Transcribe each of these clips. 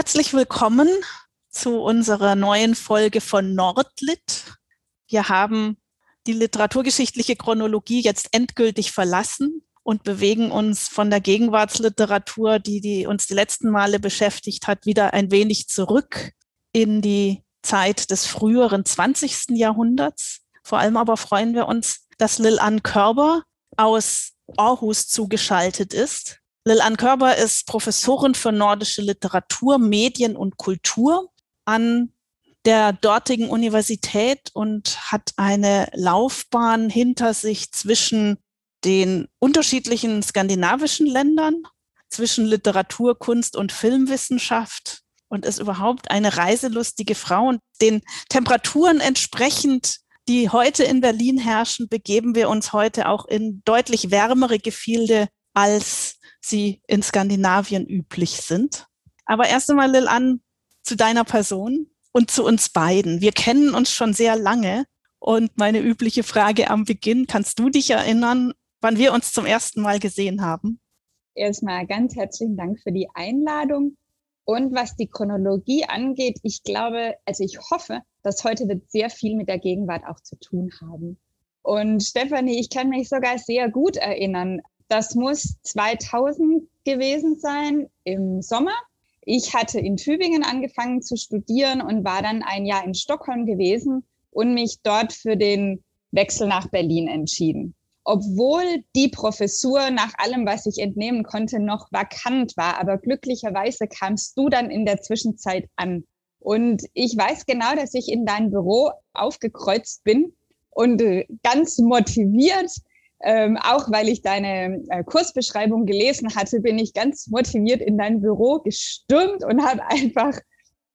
Herzlich willkommen zu unserer neuen Folge von Nordlit. Wir haben die literaturgeschichtliche Chronologie jetzt endgültig verlassen und bewegen uns von der Gegenwartsliteratur, die, die uns die letzten Male beschäftigt hat, wieder ein wenig zurück in die Zeit des früheren 20. Jahrhunderts. Vor allem aber freuen wir uns, dass Lil Ann Körber aus Aarhus zugeschaltet ist. Lil Ann Körber ist Professorin für nordische Literatur, Medien und Kultur an der dortigen Universität und hat eine Laufbahn hinter sich zwischen den unterschiedlichen skandinavischen Ländern, zwischen Literatur, Kunst und Filmwissenschaft und ist überhaupt eine reiselustige Frau. Und den Temperaturen entsprechend, die heute in Berlin herrschen, begeben wir uns heute auch in deutlich wärmere Gefilde als sie in Skandinavien üblich sind. Aber erst einmal, Lil an zu deiner Person und zu uns beiden. Wir kennen uns schon sehr lange und meine übliche Frage am Beginn, kannst du dich erinnern, wann wir uns zum ersten Mal gesehen haben? Erstmal ganz herzlichen Dank für die Einladung. Und was die Chronologie angeht, ich glaube, also ich hoffe, dass heute wird sehr viel mit der Gegenwart auch zu tun haben. Und Stefanie, ich kann mich sogar sehr gut erinnern das muss 2000 gewesen sein im Sommer. Ich hatte in Tübingen angefangen zu studieren und war dann ein Jahr in Stockholm gewesen und mich dort für den Wechsel nach Berlin entschieden. Obwohl die Professur nach allem, was ich entnehmen konnte, noch vakant war. Aber glücklicherweise kamst du dann in der Zwischenzeit an. Und ich weiß genau, dass ich in dein Büro aufgekreuzt bin und äh, ganz motiviert ähm, auch weil ich deine äh, Kursbeschreibung gelesen hatte, bin ich ganz motiviert in dein Büro gestürmt und habe einfach,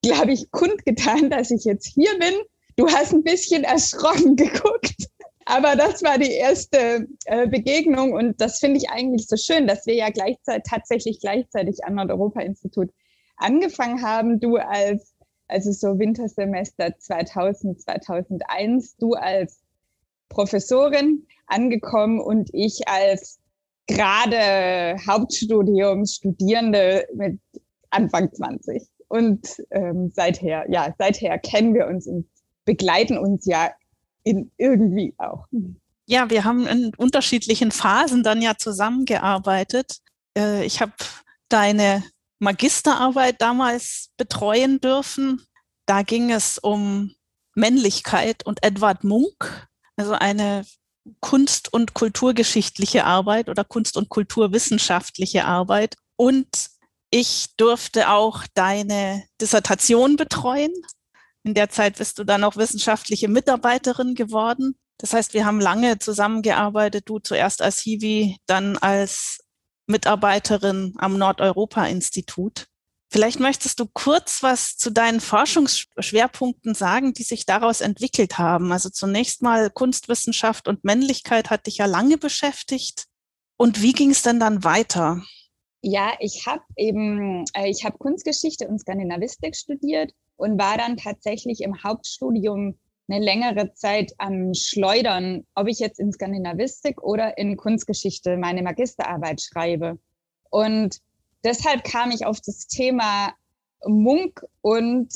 glaube ich, kundgetan, dass ich jetzt hier bin. Du hast ein bisschen erschrocken geguckt. Aber das war die erste äh, Begegnung und das finde ich eigentlich so schön, dass wir ja gleichzeitig, tatsächlich gleichzeitig am Nordeuropa-Institut angefangen haben. Du als, also so Wintersemester 2000, 2001, du als Professorin angekommen und ich als gerade Hauptstudiumsstudierende mit Anfang 20. Und ähm, seither, ja, seither kennen wir uns und begleiten uns ja in irgendwie auch. Ja, wir haben in unterschiedlichen Phasen dann ja zusammengearbeitet. Äh, ich habe deine Magisterarbeit damals betreuen dürfen. Da ging es um Männlichkeit und Edward Munk, also eine Kunst- und kulturgeschichtliche Arbeit oder Kunst- und kulturwissenschaftliche Arbeit. Und ich durfte auch deine Dissertation betreuen. In der Zeit bist du dann auch wissenschaftliche Mitarbeiterin geworden. Das heißt, wir haben lange zusammengearbeitet, du zuerst als Hiwi, dann als Mitarbeiterin am Nordeuropa-Institut. Vielleicht möchtest du kurz was zu deinen Forschungsschwerpunkten sagen, die sich daraus entwickelt haben. Also zunächst mal Kunstwissenschaft und Männlichkeit hat dich ja lange beschäftigt. Und wie ging es denn dann weiter? Ja, ich habe eben, äh, ich habe Kunstgeschichte und Skandinavistik studiert und war dann tatsächlich im Hauptstudium eine längere Zeit am Schleudern, ob ich jetzt in Skandinavistik oder in Kunstgeschichte meine Magisterarbeit schreibe. Und deshalb kam ich auf das Thema Munk und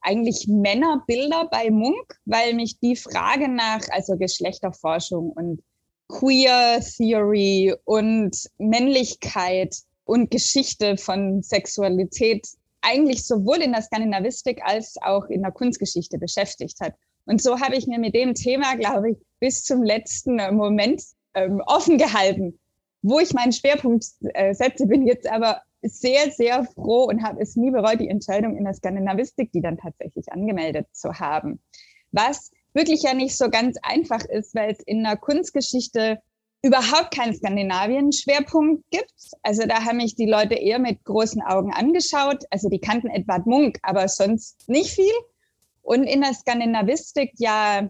eigentlich Männerbilder bei Munk, weil mich die Frage nach, also Geschlechterforschung und Queer Theory und Männlichkeit und Geschichte von Sexualität eigentlich sowohl in der Skandinavistik als auch in der Kunstgeschichte beschäftigt hat. Und so habe ich mir mit dem Thema, glaube ich, bis zum letzten Moment ähm, offen gehalten. Wo ich meinen Schwerpunkt äh, setze, bin jetzt aber sehr, sehr froh und habe es nie bereut, die Entscheidung in der Skandinavistik, die dann tatsächlich angemeldet zu haben. Was wirklich ja nicht so ganz einfach ist, weil es in der Kunstgeschichte überhaupt keinen Skandinavien-Schwerpunkt gibt. Also da haben mich die Leute eher mit großen Augen angeschaut. Also die kannten Edward Munk, aber sonst nicht viel. Und in der Skandinavistik ja,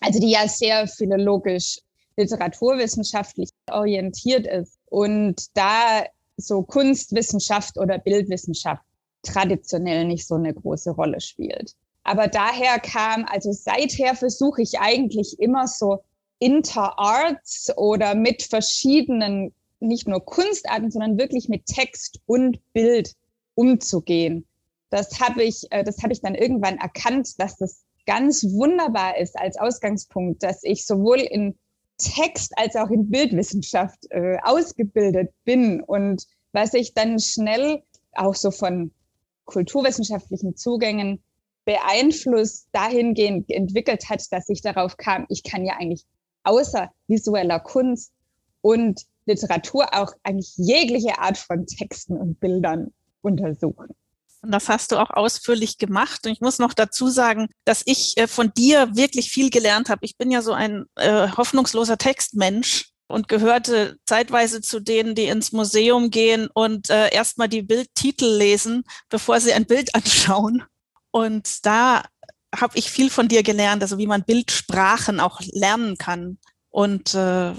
also die ja sehr philologisch, literaturwissenschaftlich orientiert ist. Und da so Kunstwissenschaft oder Bildwissenschaft traditionell nicht so eine große Rolle spielt. Aber daher kam, also seither versuche ich eigentlich immer so Interarts oder mit verschiedenen, nicht nur Kunstarten, sondern wirklich mit Text und Bild umzugehen. das habe ich, äh, das habe ich dann irgendwann erkannt, dass das ganz wunderbar ist als Ausgangspunkt, dass ich sowohl in Text als auch in Bildwissenschaft äh, ausgebildet bin und was ich dann schnell auch so von kulturwissenschaftlichen Zugängen beeinflusst dahingehend entwickelt hat, dass ich darauf kam, ich kann ja eigentlich außer visueller Kunst und Literatur auch eigentlich jegliche Art von Texten und Bildern untersuchen. Und das hast du auch ausführlich gemacht. Und ich muss noch dazu sagen, dass ich äh, von dir wirklich viel gelernt habe. Ich bin ja so ein äh, hoffnungsloser Textmensch und gehörte zeitweise zu denen, die ins Museum gehen und äh, erstmal die Bildtitel lesen, bevor sie ein Bild anschauen. Und da habe ich viel von dir gelernt, also wie man Bildsprachen auch lernen kann und äh,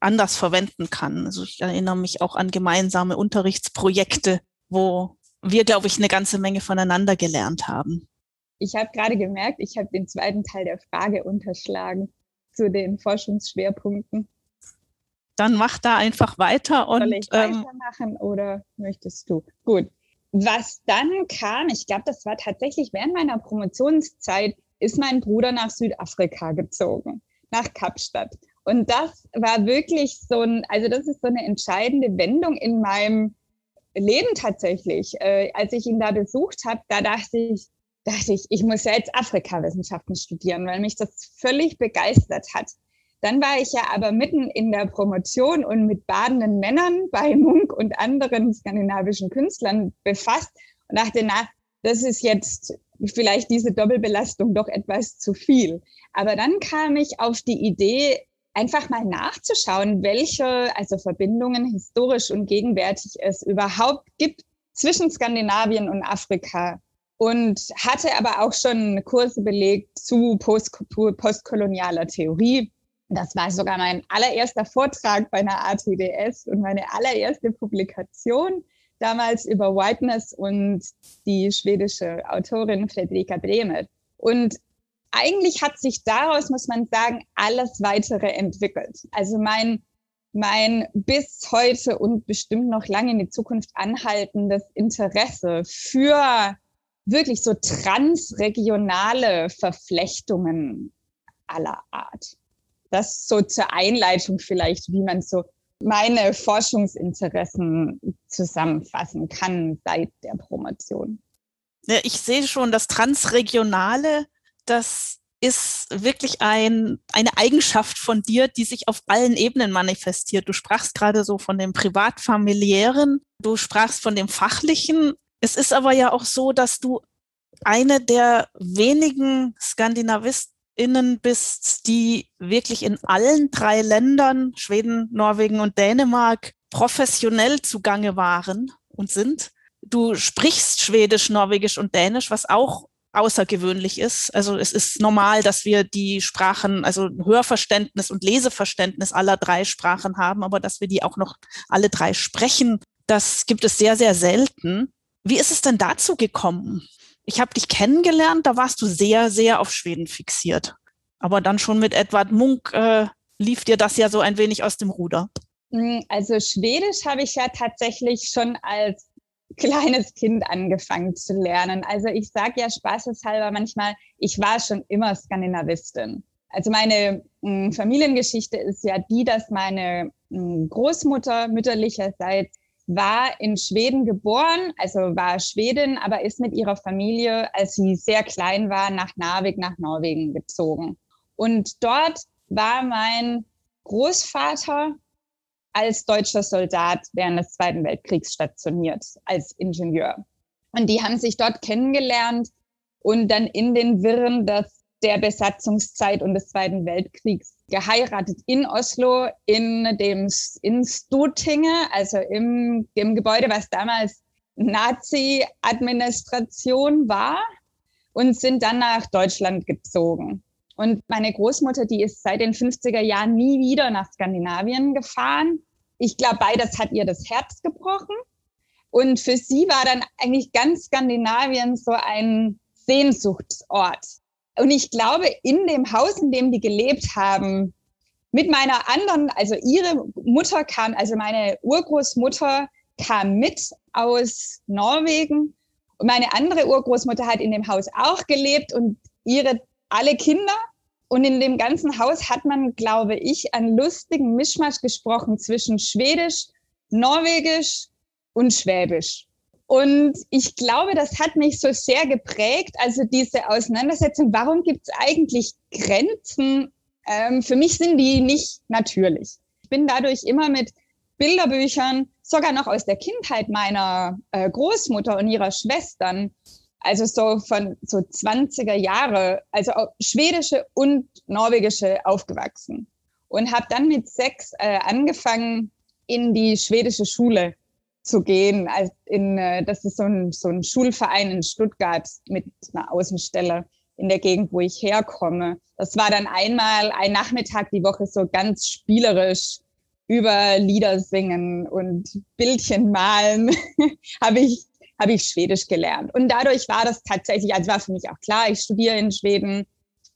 anders verwenden kann. Also ich erinnere mich auch an gemeinsame Unterrichtsprojekte, wo wir, glaube ich, eine ganze Menge voneinander gelernt haben. Ich habe gerade gemerkt, ich habe den zweiten Teil der Frage unterschlagen zu den Forschungsschwerpunkten. Dann mach da einfach weiter und Soll ich ähm, weitermachen oder möchtest du? Gut. Was dann kam, ich glaube, das war tatsächlich während meiner Promotionszeit, ist mein Bruder nach Südafrika gezogen, nach Kapstadt. Und das war wirklich so ein, also das ist so eine entscheidende Wendung in meinem Leben tatsächlich. Äh, als ich ihn da besucht habe, da dachte ich, dachte ich, ich muss ja jetzt Afrikawissenschaften studieren, weil mich das völlig begeistert hat. Dann war ich ja aber mitten in der Promotion und mit badenden Männern bei Munk und anderen skandinavischen Künstlern befasst und dachte, na, das ist jetzt vielleicht diese Doppelbelastung doch etwas zu viel. Aber dann kam ich auf die Idee, einfach mal nachzuschauen, welche also Verbindungen historisch und gegenwärtig es überhaupt gibt zwischen Skandinavien und Afrika und hatte aber auch schon Kurse belegt zu Post postkolonialer Theorie. Das war sogar mein allererster Vortrag bei einer ATDS und meine allererste Publikation damals über Whiteness und die schwedische Autorin Fredrika Bremer. Und eigentlich hat sich daraus, muss man sagen, alles weitere entwickelt. Also mein, mein bis heute und bestimmt noch lange in die Zukunft anhaltendes Interesse für wirklich so transregionale Verflechtungen aller Art. Das so zur Einleitung vielleicht, wie man so meine Forschungsinteressen zusammenfassen kann seit der Promotion. Ich sehe schon, das Transregionale das ist wirklich ein, eine Eigenschaft von dir, die sich auf allen Ebenen manifestiert. Du sprachst gerade so von dem privatfamiliären, du sprachst von dem fachlichen. Es ist aber ja auch so, dass du eine der wenigen Skandinavistinnen bist, die wirklich in allen drei Ländern, Schweden, Norwegen und Dänemark, professionell zugange waren und sind. Du sprichst Schwedisch, Norwegisch und Dänisch, was auch außergewöhnlich ist. Also es ist normal, dass wir die Sprachen, also Hörverständnis und Leseverständnis aller drei Sprachen haben, aber dass wir die auch noch alle drei sprechen, das gibt es sehr, sehr selten. Wie ist es denn dazu gekommen? Ich habe dich kennengelernt, da warst du sehr, sehr auf Schweden fixiert. Aber dann schon mit Edward Munk äh, lief dir das ja so ein wenig aus dem Ruder. Hm, also Schwedisch habe ich ja tatsächlich schon als kleines Kind angefangen zu lernen. Also ich sage ja spaßeshalber manchmal, ich war schon immer Skandinavistin. Also meine hm, Familiengeschichte ist ja die, dass meine hm, Großmutter mütterlicherseits war in Schweden geboren, also war Schwedin, aber ist mit ihrer Familie, als sie sehr klein war, nach Narvik, nach Norwegen gezogen. Und dort war mein Großvater als deutscher Soldat während des Zweiten Weltkriegs stationiert, als Ingenieur. Und die haben sich dort kennengelernt und dann in den Wirren des, der Besatzungszeit und des Zweiten Weltkriegs geheiratet in Oslo, in dem, in Stutinge, also im, im Gebäude, was damals Nazi-Administration war und sind dann nach Deutschland gezogen. Und meine Großmutter, die ist seit den 50er Jahren nie wieder nach Skandinavien gefahren, ich glaube, beides hat ihr das Herz gebrochen. Und für sie war dann eigentlich ganz Skandinavien so ein Sehnsuchtsort. Und ich glaube, in dem Haus, in dem die gelebt haben, mit meiner anderen, also ihre Mutter kam, also meine Urgroßmutter kam mit aus Norwegen Und meine andere Urgroßmutter hat in dem Haus auch gelebt und ihre alle Kinder. Und in dem ganzen Haus hat man, glaube ich, einen lustigen Mischmasch gesprochen zwischen Schwedisch, Norwegisch und Schwäbisch. Und ich glaube, das hat mich so sehr geprägt. Also diese Auseinandersetzung, warum gibt es eigentlich Grenzen? Ähm, für mich sind die nicht natürlich. Ich bin dadurch immer mit Bilderbüchern, sogar noch aus der Kindheit meiner äh, Großmutter und ihrer Schwestern, also so von so 20er Jahre, also schwedische und norwegische aufgewachsen. Und habe dann mit sechs äh, angefangen, in die schwedische Schule zu gehen. Also in, äh, das ist so ein, so ein Schulverein in Stuttgart mit einer Außenstelle in der Gegend, wo ich herkomme. Das war dann einmal ein Nachmittag die Woche so ganz spielerisch über Lieder singen und Bildchen malen, habe ich, habe ich Schwedisch gelernt. Und dadurch war das tatsächlich, also war für mich auch klar, ich studiere in Schweden.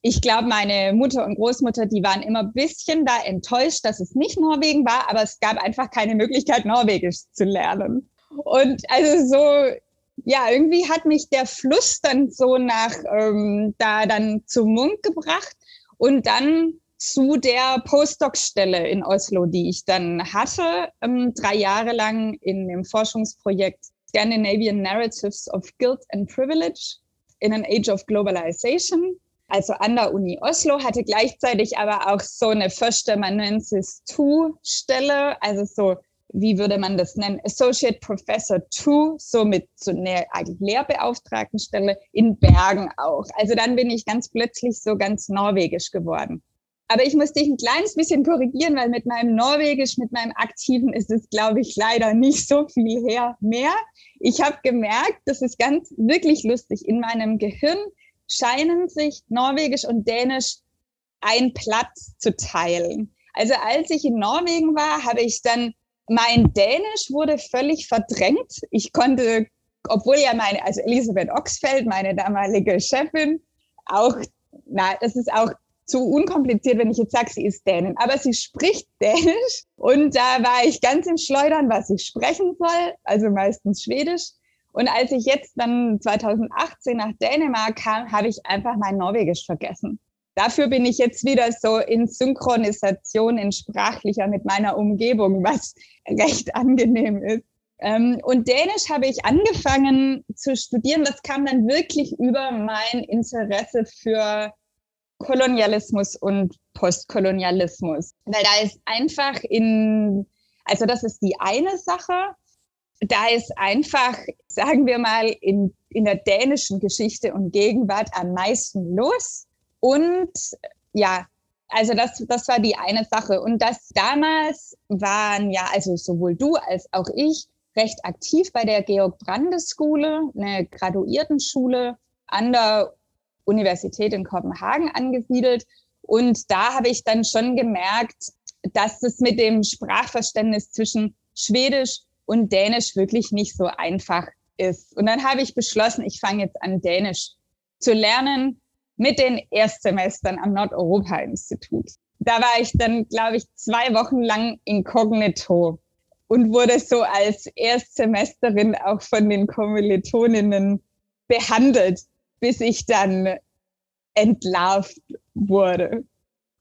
Ich glaube, meine Mutter und Großmutter, die waren immer ein bisschen da enttäuscht, dass es nicht Norwegen war, aber es gab einfach keine Möglichkeit, Norwegisch zu lernen. Und also so, ja, irgendwie hat mich der Fluss dann so nach ähm, da dann zum Mund gebracht. Und dann zu der Postdoc-Stelle in Oslo, die ich dann hatte, ähm, drei Jahre lang in dem Forschungsprojekt Scandinavian Narratives of Guilt and Privilege in an Age of Globalization. Also an der Uni Oslo hatte gleichzeitig aber auch so eine Firstamanuensis 2 Stelle, also so, wie würde man das nennen? Associate Professor 2, so mit so eigentlich Lehrbeauftragtenstelle in Bergen auch. Also dann bin ich ganz plötzlich so ganz norwegisch geworden. Aber ich muss dich ein kleines bisschen korrigieren, weil mit meinem Norwegisch, mit meinem Aktiven ist es, glaube ich, leider nicht so viel her mehr. Ich habe gemerkt, das ist ganz wirklich lustig. In meinem Gehirn scheinen sich Norwegisch und Dänisch einen Platz zu teilen. Also als ich in Norwegen war, habe ich dann mein Dänisch wurde völlig verdrängt. Ich konnte, obwohl ja meine, also Elisabeth Oxfeld, meine damalige Chefin, auch, na, das ist auch zu unkompliziert, wenn ich jetzt sage, sie ist Dänin. Aber sie spricht Dänisch und da war ich ganz im Schleudern, was ich sprechen soll, also meistens Schwedisch. Und als ich jetzt dann 2018 nach Dänemark kam, habe ich einfach mein Norwegisch vergessen. Dafür bin ich jetzt wieder so in Synchronisation, in sprachlicher mit meiner Umgebung, was recht angenehm ist. Ähm, und Dänisch habe ich angefangen zu studieren. Das kam dann wirklich über mein Interesse für Kolonialismus und Postkolonialismus. Weil da ist einfach in, also das ist die eine Sache, da ist einfach, sagen wir mal, in, in der dänischen Geschichte und Gegenwart am meisten los. Und ja, also das, das war die eine Sache. Und das damals waren ja, also sowohl du als auch ich, recht aktiv bei der Georg Brandes Schule, eine Graduiertenschule an der Universität in Kopenhagen angesiedelt. Und da habe ich dann schon gemerkt, dass es mit dem Sprachverständnis zwischen Schwedisch und Dänisch wirklich nicht so einfach ist. Und dann habe ich beschlossen, ich fange jetzt an, Dänisch zu lernen mit den Erstsemestern am Nordeuropa-Institut. Da war ich dann, glaube ich, zwei Wochen lang inkognito und wurde so als Erstsemesterin auch von den Kommilitoninnen behandelt bis ich dann entlarvt wurde.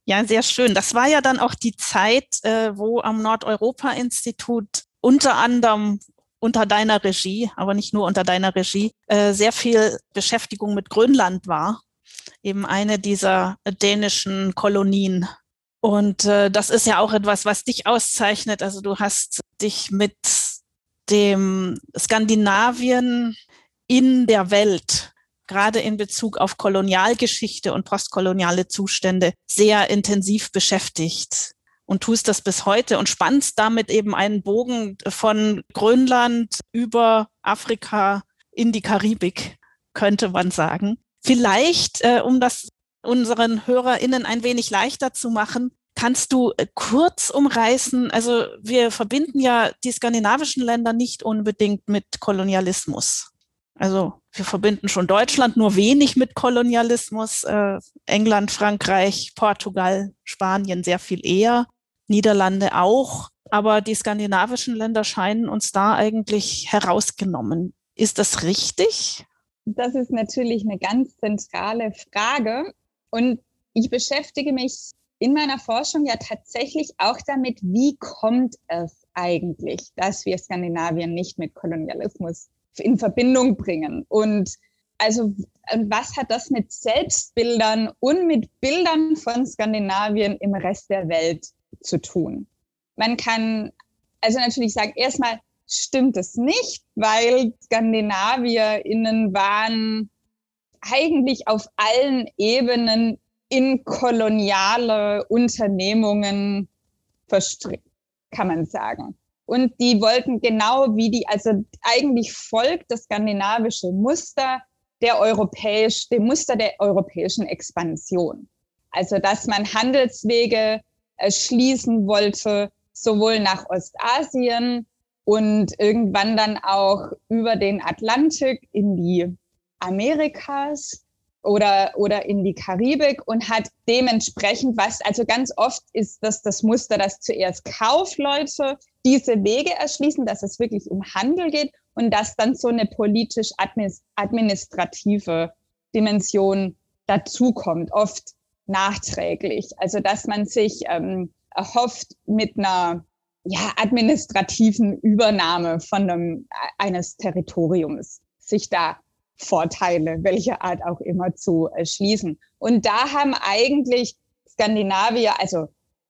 Ja, sehr schön. Das war ja dann auch die Zeit, äh, wo am Nordeuropa-Institut unter anderem unter deiner Regie, aber nicht nur unter deiner Regie, äh, sehr viel Beschäftigung mit Grönland war. Eben eine dieser dänischen Kolonien. Und äh, das ist ja auch etwas, was dich auszeichnet. Also du hast dich mit dem Skandinavien in der Welt gerade in Bezug auf Kolonialgeschichte und postkoloniale Zustände sehr intensiv beschäftigt und tust das bis heute und spannst damit eben einen Bogen von Grönland über Afrika in die Karibik, könnte man sagen. Vielleicht, äh, um das unseren HörerInnen ein wenig leichter zu machen, kannst du äh, kurz umreißen, also wir verbinden ja die skandinavischen Länder nicht unbedingt mit Kolonialismus. Also wir verbinden schon Deutschland nur wenig mit Kolonialismus, äh, England, Frankreich, Portugal, Spanien sehr viel eher, Niederlande auch, aber die skandinavischen Länder scheinen uns da eigentlich herausgenommen. Ist das richtig? Das ist natürlich eine ganz zentrale Frage. Und ich beschäftige mich in meiner Forschung ja tatsächlich auch damit, wie kommt es eigentlich, dass wir Skandinavien nicht mit Kolonialismus in Verbindung bringen. Und also was hat das mit Selbstbildern und mit Bildern von Skandinavien im Rest der Welt zu tun? Man kann also natürlich sagen, erstmal stimmt es nicht, weil SkandinavierInnen waren eigentlich auf allen Ebenen in koloniale Unternehmungen verstrickt, kann man sagen. Und die wollten genau wie die, also eigentlich folgt das skandinavische Muster der europäisch, dem Muster der europäischen Expansion. Also, dass man Handelswege schließen wollte, sowohl nach Ostasien und irgendwann dann auch über den Atlantik in die Amerikas oder, oder in die Karibik und hat dementsprechend was, also ganz oft ist das das Muster, dass zuerst Kaufleute diese Wege erschließen, dass es wirklich um Handel geht und dass dann so eine politisch-administrative Dimension dazukommt, oft nachträglich. Also dass man sich ähm, erhofft mit einer ja, administrativen Übernahme von einem, eines Territoriums sich da Vorteile, welche Art auch immer, zu erschließen. Und da haben eigentlich Skandinavier, also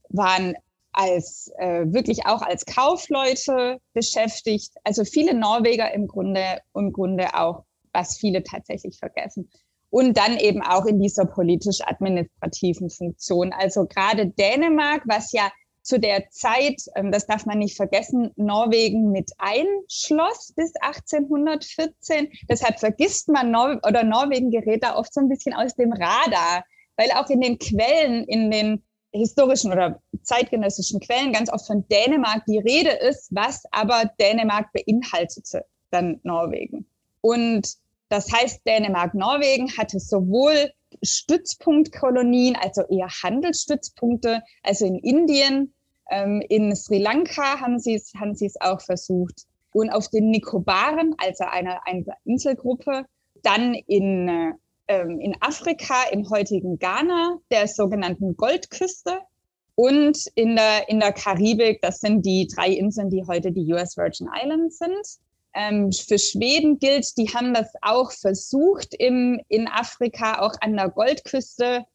waren als äh, wirklich auch als Kaufleute beschäftigt. Also viele Norweger im Grunde, im Grunde auch, was viele tatsächlich vergessen. Und dann eben auch in dieser politisch-administrativen Funktion. Also gerade Dänemark, was ja zu der Zeit, ähm, das darf man nicht vergessen, Norwegen mit einschloss bis 1814. Deshalb vergisst man Nor oder Norwegen gerät da oft so ein bisschen aus dem Radar, weil auch in den Quellen, in den historischen oder zeitgenössischen Quellen ganz oft von Dänemark die Rede ist, was aber Dänemark beinhaltete, dann Norwegen. Und das heißt, Dänemark-Norwegen hatte sowohl Stützpunktkolonien, also eher Handelsstützpunkte, also in Indien, ähm, in Sri Lanka haben sie es haben es auch versucht und auf den Nikobaren, also einer, einer Inselgruppe, dann in äh, ähm, in Afrika, im heutigen Ghana, der sogenannten Goldküste und in der, in der Karibik, das sind die drei Inseln, die heute die US Virgin Islands sind. Ähm, für Schweden gilt, die haben das auch versucht im, in Afrika, auch an der Goldküste.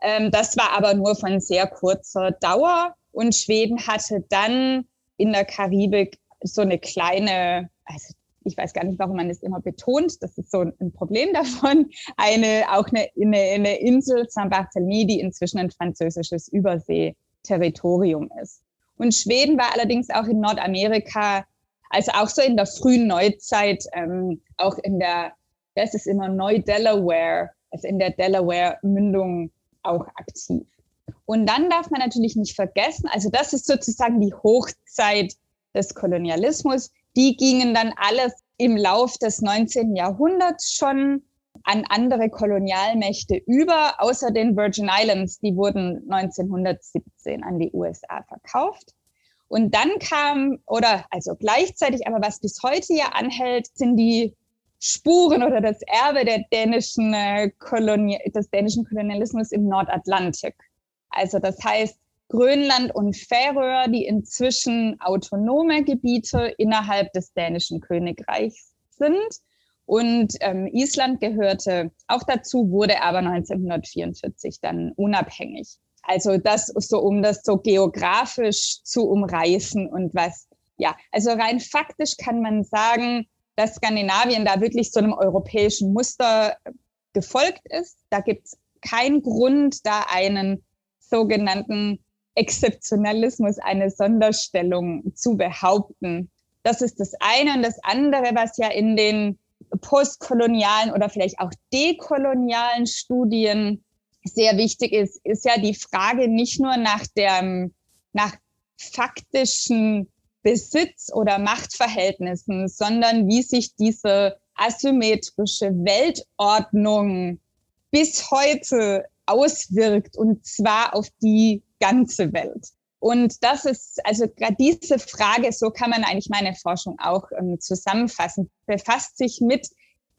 Ähm, das war aber nur von sehr kurzer Dauer. Und Schweden hatte dann in der Karibik so eine kleine, also ich weiß gar nicht, warum man das immer betont, das ist so ein Problem davon, eine, auch eine, eine, eine Insel Saint-Barthélemy, die inzwischen ein französisches Überseeterritorium ist. Und Schweden war allerdings auch in Nordamerika, also auch so in der frühen Neuzeit, ähm, auch in der, das ist immer Neu-Delaware, also in der Delaware-Mündung auch aktiv. Und dann darf man natürlich nicht vergessen, also das ist sozusagen die Hochzeit des Kolonialismus die gingen dann alles im Lauf des 19. Jahrhunderts schon an andere Kolonialmächte über, außer den Virgin Islands, die wurden 1917 an die USA verkauft. Und dann kam, oder also gleichzeitig, aber was bis heute ja anhält, sind die Spuren oder das Erbe der dänischen äh, Kolonial, des dänischen Kolonialismus im Nordatlantik. Also das heißt, Grönland und Färöer, die inzwischen autonome Gebiete innerhalb des dänischen Königreichs sind. Und ähm, Island gehörte auch dazu, wurde aber 1944 dann unabhängig. Also das so, um das so geografisch zu umreißen und was, ja, also rein faktisch kann man sagen, dass Skandinavien da wirklich so einem europäischen Muster gefolgt ist. Da gibt es keinen Grund, da einen sogenannten Exzeptionalismus eine Sonderstellung zu behaupten. Das ist das eine. Und das andere, was ja in den postkolonialen oder vielleicht auch dekolonialen Studien sehr wichtig ist, ist ja die Frage nicht nur nach der, nach faktischen Besitz oder Machtverhältnissen, sondern wie sich diese asymmetrische Weltordnung bis heute auswirkt und zwar auf die ganze Welt. Und das ist, also gerade diese Frage, so kann man eigentlich meine Forschung auch ähm, zusammenfassen, befasst sich mit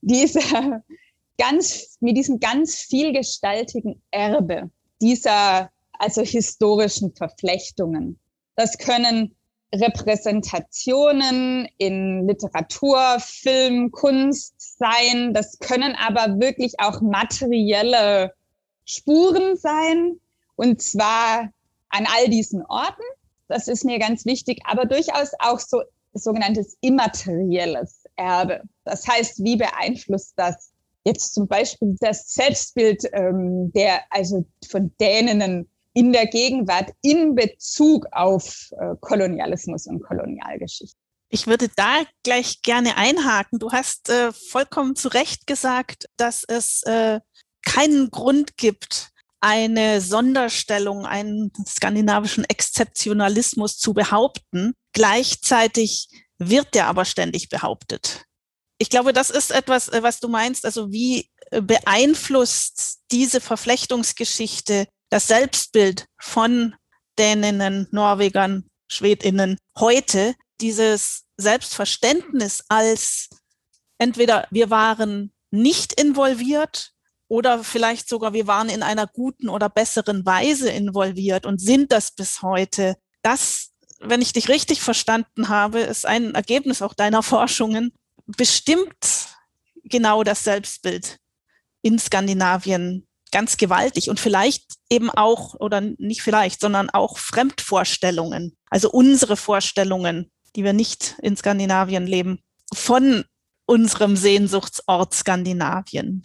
dieser ganz, mit diesem ganz vielgestaltigen Erbe dieser, also historischen Verflechtungen. Das können Repräsentationen in Literatur, Film, Kunst sein. Das können aber wirklich auch materielle Spuren sein. Und zwar an all diesen Orten. Das ist mir ganz wichtig, aber durchaus auch so sogenanntes immaterielles Erbe. Das heißt, wie beeinflusst das jetzt zum Beispiel das Selbstbild ähm, der, also von Däninnen in der Gegenwart in Bezug auf äh, Kolonialismus und Kolonialgeschichte. Ich würde da gleich gerne einhaken. Du hast äh, vollkommen zu Recht gesagt, dass es äh, keinen Grund gibt, eine Sonderstellung, einen skandinavischen Exzeptionalismus zu behaupten. Gleichzeitig wird der aber ständig behauptet. Ich glaube, das ist etwas, äh, was du meinst. Also wie äh, beeinflusst diese Verflechtungsgeschichte das Selbstbild von Däninnen, Norwegern, Schwedinnen heute, dieses Selbstverständnis als entweder wir waren nicht involviert oder vielleicht sogar wir waren in einer guten oder besseren Weise involviert und sind das bis heute. Das, wenn ich dich richtig verstanden habe, ist ein Ergebnis auch deiner Forschungen, bestimmt genau das Selbstbild in Skandinavien ganz gewaltig und vielleicht eben auch, oder nicht vielleicht, sondern auch Fremdvorstellungen, also unsere Vorstellungen, die wir nicht in Skandinavien leben, von unserem Sehnsuchtsort Skandinavien.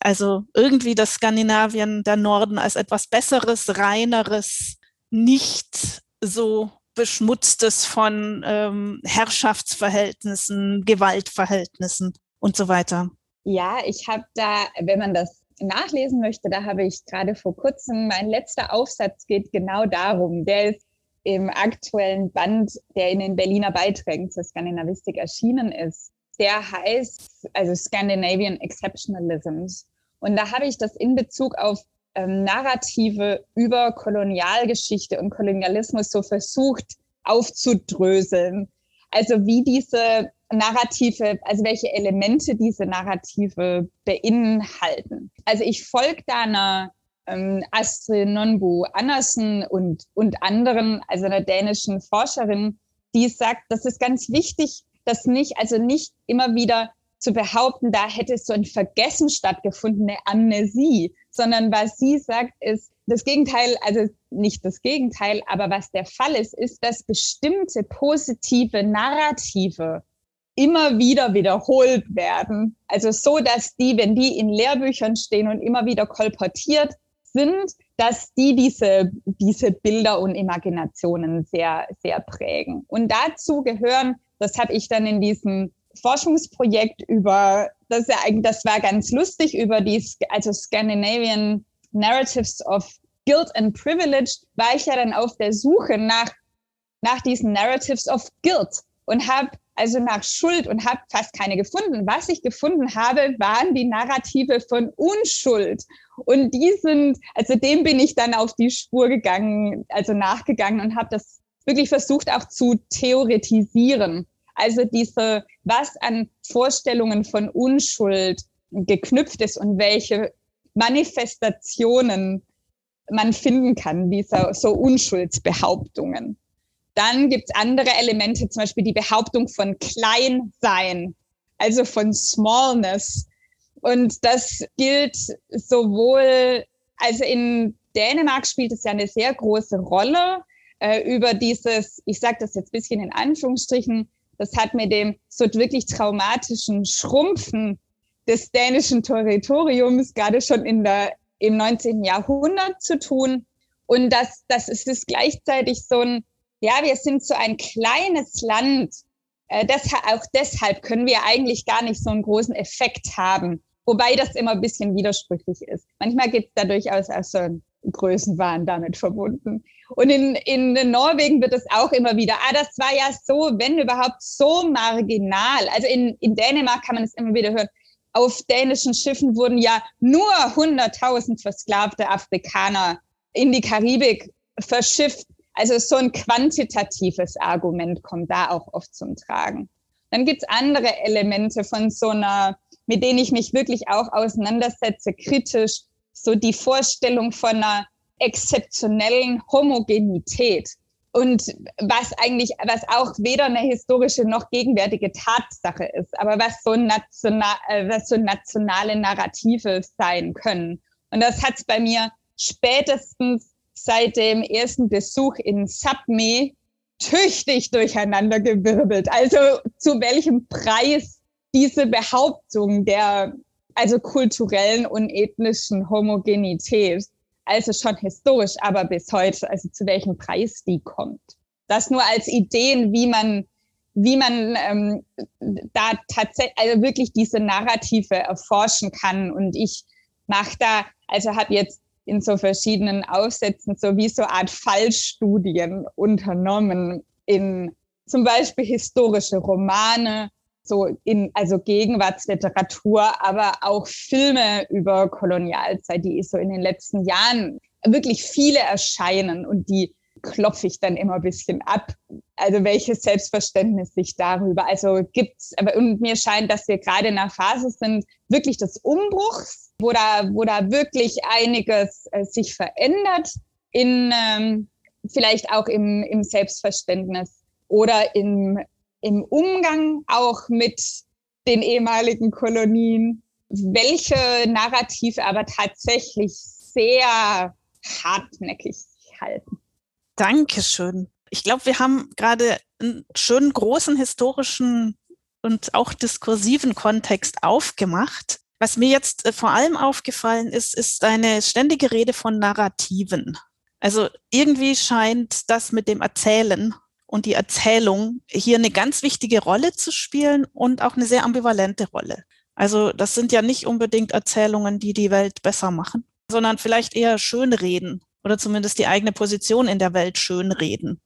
Also irgendwie das Skandinavien der Norden als etwas Besseres, reineres, nicht so beschmutztes von ähm, Herrschaftsverhältnissen, Gewaltverhältnissen und so weiter. Ja, ich habe da, wenn man das nachlesen möchte, da habe ich gerade vor kurzem, mein letzter Aufsatz geht genau darum. Der ist im aktuellen Band, der in den Berliner Beiträgen zur Skandinavistik erschienen ist. Der heißt also Scandinavian Exceptionalisms. Und da habe ich das in Bezug auf ähm, Narrative über Kolonialgeschichte und Kolonialismus so versucht aufzudröseln. Also wie diese Narrative, also welche Elemente diese Narrative beinhalten. Also ich folge da einer ähm, Astrid Nonbu Andersen und, und anderen, also einer dänischen Forscherin, die sagt, das ist ganz wichtig, dass nicht, also nicht immer wieder zu behaupten, da hätte so ein Vergessen stattgefunden, eine Amnesie, sondern was sie sagt, ist das Gegenteil, also nicht das Gegenteil, aber was der Fall ist, ist, dass bestimmte positive Narrative immer wieder wiederholt werden. Also so, dass die, wenn die in Lehrbüchern stehen und immer wieder kolportiert sind, dass die diese, diese Bilder und Imaginationen sehr, sehr prägen. Und dazu gehören, das habe ich dann in diesem Forschungsprojekt über, das, ja das war ganz lustig, über die, also Scandinavian Narratives of Guilt and Privilege, war ich ja dann auf der Suche nach, nach diesen Narratives of Guilt und habe also nach Schuld und habe fast keine gefunden. Was ich gefunden habe, waren die Narrative von Unschuld. Und die sind, also dem bin ich dann auf die Spur gegangen, also nachgegangen und habe das wirklich versucht auch zu theoretisieren. Also diese, was an Vorstellungen von Unschuld geknüpft ist und welche Manifestationen man finden kann, dieser so Unschuldsbehauptungen. Dann gibt es andere Elemente, zum Beispiel die Behauptung von Kleinsein, also von Smallness. Und das gilt sowohl, also in Dänemark spielt es ja eine sehr große Rolle äh, über dieses, ich sage das jetzt bisschen in Anführungsstrichen, das hat mit dem so wirklich traumatischen Schrumpfen des dänischen Territoriums gerade schon in der, im 19. Jahrhundert zu tun. Und das, das ist es gleichzeitig so ein, ja, wir sind so ein kleines Land. Äh, das, auch deshalb können wir eigentlich gar nicht so einen großen Effekt haben. Wobei das immer ein bisschen widersprüchlich ist. Manchmal gibt es da durchaus auch so einen Größenwahn damit verbunden. Und in, in Norwegen wird es auch immer wieder, ah, das war ja so, wenn überhaupt, so marginal. Also in, in Dänemark kann man es immer wieder hören. Auf dänischen Schiffen wurden ja nur 100.000 versklavte Afrikaner in die Karibik verschifft. Also so ein quantitatives Argument kommt da auch oft zum Tragen. Dann gibt's andere Elemente von so einer, mit denen ich mich wirklich auch auseinandersetze, kritisch, so die Vorstellung von einer exzeptionellen Homogenität. Und was eigentlich, was auch weder eine historische noch gegenwärtige Tatsache ist, aber was so, national, äh, was so nationale Narrative sein können. Und das hat es bei mir spätestens seit dem ersten Besuch in Sapme tüchtig durcheinandergewirbelt. Also zu welchem Preis diese Behauptung der also kulturellen und ethnischen Homogenität, also schon historisch, aber bis heute, also zu welchem Preis die kommt. Das nur als Ideen, wie man wie man ähm, da tatsächlich also wirklich diese Narrative erforschen kann. Und ich mache da, also habe jetzt in so verschiedenen Aufsätzen so wie so Art Fallstudien unternommen in zum Beispiel historische Romane, so in, also Gegenwartsliteratur, aber auch Filme über Kolonialzeit, die so in den letzten Jahren wirklich viele erscheinen und die klopfe ich dann immer ein bisschen ab. Also welches Selbstverständnis sich darüber, also gibt's, aber und mir scheint, dass wir gerade in einer Phase sind, wirklich des Umbruchs, wo da, wo da wirklich einiges äh, sich verändert in, ähm, vielleicht auch im, im Selbstverständnis oder im, im Umgang auch mit den ehemaligen Kolonien, welche Narrative aber tatsächlich sehr hartnäckig halten. Dankeschön. Ich glaube, wir haben gerade einen schönen großen historischen und auch diskursiven Kontext aufgemacht. Was mir jetzt äh, vor allem aufgefallen ist, ist eine ständige Rede von Narrativen. Also irgendwie scheint das mit dem Erzählen und die Erzählung hier eine ganz wichtige Rolle zu spielen und auch eine sehr ambivalente Rolle. Also das sind ja nicht unbedingt Erzählungen, die die Welt besser machen, sondern vielleicht eher Schönreden oder zumindest die eigene Position in der Welt schönreden.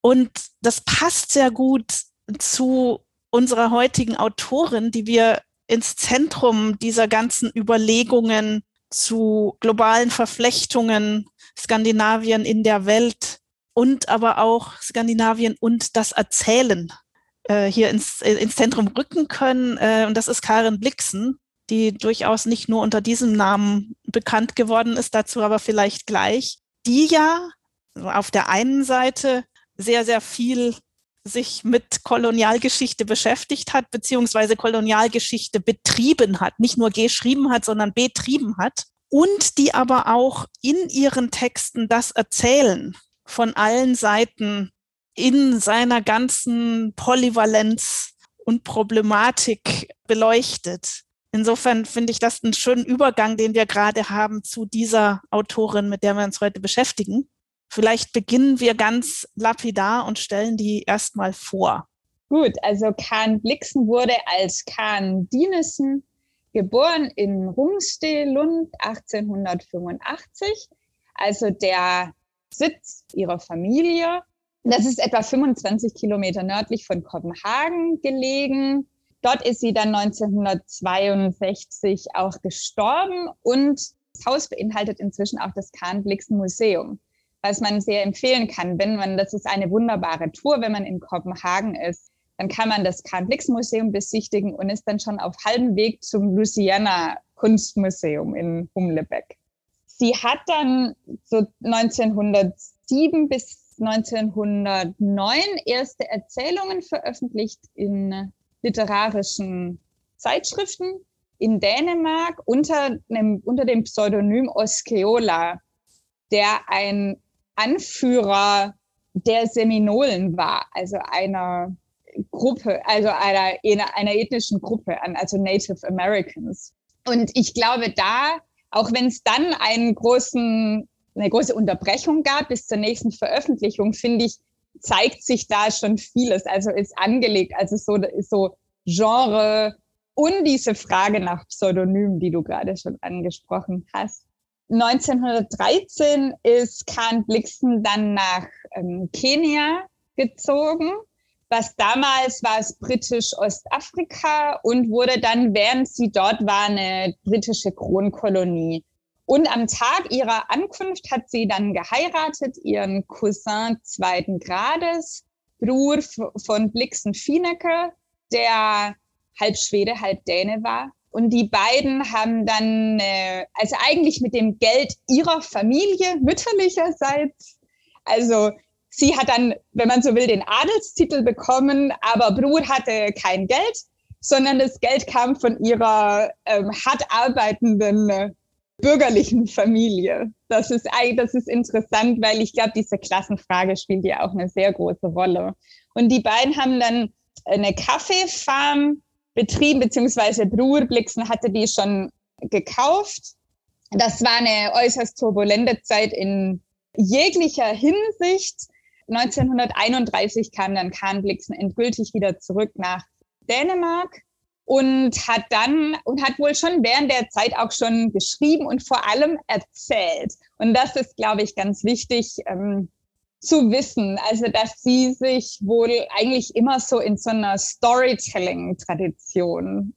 Und das passt sehr gut zu unserer heutigen Autorin, die wir ins Zentrum dieser ganzen Überlegungen zu globalen Verflechtungen Skandinavien in der Welt und aber auch Skandinavien und das Erzählen äh, hier ins, äh, ins Zentrum rücken können. Äh, und das ist Karin Blixen, die durchaus nicht nur unter diesem Namen bekannt geworden ist, dazu aber vielleicht gleich, die ja auf der einen Seite sehr, sehr viel sich mit Kolonialgeschichte beschäftigt hat, beziehungsweise Kolonialgeschichte betrieben hat, nicht nur geschrieben hat, sondern betrieben hat und die aber auch in ihren Texten das Erzählen von allen Seiten in seiner ganzen Polyvalenz und Problematik beleuchtet. Insofern finde ich das einen schönen Übergang, den wir gerade haben zu dieser Autorin, mit der wir uns heute beschäftigen. Vielleicht beginnen wir ganz lapidar und stellen die erstmal vor. Gut, also Kahn Blixen wurde als Kahn Dinesen geboren in Rungstehlund 1885, also der Sitz ihrer Familie. Das ist etwa 25 Kilometer nördlich von Kopenhagen gelegen. Dort ist sie dann 1962 auch gestorben und das Haus beinhaltet inzwischen auch das Kahn-Blixen Museum, was man sehr empfehlen kann, wenn man, das ist eine wunderbare Tour, wenn man in Kopenhagen ist, dann kann man das Kahn-Blixen Museum besichtigen und ist dann schon auf halbem Weg zum Louisiana Kunstmuseum in Humlebeck. Sie hat dann so 1907 bis 1909 erste Erzählungen veröffentlicht in literarischen Zeitschriften in Dänemark unter, einem, unter dem Pseudonym Osceola, der ein Anführer der Seminolen war, also einer Gruppe, also einer, einer ethnischen Gruppe, also Native Americans. Und ich glaube, da, auch wenn es dann einen großen, eine große Unterbrechung gab bis zur nächsten Veröffentlichung, finde ich, zeigt sich da schon vieles. Also ist angelegt, also so, so Genre und diese Frage nach Pseudonymen, die du gerade schon angesprochen hast. 1913 ist Kahn Blixen dann nach ähm, Kenia gezogen. Was damals war es britisch Ostafrika und wurde dann, während sie dort war, eine britische Kronkolonie. Und am Tag ihrer Ankunft hat sie dann geheiratet, ihren Cousin zweiten Grades, Bruder von Blixen Finecke, der halb Schwede, halb Däne war. Und die beiden haben dann, äh, also eigentlich mit dem Geld ihrer Familie, mütterlicherseits, also sie hat dann, wenn man so will, den Adelstitel bekommen, aber Brur hatte kein Geld, sondern das Geld kam von ihrer ähm, hart arbeitenden äh, bürgerlichen Familie. Das ist, das ist interessant, weil ich glaube, diese Klassenfrage spielt ja auch eine sehr große Rolle. Und die beiden haben dann eine Kaffeefarm betrieben, beziehungsweise Bruder Blixen hatte die schon gekauft. Das war eine äußerst turbulente Zeit in jeglicher Hinsicht. 1931 kam dann Kahn Blixen endgültig wieder zurück nach Dänemark und hat dann und hat wohl schon während der Zeit auch schon geschrieben und vor allem erzählt. Und das ist, glaube ich, ganz wichtig ähm, zu wissen. Also, dass sie sich wohl eigentlich immer so in so einer Storytelling-Tradition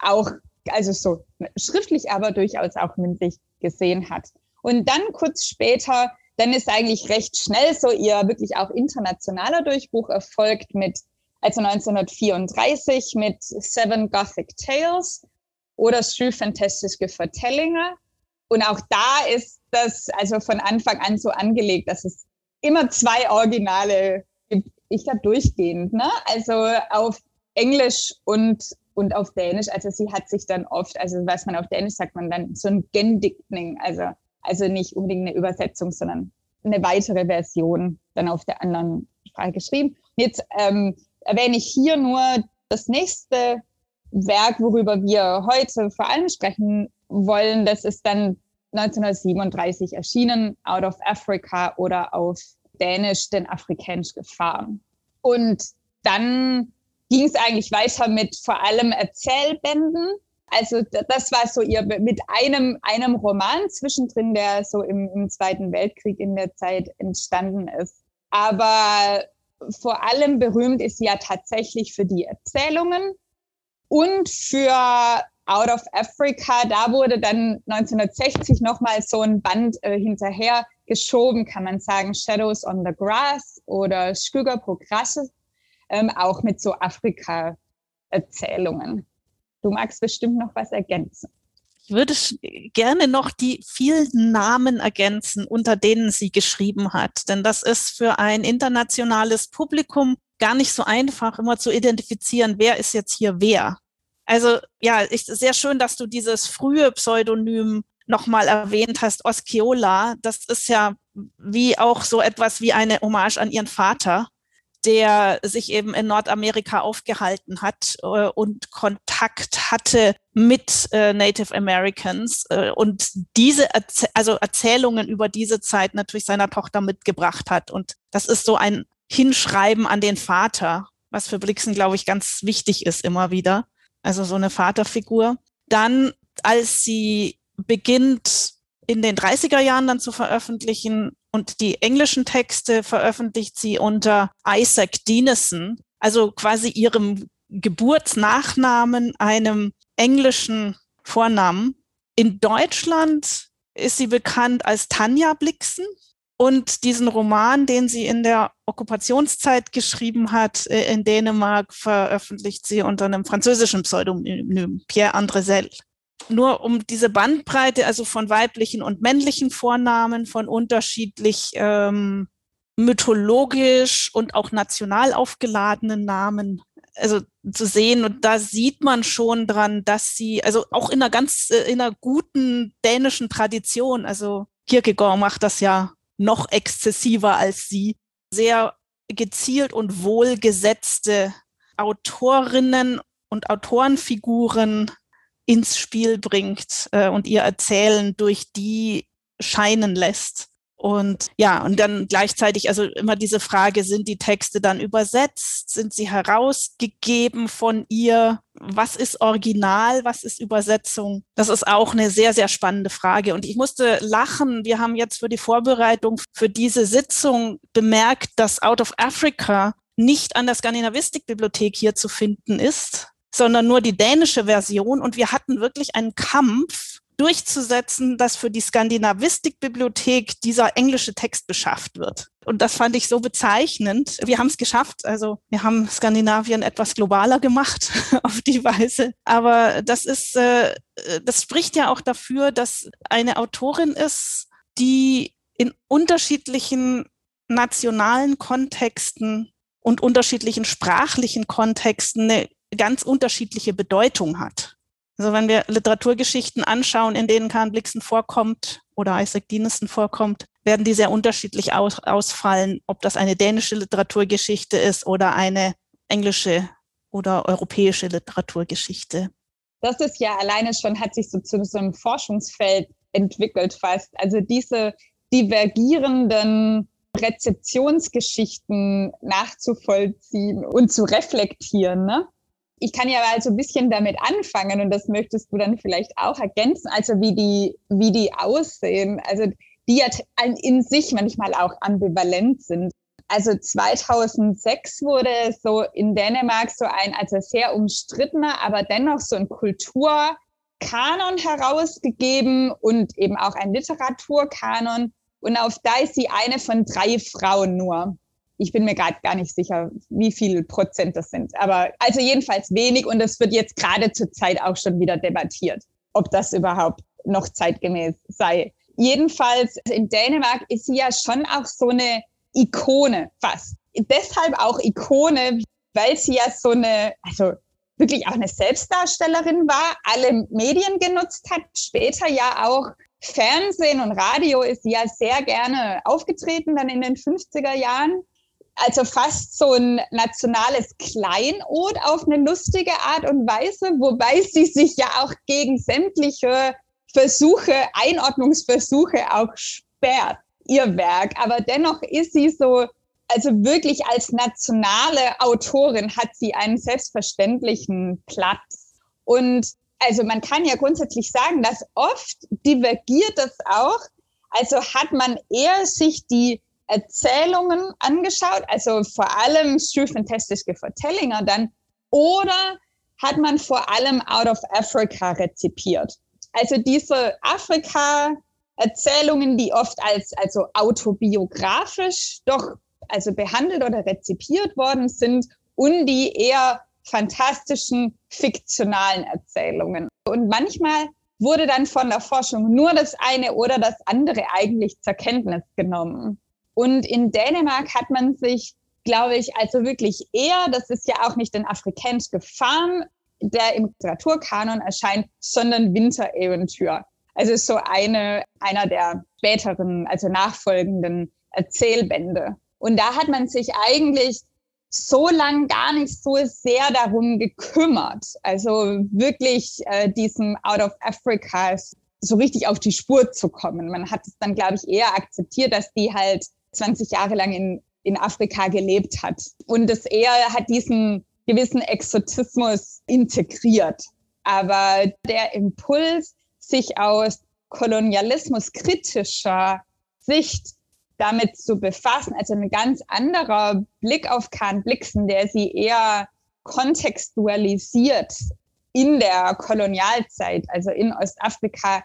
auch, also so schriftlich, aber durchaus auch mündlich gesehen hat. Und dann kurz später, dann ist eigentlich recht schnell so ihr wirklich auch internationaler Durchbruch erfolgt mit also 1934 mit Seven Gothic Tales oder Sju fantastische Vertellinge. Und auch da ist das also von Anfang an so angelegt, dass es immer zwei Originale gibt. Ich glaube durchgehend, ne? Also auf Englisch und, und auf Dänisch. Also sie hat sich dann oft, also was man auf Dänisch sagt, man dann so ein Gendickning, also, also nicht unbedingt eine Übersetzung, sondern eine weitere Version dann auf der anderen Sprache geschrieben. Jetzt ähm, erwähne ich hier nur das nächste Werk, worüber wir heute vor allem sprechen wollen. Das ist dann 1937 erschienen, Out of Africa oder auf Dänisch, denn afrikanisch gefahren. Und dann ging es eigentlich weiter mit vor allem Erzählbänden. Also das war so ihr mit einem, einem Roman zwischendrin, der so im, im Zweiten Weltkrieg in der Zeit entstanden ist. Aber vor allem berühmt ist sie ja tatsächlich für die Erzählungen und für Out of Africa. Da wurde dann 1960 nochmal so ein Band äh, hinterher geschoben, kann man sagen, Shadows on the Grass oder Skugger på Grasse, ähm, auch mit so Afrika-Erzählungen. Du magst bestimmt noch was ergänzen. Ich würde gerne noch die vielen Namen ergänzen, unter denen sie geschrieben hat. Denn das ist für ein internationales Publikum gar nicht so einfach, immer zu identifizieren, wer ist jetzt hier wer. Also ja, ist sehr schön, dass du dieses frühe Pseudonym nochmal erwähnt hast, Osceola. Das ist ja wie auch so etwas wie eine Hommage an ihren Vater der sich eben in Nordamerika aufgehalten hat äh, und Kontakt hatte mit äh, Native Americans äh, und diese Erz also Erzählungen über diese Zeit natürlich seiner Tochter mitgebracht hat. Und das ist so ein Hinschreiben an den Vater, was für Blixen, glaube ich, ganz wichtig ist immer wieder. Also so eine Vaterfigur. Dann, als sie beginnt, in den 30er Jahren dann zu veröffentlichen, und die englischen Texte veröffentlicht sie unter Isaac Dinesen, also quasi ihrem Geburtsnachnamen, einem englischen Vornamen. In Deutschland ist sie bekannt als Tanja Blixen. Und diesen Roman, den sie in der Okkupationszeit geschrieben hat, äh, in Dänemark, veröffentlicht sie unter einem französischen Pseudonym, Pierre Andresel nur um diese Bandbreite, also von weiblichen und männlichen Vornamen, von unterschiedlich ähm, mythologisch und auch national aufgeladenen Namen, also zu sehen. Und da sieht man schon dran, dass sie, also auch in einer ganz, äh, in einer guten dänischen Tradition, also Kierkegaard macht das ja noch exzessiver als sie, sehr gezielt und wohlgesetzte Autorinnen und Autorenfiguren ins Spiel bringt äh, und ihr Erzählen durch die scheinen lässt. Und ja, und dann gleichzeitig also immer diese Frage, sind die Texte dann übersetzt? Sind sie herausgegeben von ihr? Was ist Original? Was ist Übersetzung? Das ist auch eine sehr, sehr spannende Frage. Und ich musste lachen. Wir haben jetzt für die Vorbereitung für diese Sitzung bemerkt, dass Out of Africa nicht an der Skandinavistikbibliothek hier zu finden ist, sondern nur die dänische Version. Und wir hatten wirklich einen Kampf durchzusetzen, dass für die Skandinavistikbibliothek dieser englische Text beschafft wird. Und das fand ich so bezeichnend. Wir haben es geschafft. Also wir haben Skandinavien etwas globaler gemacht auf die Weise. Aber das ist, äh, das spricht ja auch dafür, dass eine Autorin ist, die in unterschiedlichen nationalen Kontexten und unterschiedlichen sprachlichen Kontexten eine ganz unterschiedliche Bedeutung hat. Also wenn wir Literaturgeschichten anschauen, in denen Karl Blixen vorkommt oder Isaac Dinesen vorkommt, werden die sehr unterschiedlich aus, ausfallen, ob das eine dänische Literaturgeschichte ist oder eine englische oder europäische Literaturgeschichte. Das ist ja alleine schon, hat sich so zu so einem Forschungsfeld entwickelt fast. Also diese divergierenden Rezeptionsgeschichten nachzuvollziehen und zu reflektieren. Ne? Ich kann ja mal so ein bisschen damit anfangen und das möchtest du dann vielleicht auch ergänzen, also wie die, wie die aussehen, also die ja in sich manchmal auch ambivalent sind. Also 2006 wurde so in Dänemark so ein, also sehr umstrittener, aber dennoch so ein Kulturkanon herausgegeben und eben auch ein Literaturkanon. Und auf da ist sie eine von drei Frauen nur ich bin mir gerade gar nicht sicher, wie viel Prozent das sind. Aber also jedenfalls wenig und es wird jetzt gerade zur Zeit auch schon wieder debattiert, ob das überhaupt noch zeitgemäß sei. Jedenfalls in Dänemark ist sie ja schon auch so eine Ikone fast. Deshalb auch Ikone, weil sie ja so eine, also wirklich auch eine Selbstdarstellerin war, alle Medien genutzt hat, später ja auch Fernsehen und Radio ist sie ja sehr gerne aufgetreten, dann in den 50er Jahren also fast so ein nationales Kleinod auf eine lustige Art und Weise, wobei sie sich ja auch gegen sämtliche Versuche, Einordnungsversuche auch sperrt, ihr Werk. Aber dennoch ist sie so, also wirklich als nationale Autorin hat sie einen selbstverständlichen Platz. Und also man kann ja grundsätzlich sagen, dass oft divergiert das auch. Also hat man eher sich die Erzählungen angeschaut, also vor allem fantastische Vertellinger dann, oder hat man vor allem Out of Africa rezipiert? Also diese Afrika-Erzählungen, die oft als also autobiografisch doch also behandelt oder rezipiert worden sind und die eher fantastischen fiktionalen Erzählungen. Und manchmal wurde dann von der Forschung nur das eine oder das andere eigentlich zur Kenntnis genommen. Und in Dänemark hat man sich, glaube ich, also wirklich eher, das ist ja auch nicht ein afrikanischer Farm, der im Literaturkanon erscheint, sondern Wintereventür. Also so eine, einer der späteren, also nachfolgenden Erzählbände. Und da hat man sich eigentlich so lang gar nicht so sehr darum gekümmert. Also wirklich äh, diesem Out of Africa so richtig auf die Spur zu kommen. Man hat es dann, glaube ich, eher akzeptiert, dass die halt 20 Jahre lang in, in Afrika gelebt hat. Und das eher hat diesen gewissen Exotismus integriert. Aber der Impuls, sich aus Kolonialismus kritischer Sicht damit zu befassen, also ein ganz anderer Blick auf Kahn Blixen, der sie eher kontextualisiert in der Kolonialzeit, also in Ostafrika,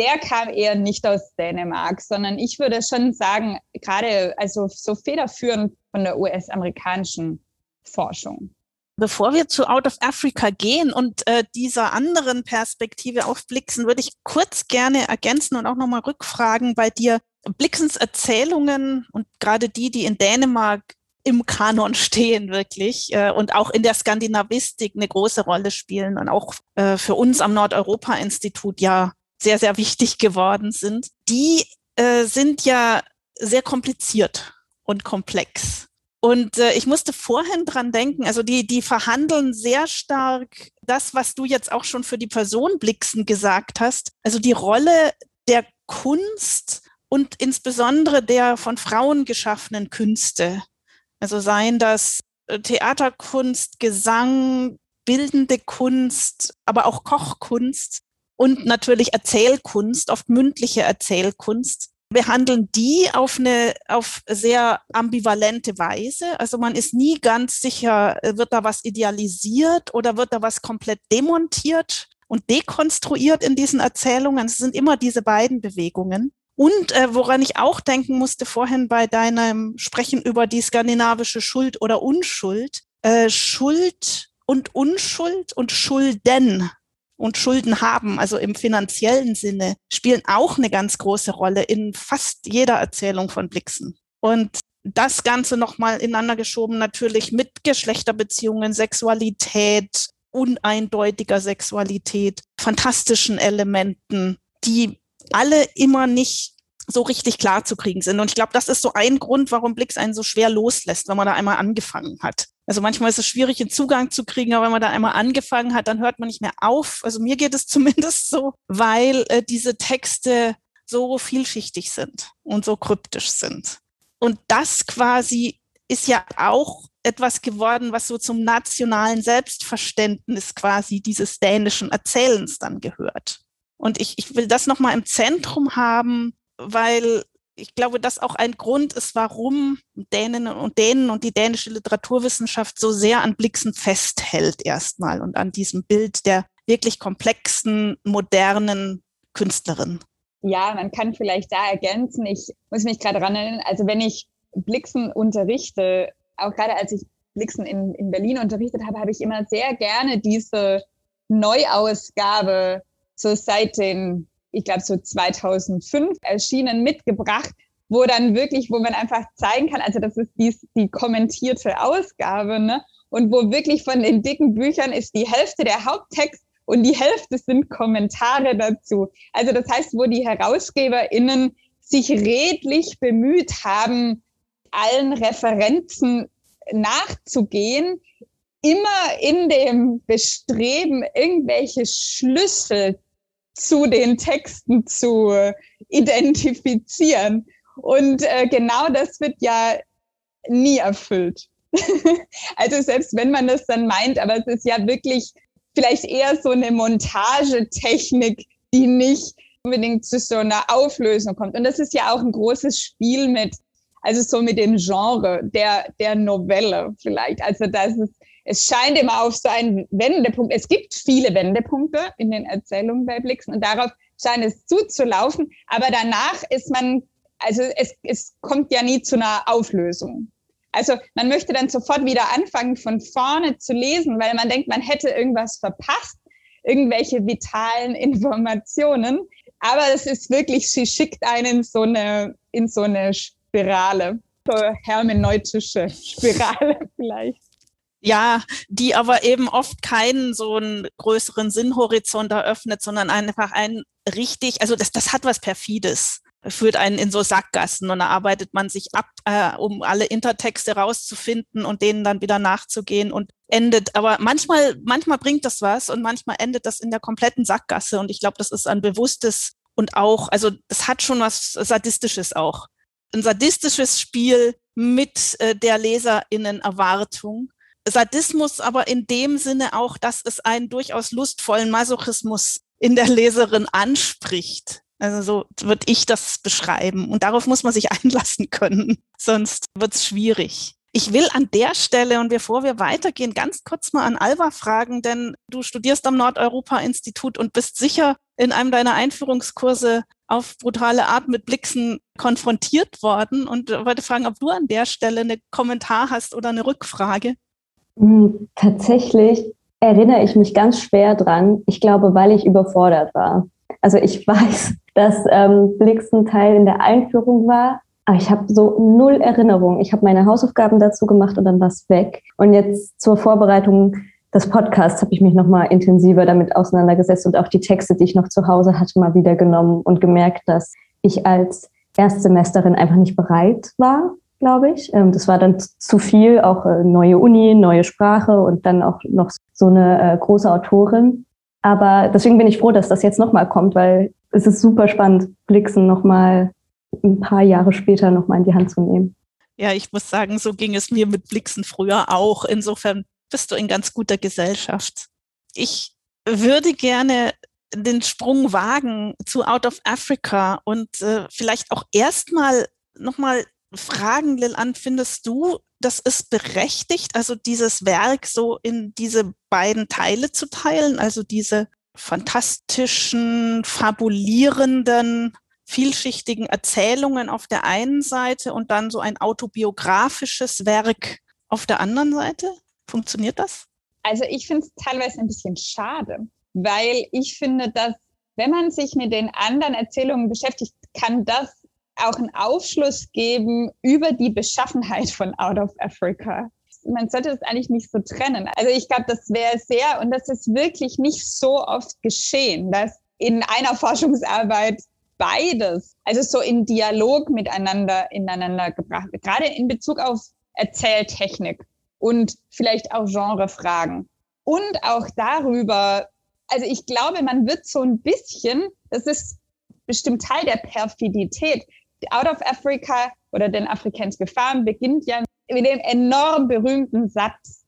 der kam eher nicht aus Dänemark, sondern ich würde schon sagen, gerade also so federführend von der US-amerikanischen Forschung. Bevor wir zu Out of Africa gehen und äh, dieser anderen Perspektive aufblicken, würde ich kurz gerne ergänzen und auch nochmal rückfragen bei dir. Blixens Erzählungen und gerade die, die in Dänemark im Kanon stehen wirklich äh, und auch in der Skandinavistik eine große Rolle spielen und auch äh, für uns am Nordeuropa-Institut ja sehr, sehr wichtig geworden sind, die äh, sind ja sehr kompliziert und komplex. Und äh, ich musste vorhin dran denken, also die, die verhandeln sehr stark das, was du jetzt auch schon für die Person Blixen gesagt hast, also die Rolle der Kunst und insbesondere der von Frauen geschaffenen Künste. Also seien das äh, Theaterkunst, Gesang, bildende Kunst, aber auch Kochkunst und natürlich Erzählkunst, oft mündliche Erzählkunst, behandeln die auf eine auf sehr ambivalente Weise. Also man ist nie ganz sicher, wird da was idealisiert oder wird da was komplett demontiert. und dekonstruiert in diesen Erzählungen. Es sind immer diese beiden Bewegungen. Und äh, woran ich auch denken musste vorhin bei deinem Sprechen über die skandinavische Schuld oder Unschuld, äh, Schuld und Unschuld und Schulden und Schulden haben, also im finanziellen Sinne, spielen auch eine ganz große Rolle in fast jeder Erzählung von Blixen. Und das Ganze nochmal ineinander geschoben, natürlich mit Geschlechterbeziehungen, Sexualität, uneindeutiger Sexualität, fantastischen Elementen, die alle immer nicht so richtig klar zu kriegen sind. Und ich glaube, das ist so ein Grund, warum Blix einen so schwer loslässt, wenn man da einmal angefangen hat. Also manchmal ist es schwierig, den Zugang zu kriegen, aber wenn man da einmal angefangen hat, dann hört man nicht mehr auf. Also mir geht es zumindest so, weil äh, diese Texte so vielschichtig sind und so kryptisch sind. Und das quasi ist ja auch etwas geworden, was so zum nationalen Selbstverständnis quasi dieses dänischen Erzählens dann gehört. Und ich, ich will das nochmal im Zentrum haben, weil ich glaube, das auch ein Grund ist, warum Däninnen und Dänen und die dänische Literaturwissenschaft so sehr an Blixen festhält erstmal und an diesem Bild der wirklich komplexen, modernen Künstlerin. Ja, man kann vielleicht da ergänzen. Ich muss mich gerade daran erinnern, also wenn ich Blixen unterrichte, auch gerade als ich Blixen in, in Berlin unterrichtet habe, habe ich immer sehr gerne diese Neuausgabe so seit den, ich glaube so 2005 erschienen, mitgebracht, wo dann wirklich, wo man einfach zeigen kann, also das ist die, die kommentierte Ausgabe, ne? Und wo wirklich von den dicken Büchern ist die Hälfte der Haupttext und die Hälfte sind Kommentare dazu. Also das heißt, wo die HerausgeberInnen sich redlich bemüht haben, allen Referenzen nachzugehen, immer in dem Bestreben, irgendwelche Schlüssel zu den Texten zu identifizieren. Und äh, genau das wird ja nie erfüllt. also selbst wenn man das dann meint, aber es ist ja wirklich vielleicht eher so eine Montagetechnik, die nicht unbedingt zu so einer Auflösung kommt. Und das ist ja auch ein großes Spiel mit, also so mit dem Genre der, der Novelle vielleicht. Also das ist es scheint immer auf so einen Wendepunkt, es gibt viele Wendepunkte in den Erzählungen bei Blixen und darauf scheint es zuzulaufen, aber danach ist man, also es, es kommt ja nie zu einer Auflösung. Also man möchte dann sofort wieder anfangen, von vorne zu lesen, weil man denkt, man hätte irgendwas verpasst, irgendwelche vitalen Informationen. Aber es ist wirklich, sie schickt einen so eine, in so eine Spirale, so hermeneutische Spirale vielleicht. Ja, die aber eben oft keinen so einen größeren Sinnhorizont eröffnet, sondern einfach ein richtig, also das, das hat was Perfides führt einen in so Sackgassen und da arbeitet man sich ab, äh, um alle Intertexte rauszufinden und denen dann wieder nachzugehen und endet. Aber manchmal, manchmal bringt das was und manchmal endet das in der kompletten Sackgasse und ich glaube, das ist ein bewusstes und auch, also das hat schon was Sadistisches auch. Ein sadistisches Spiel mit äh, der Leserinnen-Erwartung Sadismus aber in dem Sinne auch, dass es einen durchaus lustvollen Masochismus in der Leserin anspricht. Also so würde ich das beschreiben. Und darauf muss man sich einlassen können, sonst wird es schwierig. Ich will an der Stelle und bevor wir weitergehen, ganz kurz mal an Alva fragen, denn du studierst am Nordeuropa-Institut und bist sicher in einem deiner Einführungskurse auf brutale Art mit Blixen konfrontiert worden und wollte fragen, ob du an der Stelle einen Kommentar hast oder eine Rückfrage. Hm, tatsächlich erinnere ich mich ganz schwer dran. Ich glaube, weil ich überfordert war. Also ich weiß, dass ähm, Blix ein Teil in der Einführung war, aber ich habe so null Erinnerung. Ich habe meine Hausaufgaben dazu gemacht und dann war es weg. Und jetzt zur Vorbereitung des Podcasts habe ich mich nochmal intensiver damit auseinandergesetzt und auch die Texte, die ich noch zu Hause hatte, mal wieder genommen und gemerkt, dass ich als Erstsemesterin einfach nicht bereit war glaube ich. Ähm, das war dann zu viel, auch äh, neue Uni, neue Sprache und dann auch noch so eine äh, große Autorin. Aber deswegen bin ich froh, dass das jetzt nochmal kommt, weil es ist super spannend, Blixen nochmal ein paar Jahre später nochmal in die Hand zu nehmen. Ja, ich muss sagen, so ging es mir mit Blixen früher auch. Insofern bist du in ganz guter Gesellschaft. Ich würde gerne den Sprung wagen zu Out of Africa und äh, vielleicht auch erstmal nochmal fragen, Lilan, findest du, das ist berechtigt, also dieses Werk so in diese beiden Teile zu teilen, also diese fantastischen, fabulierenden, vielschichtigen Erzählungen auf der einen Seite und dann so ein autobiografisches Werk auf der anderen Seite? Funktioniert das? Also ich finde es teilweise ein bisschen schade, weil ich finde, dass wenn man sich mit den anderen Erzählungen beschäftigt, kann das auch einen Aufschluss geben über die Beschaffenheit von Out of Africa. Man sollte das eigentlich nicht so trennen. Also ich glaube, das wäre sehr, und das ist wirklich nicht so oft geschehen, dass in einer Forschungsarbeit beides, also so in Dialog miteinander ineinander gebracht wird, gerade in Bezug auf Erzähltechnik und vielleicht auch Genrefragen. Und auch darüber, also ich glaube, man wird so ein bisschen, das ist bestimmt Teil der Perfidität. Out of Africa oder den afrikanischen Farm beginnt ja mit dem enorm berühmten Satz,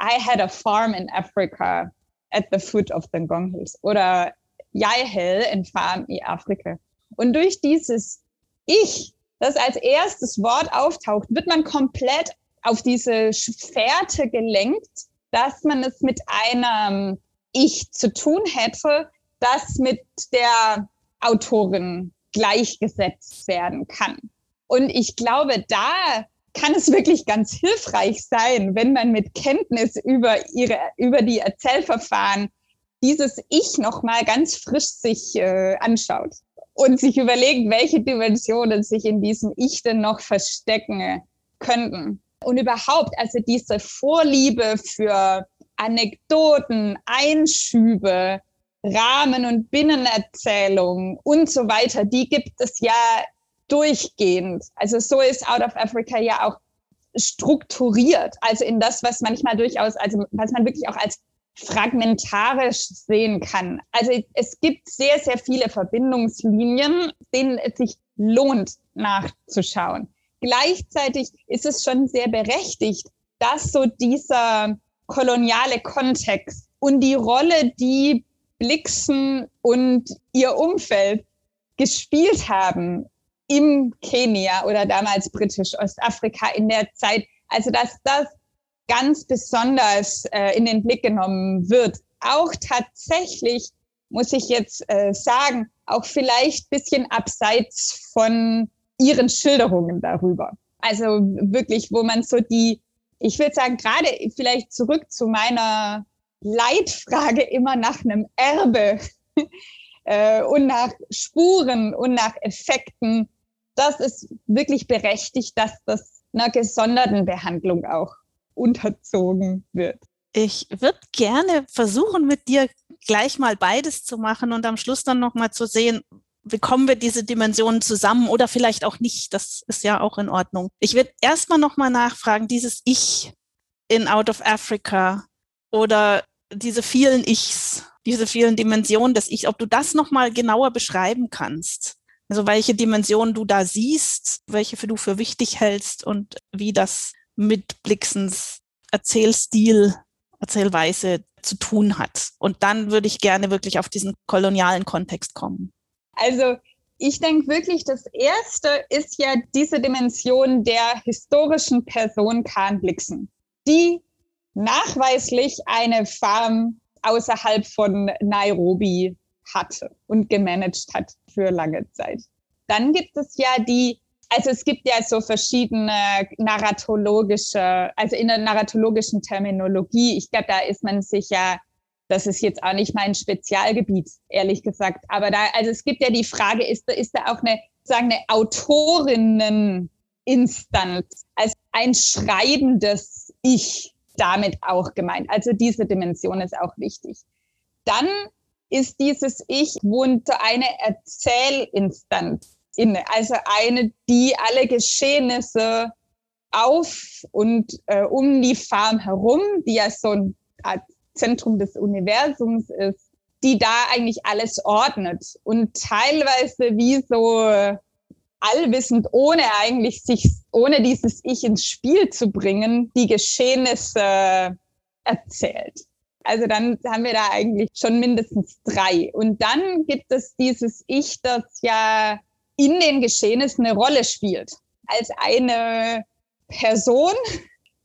I had a farm in Africa at the foot of the Ngong Hills oder Jeg havde en farm i Afrika. Und durch dieses Ich, das als erstes Wort auftaucht, wird man komplett auf diese Fährte gelenkt, dass man es mit einem Ich zu tun hätte, das mit der Autorin gleichgesetzt werden kann. Und ich glaube, da kann es wirklich ganz hilfreich sein, wenn man mit Kenntnis über ihre, über die Erzählverfahren dieses Ich nochmal ganz frisch sich äh, anschaut und sich überlegt, welche Dimensionen sich in diesem Ich denn noch verstecken könnten. Und überhaupt, also diese Vorliebe für Anekdoten, Einschübe, Rahmen- und Binnenerzählungen und so weiter, die gibt es ja durchgehend. Also so ist Out of Africa ja auch strukturiert, also in das, was manchmal durchaus, also was man wirklich auch als fragmentarisch sehen kann. Also es gibt sehr, sehr viele Verbindungslinien, denen es sich lohnt nachzuschauen. Gleichzeitig ist es schon sehr berechtigt, dass so dieser koloniale Kontext und die Rolle, die Blixen und ihr Umfeld gespielt haben im Kenia oder damals britisch-Ostafrika in der Zeit, also dass das ganz besonders äh, in den Blick genommen wird. Auch tatsächlich, muss ich jetzt äh, sagen, auch vielleicht bisschen abseits von ihren Schilderungen darüber. Also wirklich, wo man so die, ich würde sagen, gerade vielleicht zurück zu meiner Leitfrage immer nach einem Erbe äh, und nach Spuren und nach Effekten. Das ist wirklich berechtigt, dass das einer gesonderten Behandlung auch unterzogen wird. Ich würde gerne versuchen, mit dir gleich mal beides zu machen und am Schluss dann nochmal zu sehen, bekommen wir diese Dimensionen zusammen oder vielleicht auch nicht. Das ist ja auch in Ordnung. Ich würde erstmal nochmal nachfragen, dieses Ich in Out of Africa oder diese vielen Ichs, diese vielen Dimensionen des Ich, ob du das nochmal genauer beschreiben kannst. Also welche Dimensionen du da siehst, welche für du für wichtig hältst und wie das mit Blixens Erzählstil, Erzählweise zu tun hat. Und dann würde ich gerne wirklich auf diesen kolonialen Kontext kommen. Also ich denke wirklich, das Erste ist ja diese Dimension der historischen Person Kahn Blixen, die nachweislich eine Farm außerhalb von Nairobi hatte und gemanagt hat für lange Zeit. Dann gibt es ja die also es gibt ja so verschiedene narratologische, also in der narratologischen Terminologie, ich glaube, da ist man sich ja, das ist jetzt auch nicht mein Spezialgebiet, ehrlich gesagt. Aber da, also es gibt ja die Frage, ist, ist da auch eine, sagen, eine Autorinneninstanz als ein schreibendes Ich damit auch gemeint. Also diese Dimension ist auch wichtig. Dann ist dieses Ich wohnt eine Erzählinstanz inne. Also eine, die alle Geschehnisse auf und äh, um die Farm herum, die ja so ein Art Zentrum des Universums ist, die da eigentlich alles ordnet und teilweise wie so allwissend, ohne eigentlich sich, ohne dieses Ich ins Spiel zu bringen, die Geschehnisse erzählt. Also dann haben wir da eigentlich schon mindestens drei. Und dann gibt es dieses Ich, das ja in den Geschehnissen eine Rolle spielt. Als eine Person,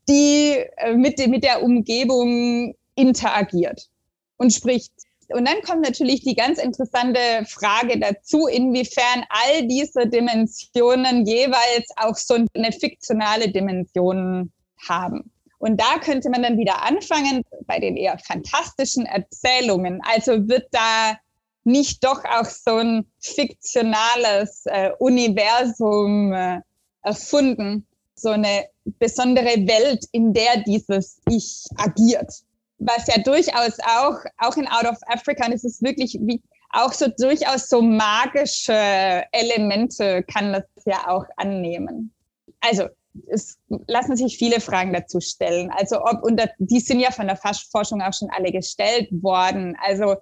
die äh, mit, mit der Umgebung interagiert und spricht. Und dann kommt natürlich die ganz interessante Frage dazu, inwiefern all diese Dimensionen jeweils auch so eine fiktionale Dimension haben. Und da könnte man dann wieder anfangen bei den eher fantastischen Erzählungen. Also wird da nicht doch auch so ein fiktionales äh, Universum äh, erfunden, so eine besondere Welt, in der dieses Ich agiert. Was ja durchaus auch, auch in Out of Africa, und es ist wirklich wie, auch so durchaus so magische Elemente kann das ja auch annehmen. Also es lassen sich viele Fragen dazu stellen. Also ob, und die sind ja von der Forschung auch schon alle gestellt worden. Also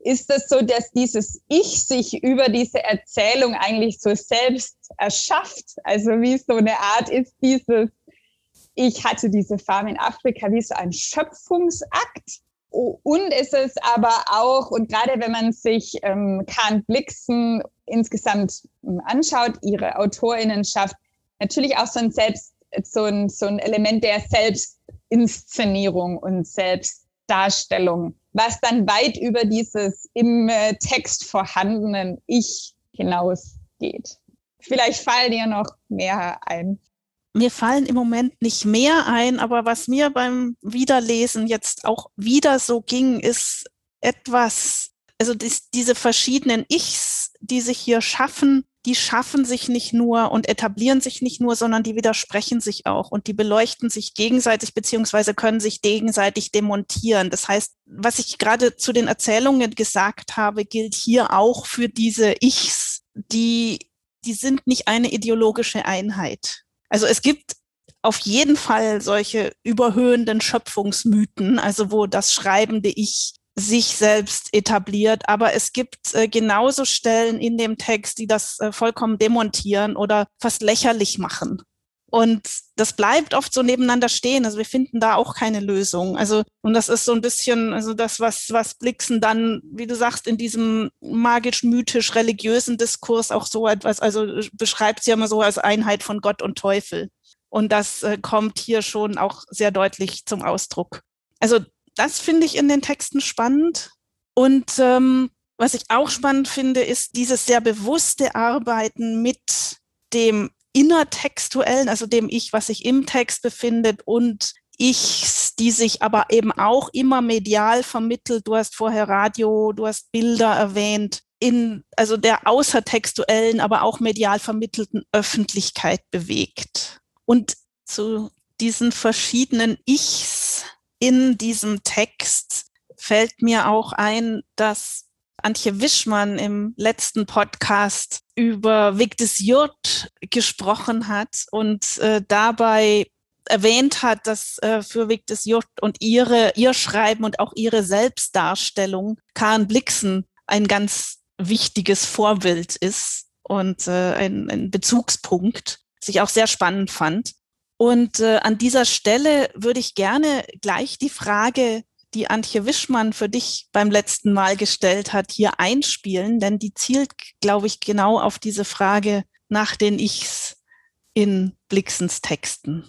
ist es so, dass dieses Ich sich über diese Erzählung eigentlich so selbst erschafft? Also wie so eine Art ist dieses, ich hatte diese Farm in Afrika wie so ein Schöpfungsakt. Und ist es aber auch, und gerade wenn man sich ähm, Kahn Blixen insgesamt ähm, anschaut, ihre Autorinnenschaft, natürlich auch so ein Selbst, so ein, so ein Element der Selbstinszenierung und Selbstdarstellung, was dann weit über dieses im äh, Text vorhandenen Ich hinausgeht. Vielleicht fallen dir noch mehr ein. Mir fallen im Moment nicht mehr ein, aber was mir beim Wiederlesen jetzt auch wieder so ging, ist etwas, also dies, diese verschiedenen Ichs, die sich hier schaffen, die schaffen sich nicht nur und etablieren sich nicht nur, sondern die widersprechen sich auch und die beleuchten sich gegenseitig beziehungsweise können sich gegenseitig demontieren. Das heißt, was ich gerade zu den Erzählungen gesagt habe, gilt hier auch für diese Ichs, die, die sind nicht eine ideologische Einheit. Also es gibt auf jeden Fall solche überhöhenden Schöpfungsmythen, also wo das schreibende Ich sich selbst etabliert. Aber es gibt äh, genauso Stellen in dem Text, die das äh, vollkommen demontieren oder fast lächerlich machen. Und das bleibt oft so nebeneinander stehen. Also wir finden da auch keine Lösung. Also, und das ist so ein bisschen, also das, was, was Blixen dann, wie du sagst, in diesem magisch-mythisch-religiösen Diskurs auch so etwas, also beschreibt sie immer so als Einheit von Gott und Teufel. Und das äh, kommt hier schon auch sehr deutlich zum Ausdruck. Also das finde ich in den Texten spannend. Und ähm, was ich auch spannend finde, ist dieses sehr bewusste Arbeiten mit dem innertextuellen, also dem Ich, was sich im Text befindet und Ichs, die sich aber eben auch immer medial vermittelt. Du hast vorher Radio, du hast Bilder erwähnt, in also der außertextuellen, aber auch medial vermittelten Öffentlichkeit bewegt. Und zu diesen verschiedenen Ichs in diesem Text fällt mir auch ein, dass Antje Wischmann im letzten Podcast über Victis Jurt gesprochen hat und äh, dabei erwähnt hat, dass äh, für Victis Jurt und ihre, ihr Schreiben und auch ihre Selbstdarstellung Karen Blixen ein ganz wichtiges Vorbild ist und äh, ein, ein Bezugspunkt, was ich auch sehr spannend fand. Und äh, an dieser Stelle würde ich gerne gleich die Frage, die Antje Wischmann für dich beim letzten Mal gestellt hat, hier einspielen, denn die zielt, glaube ich, genau auf diese Frage nach den Ichs in Blixens Texten.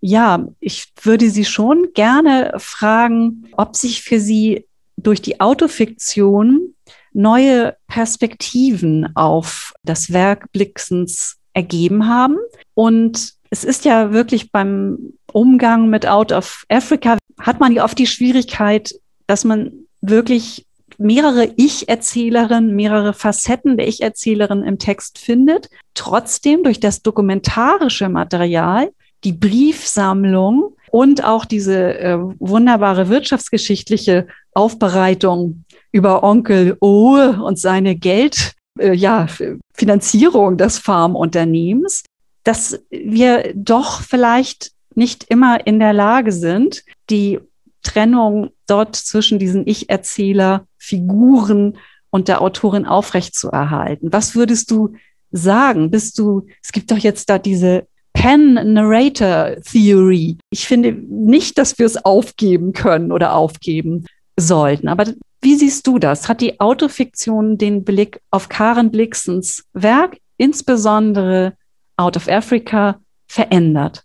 Ja, ich würde Sie schon gerne fragen, ob sich für Sie durch die Autofiktion neue Perspektiven auf das Werk Blixens ergeben haben und es ist ja wirklich beim Umgang mit Out of Africa, hat man ja oft die Schwierigkeit, dass man wirklich mehrere Ich-Erzählerinnen, mehrere Facetten der Ich-Erzählerin im Text findet. Trotzdem durch das dokumentarische Material, die Briefsammlung und auch diese äh, wunderbare wirtschaftsgeschichtliche Aufbereitung über Onkel O und seine Geld, äh, ja, Finanzierung des Farmunternehmens dass wir doch vielleicht nicht immer in der Lage sind, die Trennung dort zwischen diesen Ich-Erzähler, Figuren und der Autorin aufrechtzuerhalten. Was würdest du sagen? Bist du, es gibt doch jetzt da diese Pen-Narrator-Theory. Ich finde nicht, dass wir es aufgeben können oder aufgeben sollten. Aber wie siehst du das? Hat die Autofiktion den Blick auf Karen Blixens Werk, insbesondere Out of Africa verändert?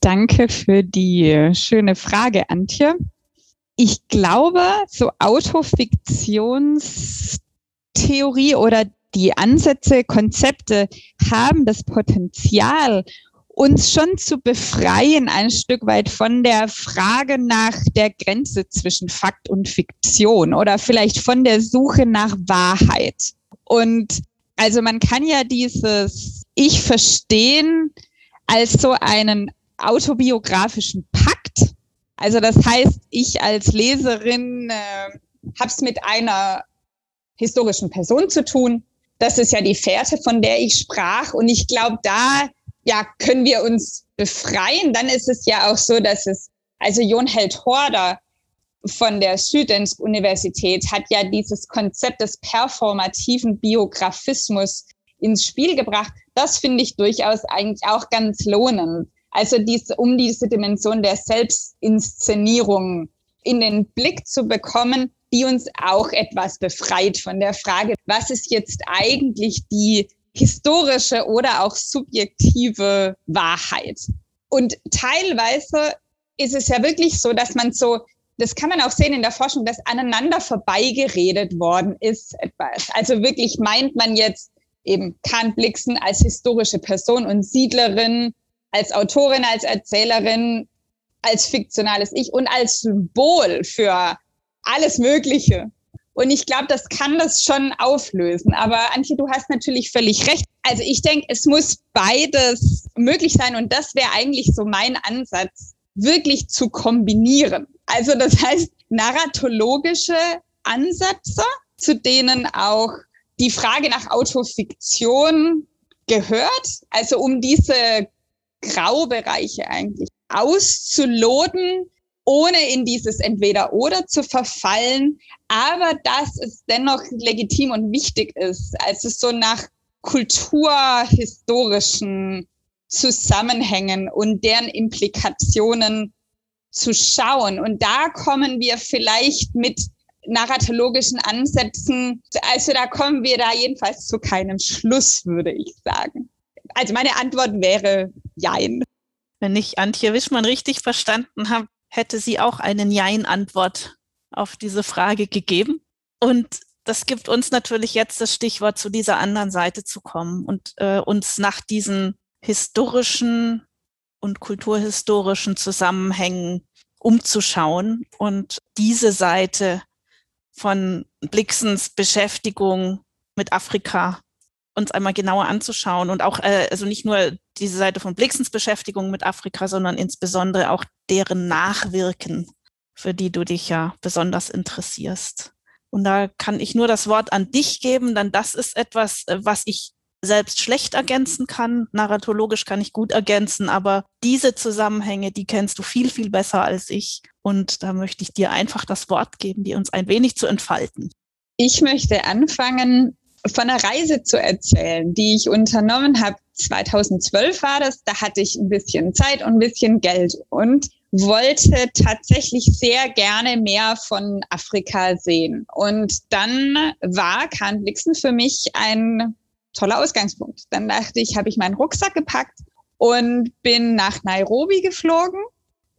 Danke für die schöne Frage, Antje. ich glaube, so Autofiktionstheorie oder die Ansätze, Konzepte haben das Potenzial, uns schon zu befreien ein Stück weit von der Frage nach der Grenze zwischen Fakt und Fiktion oder vielleicht von der Suche nach Wahrheit. Und also man kann ja dieses Ich verstehen als so einen autobiografischen Pakt. Also das heißt, ich als Leserin äh, habe es mit einer historischen Person zu tun. Das ist ja die Fährte, von der ich sprach. Und ich glaube, da ja, können wir uns befreien. Dann ist es ja auch so, dass es, also Jon Held Horder von der Südens-Universität hat ja dieses Konzept des performativen Biografismus ins Spiel gebracht. Das finde ich durchaus eigentlich auch ganz lohnend. Also diese, um diese Dimension der Selbstinszenierung in den Blick zu bekommen, die uns auch etwas befreit von der Frage, was ist jetzt eigentlich die historische oder auch subjektive Wahrheit. Und teilweise ist es ja wirklich so, dass man so, das kann man auch sehen in der Forschung, dass aneinander vorbeigeredet worden ist etwas. Also wirklich meint man jetzt eben Kahn Blixen als historische Person und Siedlerin, als Autorin, als Erzählerin, als fiktionales Ich und als Symbol für alles Mögliche. Und ich glaube, das kann das schon auflösen. Aber Antje, du hast natürlich völlig recht. Also ich denke, es muss beides möglich sein. Und das wäre eigentlich so mein Ansatz, wirklich zu kombinieren. Also das heißt, narratologische Ansätze, zu denen auch die Frage nach Autofiktion gehört. Also um diese Graubereiche eigentlich auszuloten, ohne in dieses Entweder-Oder zu verfallen, aber dass es dennoch legitim und wichtig ist, also so nach kulturhistorischen Zusammenhängen und deren Implikationen zu schauen. Und da kommen wir vielleicht mit narratologischen Ansätzen, also da kommen wir da jedenfalls zu keinem Schluss, würde ich sagen. Also meine Antwort wäre Jein. Wenn ich Antje Wischmann richtig verstanden habe, hätte sie auch eine Nein-Antwort auf diese Frage gegeben. Und das gibt uns natürlich jetzt das Stichwort, zu dieser anderen Seite zu kommen und äh, uns nach diesen historischen und kulturhistorischen Zusammenhängen umzuschauen und diese Seite von Blixens Beschäftigung mit Afrika uns einmal genauer anzuschauen und auch, äh, also nicht nur diese Seite von Blixens Beschäftigung mit Afrika, sondern insbesondere auch deren Nachwirken, für die du dich ja besonders interessierst. Und da kann ich nur das Wort an dich geben, denn das ist etwas, äh, was ich selbst schlecht ergänzen kann. Narratologisch kann ich gut ergänzen, aber diese Zusammenhänge, die kennst du viel, viel besser als ich. Und da möchte ich dir einfach das Wort geben, die uns ein wenig zu entfalten. Ich möchte anfangen von einer Reise zu erzählen, die ich unternommen habe. 2012 war das, da hatte ich ein bisschen Zeit und ein bisschen Geld und wollte tatsächlich sehr gerne mehr von Afrika sehen. Und dann war Kahn Blixen für mich ein toller Ausgangspunkt. Dann dachte ich, habe ich meinen Rucksack gepackt und bin nach Nairobi geflogen.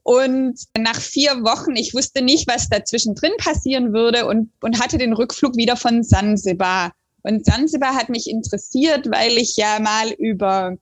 Und nach vier Wochen, ich wusste nicht, was dazwischen drin passieren würde und, und hatte den Rückflug wieder von Zanzibar und Zanzibar hat mich interessiert, weil ich ja mal über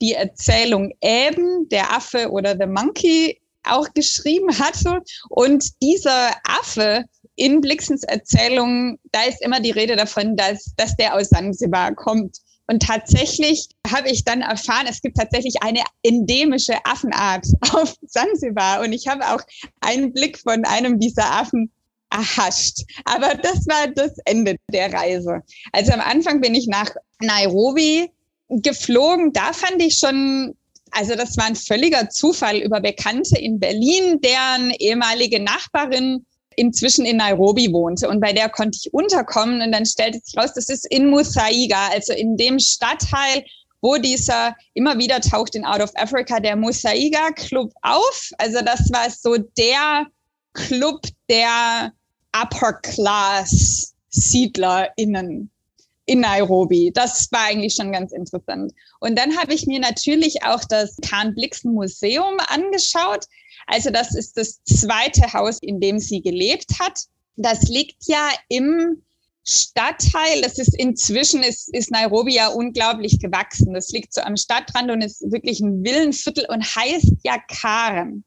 die Erzählung Eben, der Affe oder The Monkey, auch geschrieben hatte. Und dieser Affe in Blixens Erzählung, da ist immer die Rede davon, dass, dass der aus Zanzibar kommt. Und tatsächlich habe ich dann erfahren, es gibt tatsächlich eine endemische Affenart auf Zanzibar. Und ich habe auch einen Blick von einem dieser Affen erhascht. Aber das war das Ende der Reise. Also am Anfang bin ich nach Nairobi geflogen. Da fand ich schon, also das war ein völliger Zufall über Bekannte in Berlin, deren ehemalige Nachbarin inzwischen in Nairobi wohnte und bei der konnte ich unterkommen und dann stellte sich raus, das ist in Musaiga, also in dem Stadtteil, wo dieser immer wieder taucht in Out of Africa der Musaiga Club auf. Also das war so der Club der Upper Class SiedlerInnen in Nairobi. Das war eigentlich schon ganz interessant. Und dann habe ich mir natürlich auch das Kahn Blixen Museum angeschaut. Also das ist das zweite Haus, in dem sie gelebt hat. Das liegt ja im Stadtteil, das ist inzwischen, ist, ist Nairobi ja unglaublich gewachsen. Das liegt so am Stadtrand und ist wirklich ein Villenviertel und heißt ja Karen.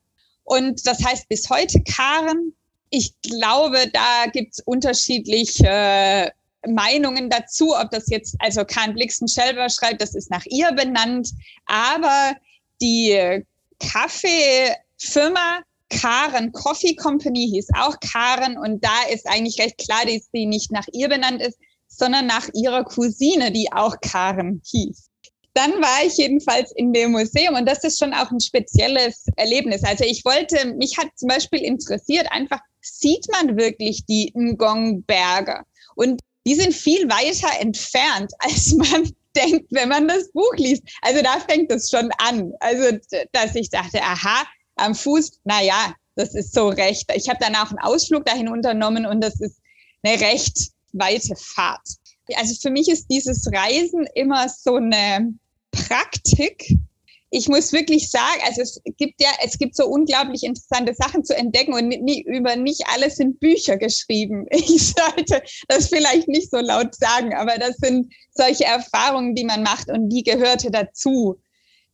Und das heißt bis heute Karen. Ich glaube, da gibt's unterschiedliche Meinungen dazu, ob das jetzt, also Karen Blixen selber schreibt, das ist nach ihr benannt, aber die Kaffeefirma Karen Coffee Company hieß auch Karen und da ist eigentlich recht klar, dass sie nicht nach ihr benannt ist, sondern nach ihrer Cousine, die auch Karen hieß. Dann war ich jedenfalls in dem Museum und das ist schon auch ein spezielles Erlebnis. Also ich wollte, mich hat zum Beispiel interessiert, einfach sieht man wirklich die Ngong-Berge? Und die sind viel weiter entfernt, als man denkt, wenn man das Buch liest. Also da fängt es schon an. Also, dass ich dachte, aha, am Fuß, na ja, das ist so recht. Ich habe dann auch einen Ausflug dahin unternommen und das ist eine recht weite Fahrt. Also für mich ist dieses Reisen immer so eine Praktik, ich muss wirklich sagen, also es gibt ja, es gibt so unglaublich interessante Sachen zu entdecken und nie, über nicht alles sind Bücher geschrieben. Ich sollte das vielleicht nicht so laut sagen, aber das sind solche Erfahrungen, die man macht und die gehörte dazu.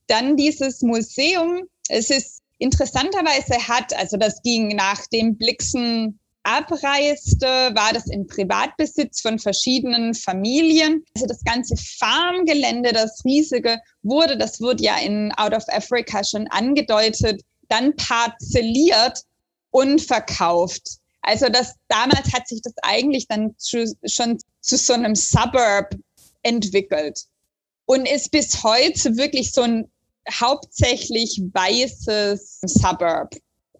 Dann dieses Museum, es ist interessanterweise hat, also das ging nach dem Blixen abreiste, war das in Privatbesitz von verschiedenen Familien. Also das ganze Farmgelände, das riesige, wurde, das wurde ja in Out of Africa schon angedeutet, dann parzelliert und verkauft. Also das damals hat sich das eigentlich dann zu, schon zu so einem Suburb entwickelt und ist bis heute wirklich so ein hauptsächlich weißes Suburb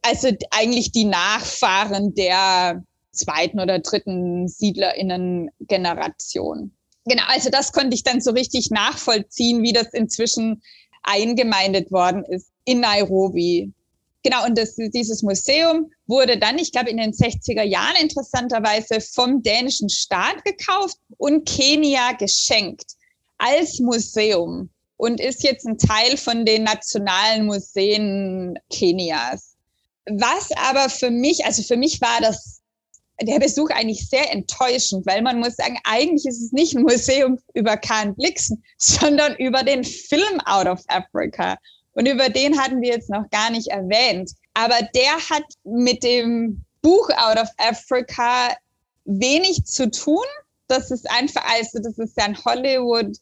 also eigentlich die Nachfahren der zweiten oder dritten SiedlerInnen-Generation. Genau, also das konnte ich dann so richtig nachvollziehen, wie das inzwischen eingemeindet worden ist in Nairobi. Genau, und das, dieses Museum wurde dann, ich glaube, in den 60er Jahren interessanterweise vom dänischen Staat gekauft und Kenia geschenkt als Museum und ist jetzt ein Teil von den nationalen Museen Kenias. Was aber für mich, also für mich war das der Besuch eigentlich sehr enttäuschend, weil man muss sagen, eigentlich ist es nicht ein Museum über Karen Blixen, sondern über den Film Out of Africa. Und über den hatten wir jetzt noch gar nicht erwähnt. Aber der hat mit dem Buch Out of Africa wenig zu tun. Das ist einfach, also das ist ja ein Hollywood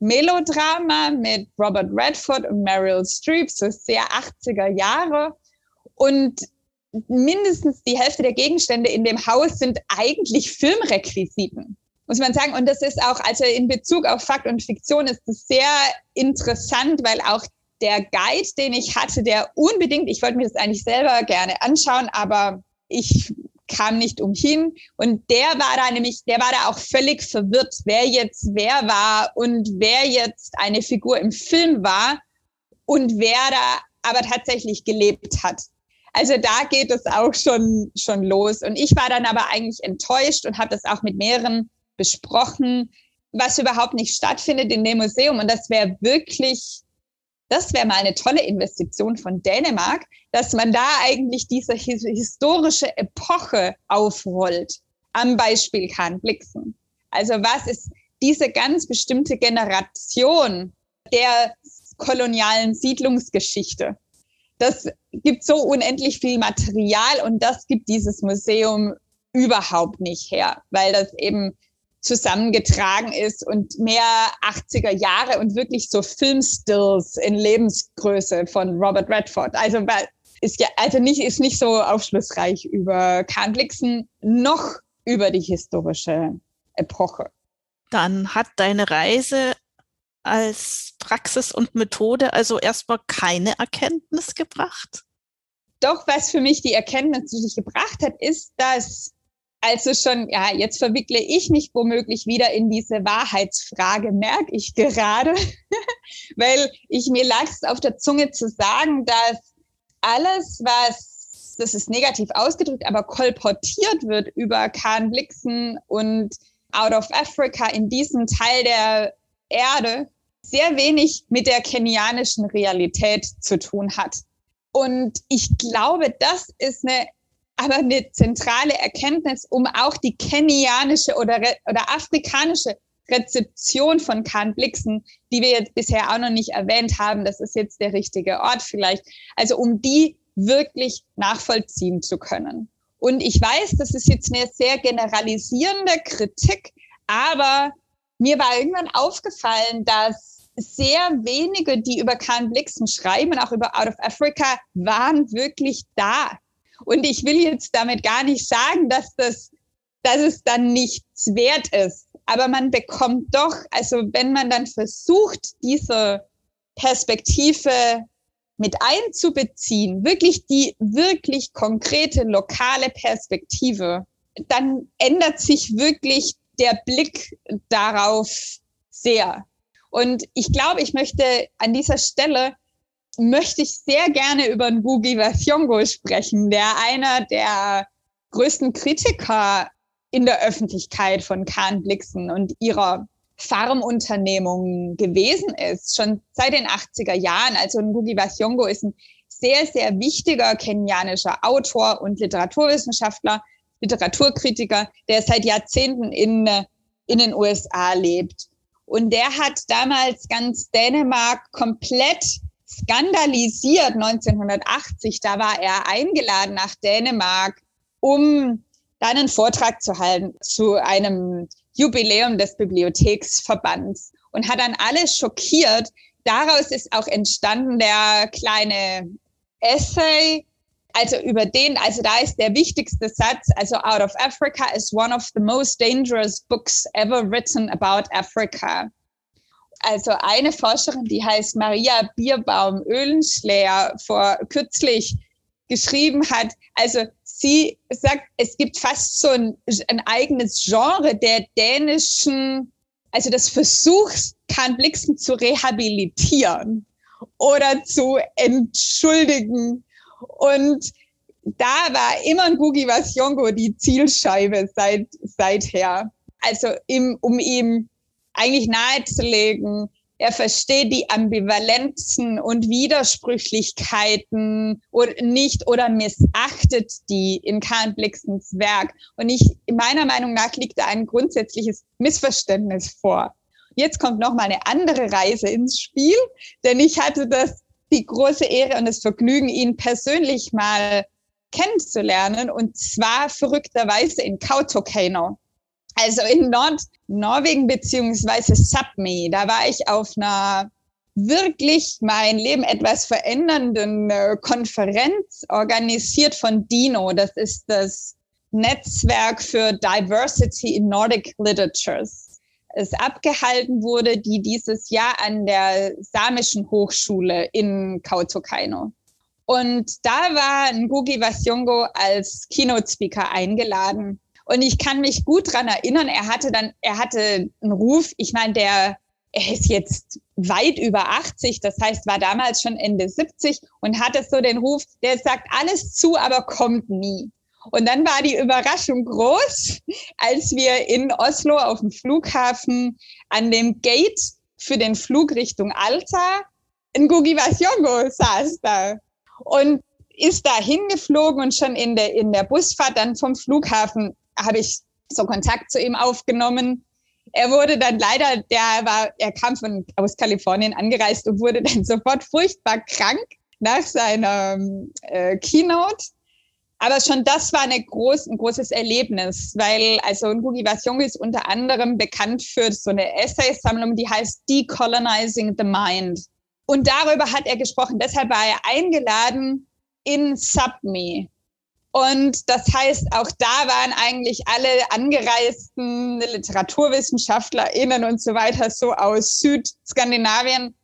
Melodrama mit Robert Redford und Meryl Streep, so sehr 80er Jahre. Und mindestens die Hälfte der Gegenstände in dem Haus sind eigentlich Filmrequisiten, muss man sagen. Und das ist auch, also in Bezug auf Fakt und Fiktion ist es sehr interessant, weil auch der Guide, den ich hatte, der unbedingt, ich wollte mir das eigentlich selber gerne anschauen, aber ich kam nicht umhin. Und der war da nämlich, der war da auch völlig verwirrt, wer jetzt wer war und wer jetzt eine Figur im Film war und wer da aber tatsächlich gelebt hat. Also da geht es auch schon, schon los. Und ich war dann aber eigentlich enttäuscht und habe das auch mit mehreren besprochen, was überhaupt nicht stattfindet in dem Museum. Und das wäre wirklich, das wäre mal eine tolle Investition von Dänemark, dass man da eigentlich diese historische Epoche aufrollt. Am Beispiel Kahn Blixen. Also was ist diese ganz bestimmte Generation der kolonialen Siedlungsgeschichte? Das gibt so unendlich viel Material und das gibt dieses Museum überhaupt nicht her, weil das eben zusammengetragen ist und mehr 80er Jahre und wirklich so Filmstills in Lebensgröße von Robert Redford. Also ist ja also nicht ist nicht so aufschlussreich über Kahn Blixen noch über die historische Epoche. Dann hat deine Reise als Praxis und Methode also erstmal keine Erkenntnis gebracht? Doch, was für mich die Erkenntnis die gebracht hat, ist, dass also schon, ja, jetzt verwickle ich mich womöglich wieder in diese Wahrheitsfrage, merke ich gerade, weil ich mir lag es auf der Zunge zu sagen, dass alles, was, das ist negativ ausgedrückt, aber kolportiert wird über Kahn Blixen und Out of Africa in diesem Teil der Erde, sehr wenig mit der kenianischen Realität zu tun hat. Und ich glaube, das ist eine, aber eine zentrale Erkenntnis, um auch die kenianische oder, oder afrikanische Rezeption von Kahn Blixen, die wir jetzt bisher auch noch nicht erwähnt haben, das ist jetzt der richtige Ort vielleicht, also um die wirklich nachvollziehen zu können. Und ich weiß, das ist jetzt eine sehr generalisierende Kritik, aber mir war irgendwann aufgefallen, dass sehr wenige, die über Kahn Blixen schreiben, auch über Out of Africa, waren wirklich da. Und ich will jetzt damit gar nicht sagen, dass das, dass es dann nichts wert ist. Aber man bekommt doch, also wenn man dann versucht, diese Perspektive mit einzubeziehen, wirklich die wirklich konkrete lokale Perspektive, dann ändert sich wirklich der Blick darauf sehr. Und ich glaube, ich möchte an dieser Stelle möchte ich sehr gerne über Ngugi wa Thiong'o sprechen, der einer der größten Kritiker in der Öffentlichkeit von Kahn Blixen und ihrer Farmunternehmung gewesen ist, schon seit den 80er Jahren. Also Ngugi wa Thiong'o ist ein sehr, sehr wichtiger kenianischer Autor und Literaturwissenschaftler, Literaturkritiker, der seit Jahrzehnten in, in den USA lebt. Und der hat damals ganz Dänemark komplett skandalisiert 1980. Da war er eingeladen nach Dänemark, um dann einen Vortrag zu halten zu einem Jubiläum des Bibliotheksverbands und hat dann alles schockiert. Daraus ist auch entstanden der kleine Essay, also über den, also da ist der wichtigste Satz, also Out of Africa is one of the most dangerous books ever written about Africa. Also eine Forscherin, die heißt Maria Bierbaum Öhlenschläger, vor kürzlich geschrieben hat, also sie sagt, es gibt fast so ein, ein eigenes Genre der dänischen, also des Versuchs, Kahn Blixen zu rehabilitieren oder zu entschuldigen. Und da war immer ein Gugi Wasiongo die Zielscheibe seit, seither. Also im, um ihm eigentlich nahezulegen, er versteht die Ambivalenzen und Widersprüchlichkeiten oder nicht oder missachtet die in Karl Blixens Werk. Und ich, meiner Meinung nach liegt da ein grundsätzliches Missverständnis vor. Jetzt kommt noch mal eine andere Reise ins Spiel, denn ich hatte das, die große Ehre und das Vergnügen, ihn persönlich mal kennenzulernen und zwar verrückterweise in Kautokeino also in Nordnorwegen beziehungsweise Sapmi, da war ich auf einer wirklich mein Leben etwas verändernden äh, Konferenz organisiert von DINO. Das ist das Netzwerk für Diversity in Nordic Literatures. Es abgehalten wurde, die dieses Jahr an der Samischen Hochschule in Kautokeino. Und da war Ngugi Wasiongo als Keynote Speaker eingeladen. Und ich kann mich gut dran erinnern, er hatte dann, er hatte einen Ruf, ich meine, der, er ist jetzt weit über 80, das heißt, war damals schon Ende 70 und hatte so den Ruf, der sagt alles zu, aber kommt nie. Und dann war die Überraschung groß, als wir in Oslo auf dem Flughafen an dem Gate für den Flug Richtung Alta in Gugi Wasiongo saß da. Und ist da hingeflogen und schon in der, in der Busfahrt dann vom Flughafen habe ich so Kontakt zu ihm aufgenommen. Er wurde dann leider, der war, er kam von, aus Kalifornien angereist und wurde dann sofort furchtbar krank nach seiner äh, Keynote. Aber schon das war eine groß, ein großes Erlebnis, weil also Ngugi wa Thiong'o ist unter anderem bekannt für so eine Essaysammlung, die heißt Decolonizing the Mind. Und darüber hat er gesprochen. Deshalb war er eingeladen in Subme. Und das heißt, auch da waren eigentlich alle angereisten LiteraturwissenschaftlerInnen und so weiter so aus Südskandinavien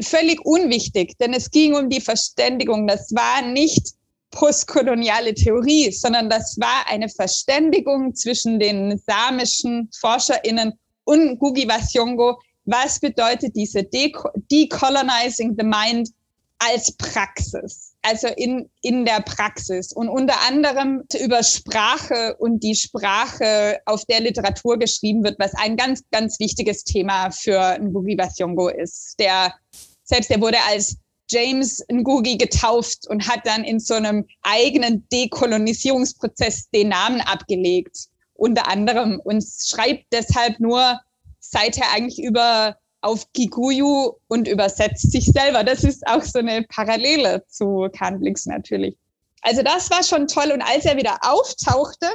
völlig unwichtig, denn es ging um die Verständigung. Das war nicht postkoloniale Theorie, sondern das war eine Verständigung zwischen den samischen ForscherInnen und Gugi Wasiongo. Was bedeutet diese Decolonizing the Mind als Praxis? also in, in der Praxis und unter anderem über Sprache und die Sprache, auf der Literatur geschrieben wird, was ein ganz, ganz wichtiges Thema für Ngugi Bathiongo ist. Der, selbst der wurde als James Ngugi getauft und hat dann in so einem eigenen Dekolonisierungsprozess den Namen abgelegt, unter anderem, und schreibt deshalb nur seither eigentlich über auf Kikuyu und übersetzt sich selber. Das ist auch so eine Parallele zu Kahnblix natürlich. Also das war schon toll. Und als er wieder auftauchte,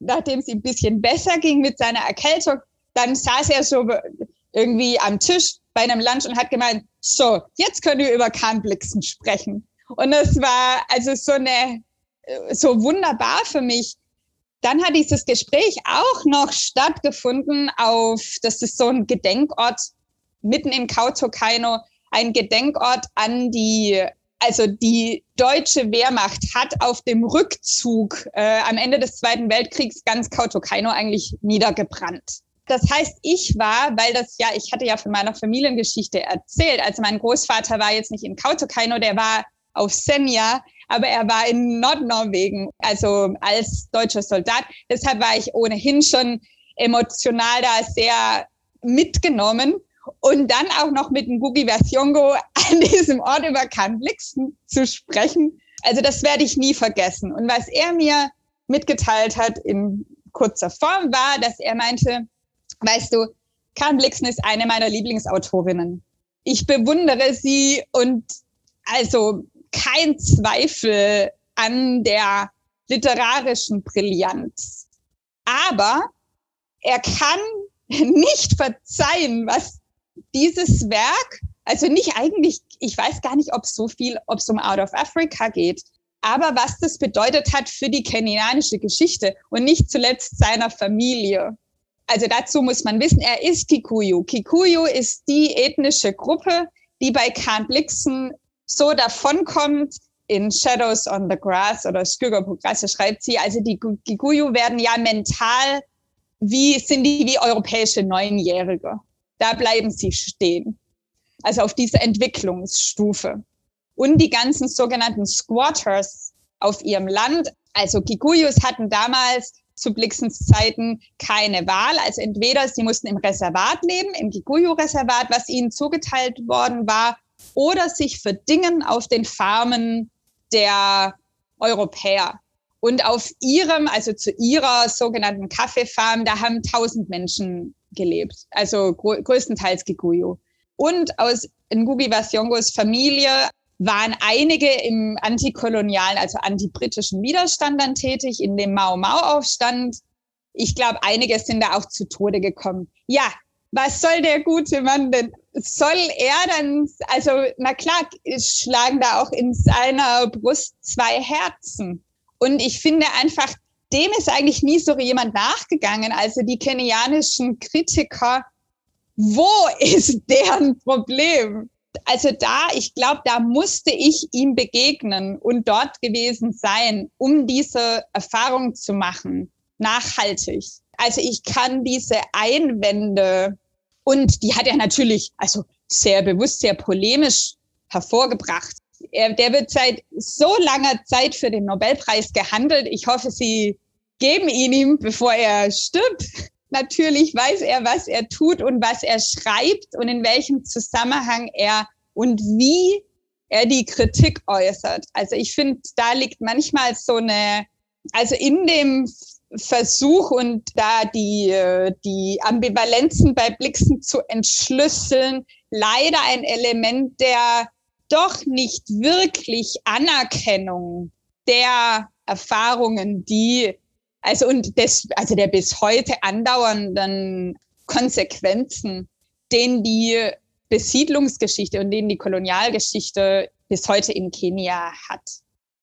nachdem es ihm ein bisschen besser ging mit seiner Erkältung, dann saß er so irgendwie am Tisch bei einem Lunch und hat gemeint, so, jetzt können wir über Kahnblixen sprechen. Und es war also so eine, so wunderbar für mich. Dann hat dieses Gespräch auch noch stattgefunden auf, das ist so ein Gedenkort mitten in Kautokeino, ein Gedenkort an die also die deutsche Wehrmacht hat auf dem Rückzug äh, am Ende des Zweiten Weltkriegs ganz Kautokeino eigentlich niedergebrannt. Das heißt, ich war, weil das ja, ich hatte ja von meiner Familiengeschichte erzählt. Also mein Großvater war jetzt nicht in Kautokeino, der war auf Senja, aber er war in Nordnorwegen, also als deutscher Soldat. Deshalb war ich ohnehin schon emotional da sehr mitgenommen. Und dann auch noch mit dem Gugi Versiongo an diesem Ort über Kanblixen zu sprechen. Also das werde ich nie vergessen. Und was er mir mitgeteilt hat in kurzer Form war, dass er meinte, weißt du, Karen Blixen ist eine meiner Lieblingsautorinnen. Ich bewundere sie und also kein Zweifel an der literarischen Brillanz. Aber er kann nicht verzeihen, was dieses Werk, also nicht eigentlich, ich weiß gar nicht, ob so viel, ob es um Out of Africa geht, aber was das bedeutet hat für die kenianische Geschichte und nicht zuletzt seiner Familie. Also dazu muss man wissen, er ist Kikuyu. Kikuyu ist die ethnische Gruppe, die bei Kahn Blixen so davonkommt, in Shadows on the Grass oder Skugga Progresse schreibt sie, also die Kikuyu werden ja mental wie, sind die wie europäische Neunjährige da bleiben sie stehen. Also auf dieser Entwicklungsstufe. Und die ganzen sogenannten Squatters auf ihrem Land, also Kikuyus hatten damals zu Blixens Zeiten keine Wahl. Also entweder sie mussten im Reservat leben, im Kikuyu-Reservat, was ihnen zugeteilt worden war, oder sich verdingen auf den Farmen der Europäer. Und auf ihrem, also zu ihrer sogenannten Kaffeefarm, da haben tausend Menschen gelebt, also größtenteils Kikuyu. Und aus Ngugi Wasiongos Familie waren einige im antikolonialen, also antibritischen Widerstand dann tätig, in dem Mao-Mao-Aufstand. Ich glaube, einige sind da auch zu Tode gekommen. Ja, was soll der gute Mann denn? Soll er dann, also na klar, schlagen da auch in seiner Brust zwei Herzen. Und ich finde einfach, dem ist eigentlich nie so jemand nachgegangen. Also die kenianischen Kritiker, wo ist deren Problem? Also da, ich glaube, da musste ich ihm begegnen und dort gewesen sein, um diese Erfahrung zu machen, nachhaltig. Also ich kann diese Einwände und die hat er natürlich, also sehr bewusst, sehr polemisch hervorgebracht. Er, der wird seit so langer Zeit für den Nobelpreis gehandelt. Ich hoffe, Sie geben ihn ihm, bevor er stirbt. Natürlich weiß er, was er tut und was er schreibt und in welchem Zusammenhang er und wie er die Kritik äußert. Also ich finde, da liegt manchmal so eine, also in dem Versuch und da die, die Ambivalenzen bei Blixen zu entschlüsseln, leider ein Element der doch nicht wirklich Anerkennung der Erfahrungen, die also und das, also der bis heute andauernden Konsequenzen, den die Besiedlungsgeschichte und den die Kolonialgeschichte bis heute in Kenia hat.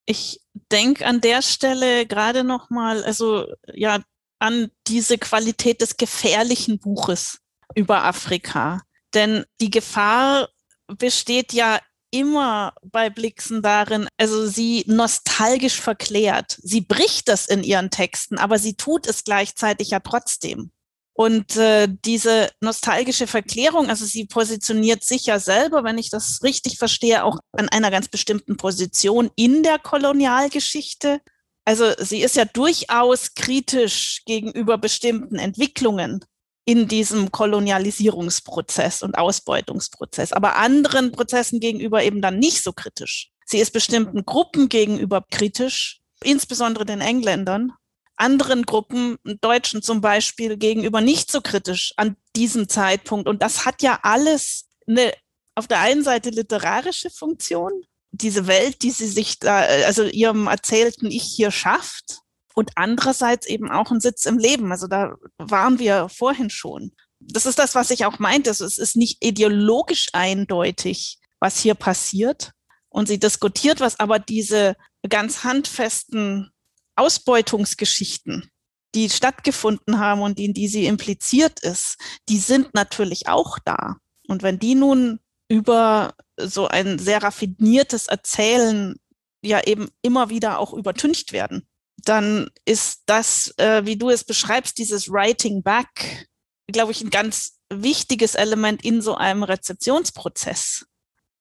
Ich denke an der Stelle gerade noch mal, also ja, an diese Qualität des gefährlichen Buches über Afrika. Denn die Gefahr besteht ja immer bei Blixen darin, also sie nostalgisch verklärt. Sie bricht das in ihren Texten, aber sie tut es gleichzeitig ja trotzdem. Und äh, diese nostalgische Verklärung, also sie positioniert sich ja selber, wenn ich das richtig verstehe, auch an einer ganz bestimmten Position in der Kolonialgeschichte. Also sie ist ja durchaus kritisch gegenüber bestimmten Entwicklungen in diesem Kolonialisierungsprozess und Ausbeutungsprozess, aber anderen Prozessen gegenüber eben dann nicht so kritisch. Sie ist bestimmten Gruppen gegenüber kritisch, insbesondere den Engländern, anderen Gruppen, Deutschen zum Beispiel, gegenüber nicht so kritisch an diesem Zeitpunkt. Und das hat ja alles eine auf der einen Seite literarische Funktion, diese Welt, die sie sich da, also ihrem erzählten Ich hier schafft, und andererseits eben auch ein Sitz im Leben. Also da waren wir vorhin schon. Das ist das, was ich auch meinte. Also es ist nicht ideologisch eindeutig, was hier passiert. Und sie diskutiert was, aber diese ganz handfesten Ausbeutungsgeschichten, die stattgefunden haben und in die sie impliziert ist, die sind natürlich auch da. Und wenn die nun über so ein sehr raffiniertes Erzählen ja eben immer wieder auch übertüncht werden, dann ist das, äh, wie du es beschreibst, dieses Writing Back, glaube ich, ein ganz wichtiges Element in so einem Rezeptionsprozess.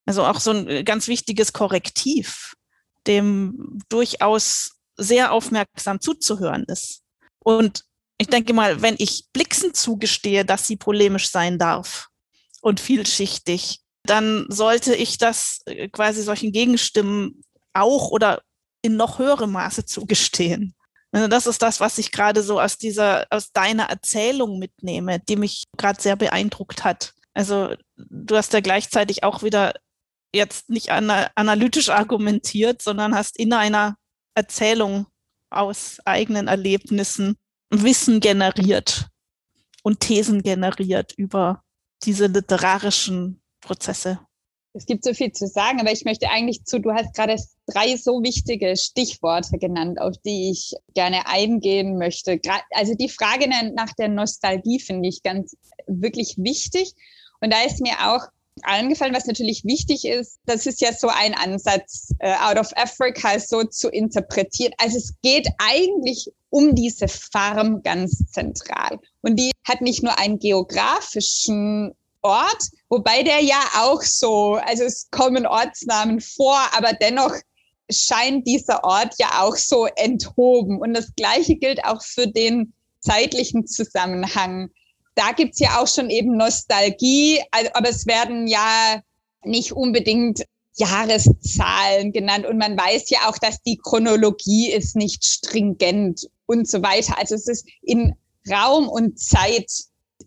Also auch so ein ganz wichtiges Korrektiv, dem durchaus sehr aufmerksam zuzuhören ist. Und ich denke mal, wenn ich Blixen zugestehe, dass sie polemisch sein darf und vielschichtig, dann sollte ich das äh, quasi solchen Gegenstimmen auch oder in noch höherem Maße zugestehen. Also das ist das, was ich gerade so aus dieser, aus deiner Erzählung mitnehme, die mich gerade sehr beeindruckt hat. Also du hast ja gleichzeitig auch wieder jetzt nicht analytisch argumentiert, sondern hast in einer Erzählung aus eigenen Erlebnissen Wissen generiert und Thesen generiert über diese literarischen Prozesse. Es gibt so viel zu sagen, aber ich möchte eigentlich zu, du hast gerade drei so wichtige Stichworte genannt, auf die ich gerne eingehen möchte. Also die Frage nach der Nostalgie finde ich ganz wirklich wichtig. Und da ist mir auch angefallen, was natürlich wichtig ist, das ist ja so ein Ansatz, uh, Out of Africa so zu interpretieren. Also es geht eigentlich um diese Farm ganz zentral. Und die hat nicht nur einen geografischen Ort, wobei der ja auch so, also es kommen Ortsnamen vor, aber dennoch scheint dieser Ort ja auch so enthoben. Und das Gleiche gilt auch für den zeitlichen Zusammenhang. Da gibt's ja auch schon eben Nostalgie, aber es werden ja nicht unbedingt Jahreszahlen genannt und man weiß ja auch, dass die Chronologie ist nicht stringent und so weiter. Also es ist in Raum und Zeit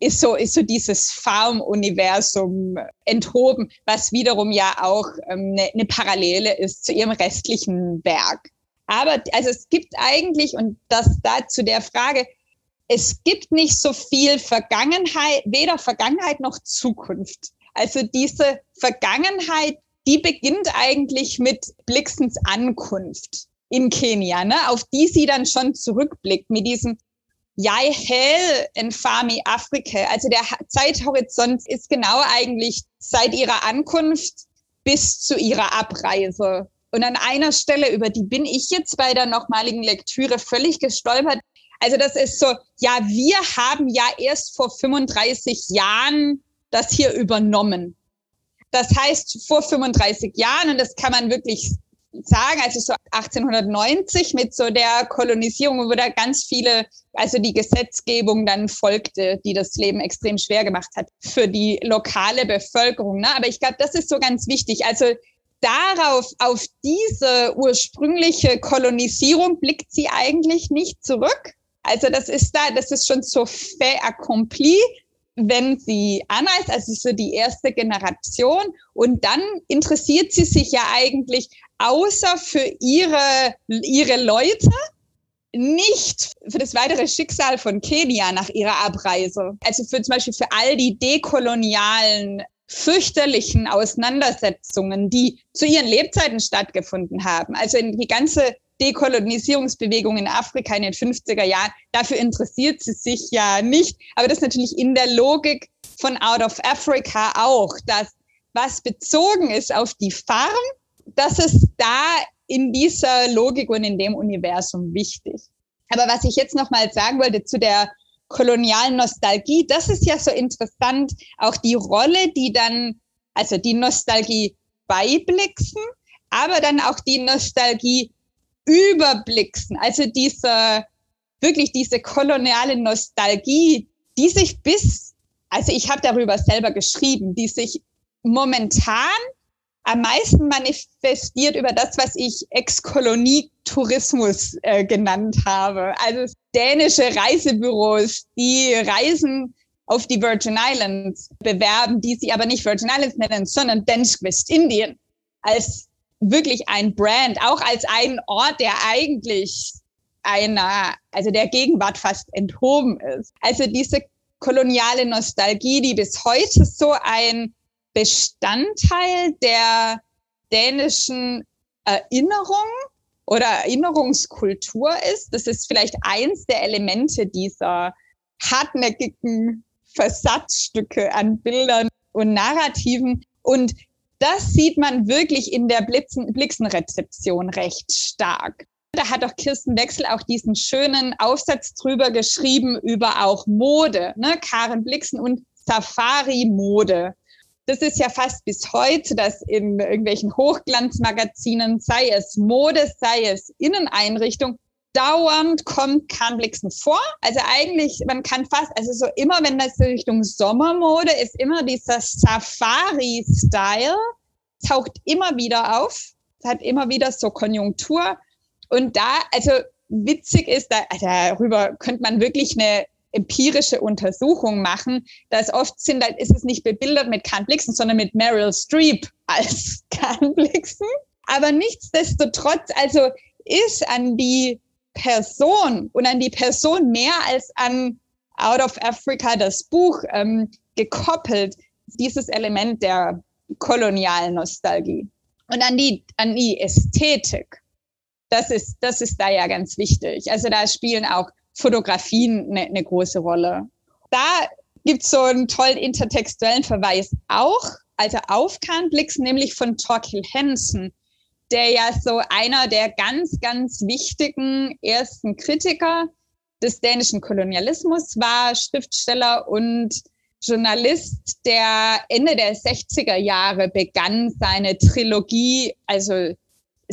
ist so, ist so dieses Farm-Universum enthoben, was wiederum ja auch ähm, eine, eine Parallele ist zu ihrem restlichen Werk. Aber also es gibt eigentlich, und das da zu der Frage, es gibt nicht so viel Vergangenheit, weder Vergangenheit noch Zukunft. Also diese Vergangenheit, die beginnt eigentlich mit Blixens Ankunft in Kenia, ne, auf die sie dann schon zurückblickt mit diesem Jai Hell Infami Afrika. Also der Zeithorizont ist genau eigentlich seit ihrer Ankunft bis zu ihrer Abreise. Und an einer Stelle, über die bin ich jetzt bei der nochmaligen Lektüre völlig gestolpert. Also das ist so, ja, wir haben ja erst vor 35 Jahren das hier übernommen. Das heißt, vor 35 Jahren, und das kann man wirklich sagen, also so 1890 mit so der Kolonisierung, wo da ganz viele, also die Gesetzgebung dann folgte, die das Leben extrem schwer gemacht hat für die lokale Bevölkerung. Ne? Aber ich glaube, das ist so ganz wichtig. Also darauf, auf diese ursprüngliche Kolonisierung blickt sie eigentlich nicht zurück. Also das ist da, das ist schon so fait accompli wenn sie anreist, also so die erste Generation. Und dann interessiert sie sich ja eigentlich außer für ihre, ihre Leute nicht für das weitere Schicksal von Kenia nach ihrer Abreise. Also für zum Beispiel für all die dekolonialen fürchterlichen Auseinandersetzungen, die zu ihren Lebzeiten stattgefunden haben. Also in die ganze Dekolonisierungsbewegung in Afrika in den 50er Jahren, dafür interessiert sie sich ja nicht. Aber das ist natürlich in der Logik von Out of Africa auch, dass was bezogen ist auf die Farm, das ist da in dieser Logik und in dem Universum wichtig. Aber was ich jetzt noch mal sagen wollte zu der kolonialen Nostalgie, das ist ja so interessant, auch die Rolle, die dann, also die Nostalgie beiblicksen, aber dann auch die Nostalgie überblicksen. Also diese, wirklich diese koloniale Nostalgie, die sich bis, also ich habe darüber selber geschrieben, die sich momentan am meisten manifestiert über das, was ich Ex-Kolonie-Tourismus äh, genannt habe. Also dänische Reisebüros, die Reisen auf die Virgin Islands bewerben, die sie aber nicht Virgin Islands nennen, sondern Danish West-Indien als wirklich ein Brand, auch als ein Ort, der eigentlich einer, also der Gegenwart fast enthoben ist. Also diese koloniale Nostalgie, die bis heute so ein Bestandteil der dänischen Erinnerung oder Erinnerungskultur ist. Das ist vielleicht eins der Elemente dieser hartnäckigen Versatzstücke an Bildern und Narrativen. Und das sieht man wirklich in der Blitzen, Blixenrezeption recht stark. Da hat auch Kirsten Wechsel auch diesen schönen Aufsatz drüber geschrieben über auch Mode, ne? Karen Blixen und Safari-Mode das ist ja fast bis heute, dass in irgendwelchen Hochglanzmagazinen, sei es Mode, sei es Inneneinrichtung, dauernd kommt Kahnblixen vor. Also eigentlich, man kann fast, also so immer, wenn das Richtung Sommermode ist, immer dieser Safari-Style taucht immer wieder auf, hat immer wieder so Konjunktur. Und da, also witzig ist, da, also darüber könnte man wirklich eine empirische Untersuchung machen, dass oft sind, da ist es nicht bebildert mit Kahn Blixen, sondern mit Meryl Streep als Kahn Blixen. Aber nichtsdestotrotz, also ist an die Person und an die Person mehr als an Out of Africa, das Buch, ähm, gekoppelt, dieses Element der kolonialen Nostalgie. Und an die, an die Ästhetik. Das ist, das ist da ja ganz wichtig. Also da spielen auch Fotografien eine, eine große Rolle. Da gibt es so einen tollen intertextuellen Verweis auch, also auf Kahn Blix, nämlich von Torkil Hansen, der ja so einer der ganz, ganz wichtigen ersten Kritiker des dänischen Kolonialismus war, Schriftsteller und Journalist, der Ende der 60er Jahre begann, seine Trilogie, also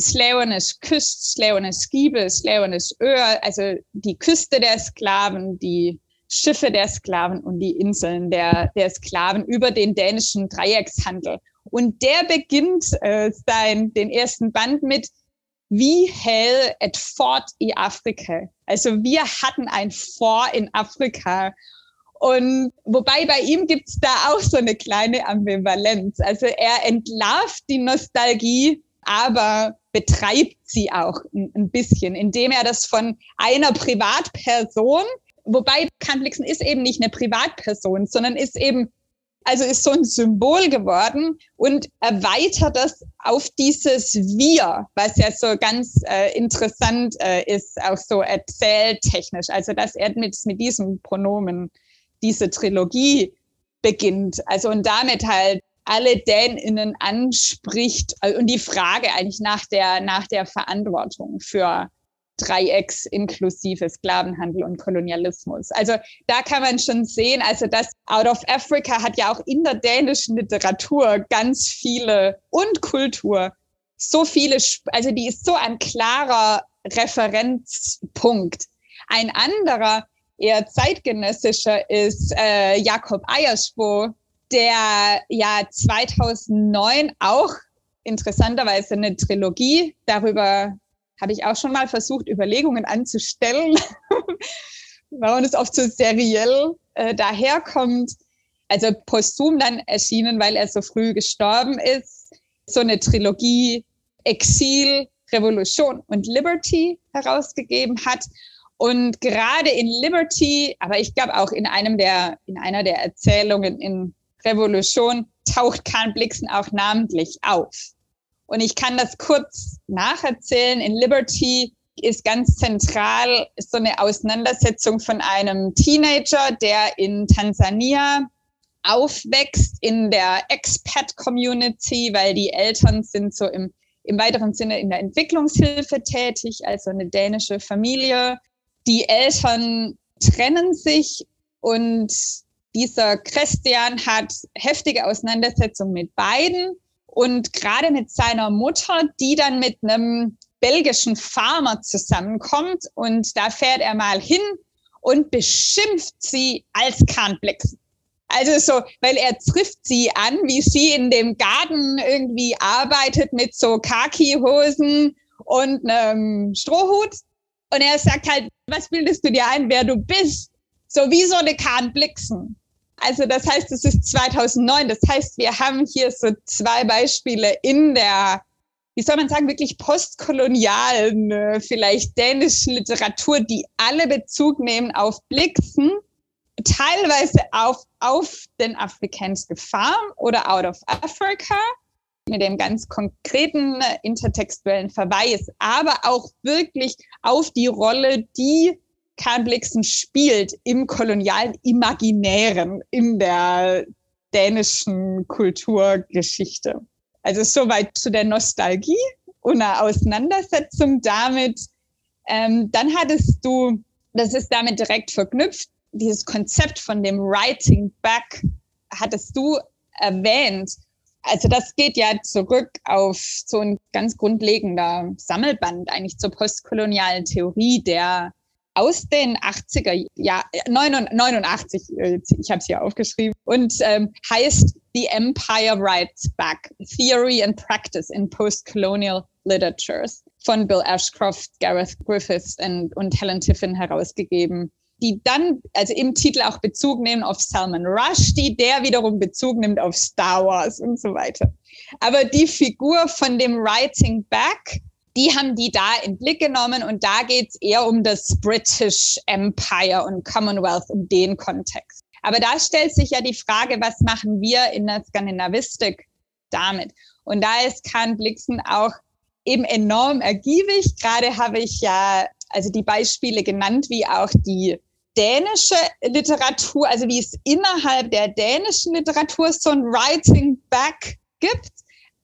Slavernes Küst, Slavernes Giebel, Slavernes Öhr, also die Küste der Sklaven, die Schiffe der Sklaven und die Inseln der, der Sklaven über den dänischen Dreieckshandel. Und der beginnt äh, sein, den ersten Band mit Wie hell et fort i Afrika. Also wir hatten ein Fort in Afrika. Und wobei bei ihm gibt's da auch so eine kleine Ambivalenz. Also er entlarvt die Nostalgie, aber betreibt sie auch ein, bisschen, indem er das von einer Privatperson, wobei Kantlixen ist eben nicht eine Privatperson, sondern ist eben also ist so ein Symbol geworden und erweitert das auf dieses Wir, was ja so ganz äh, interessant äh, ist, auch so erzähltechnisch. Also dass er mit, mit diesem Pronomen diese Trilogie beginnt. Also und damit halt alle DänInnen anspricht äh, und die Frage eigentlich nach der, nach der Verantwortung für Dreiecks inklusive Sklavenhandel und Kolonialismus. Also da kann man schon sehen, also das Out of Africa hat ja auch in der dänischen Literatur ganz viele und Kultur so viele, also die ist so ein klarer Referenzpunkt. Ein anderer, eher zeitgenössischer ist äh, Jakob Eierspo, der ja 2009 auch interessanterweise eine Trilogie, darüber habe ich auch schon mal versucht, Überlegungen anzustellen, warum es oft so seriell äh, daherkommt. Also posthum dann erschienen, weil er so früh gestorben ist. So eine Trilogie Exil, Revolution und Liberty herausgegeben hat. Und gerade in Liberty, aber ich glaube auch in einem der, in einer der Erzählungen in Revolution taucht Karl Blixen auch namentlich auf. Und ich kann das kurz nacherzählen. In Liberty ist ganz zentral ist so eine Auseinandersetzung von einem Teenager, der in Tansania aufwächst in der Expat-Community, weil die Eltern sind so im, im weiteren Sinne in der Entwicklungshilfe tätig, also eine dänische Familie. Die Eltern trennen sich und dieser Christian hat heftige Auseinandersetzungen mit beiden und gerade mit seiner Mutter, die dann mit einem belgischen Farmer zusammenkommt und da fährt er mal hin und beschimpft sie als Kahnblixen. Also so, weil er trifft sie an, wie sie in dem Garten irgendwie arbeitet mit so Khaki-Hosen und einem Strohhut. Und er sagt halt, was bildest du dir ein, wer du bist? So wie so eine Kahn Blixen. Also das heißt, es ist 2009. Das heißt, wir haben hier so zwei Beispiele in der, wie soll man sagen, wirklich postkolonialen, äh, vielleicht dänischen Literatur, die alle Bezug nehmen auf Blixen teilweise auf, auf den afrikanischen Farm oder out of Africa mit dem ganz konkreten äh, intertextuellen Verweis, aber auch wirklich auf die Rolle, die Karl Blixen spielt im kolonialen Imaginären in der dänischen Kulturgeschichte. Also soweit zu der Nostalgie und einer Auseinandersetzung damit. Ähm, dann hattest du, das ist damit direkt verknüpft, dieses Konzept von dem Writing Back hattest du erwähnt. Also das geht ja zurück auf so ein ganz grundlegender Sammelband eigentlich zur postkolonialen Theorie, der aus den 80er, ja, 89, äh, ich habe es hier aufgeschrieben, und ähm, heißt The Empire Writes Back, Theory and Practice in Postcolonial Literatures von Bill Ashcroft, Gareth Griffiths und, und Helen Tiffin herausgegeben die dann also im Titel auch Bezug nehmen auf Salman Rushdie, der wiederum Bezug nimmt auf Star Wars und so weiter. Aber die Figur von dem Writing Back, die haben die da in Blick genommen und da geht's eher um das British Empire und Commonwealth, um den Kontext. Aber da stellt sich ja die Frage, was machen wir in der Skandinavistik damit? Und da ist Kahn Blixen auch eben enorm ergiebig. Gerade habe ich ja also die Beispiele genannt, wie auch die dänische Literatur, also wie es innerhalb der dänischen Literatur so ein Writing Back gibt.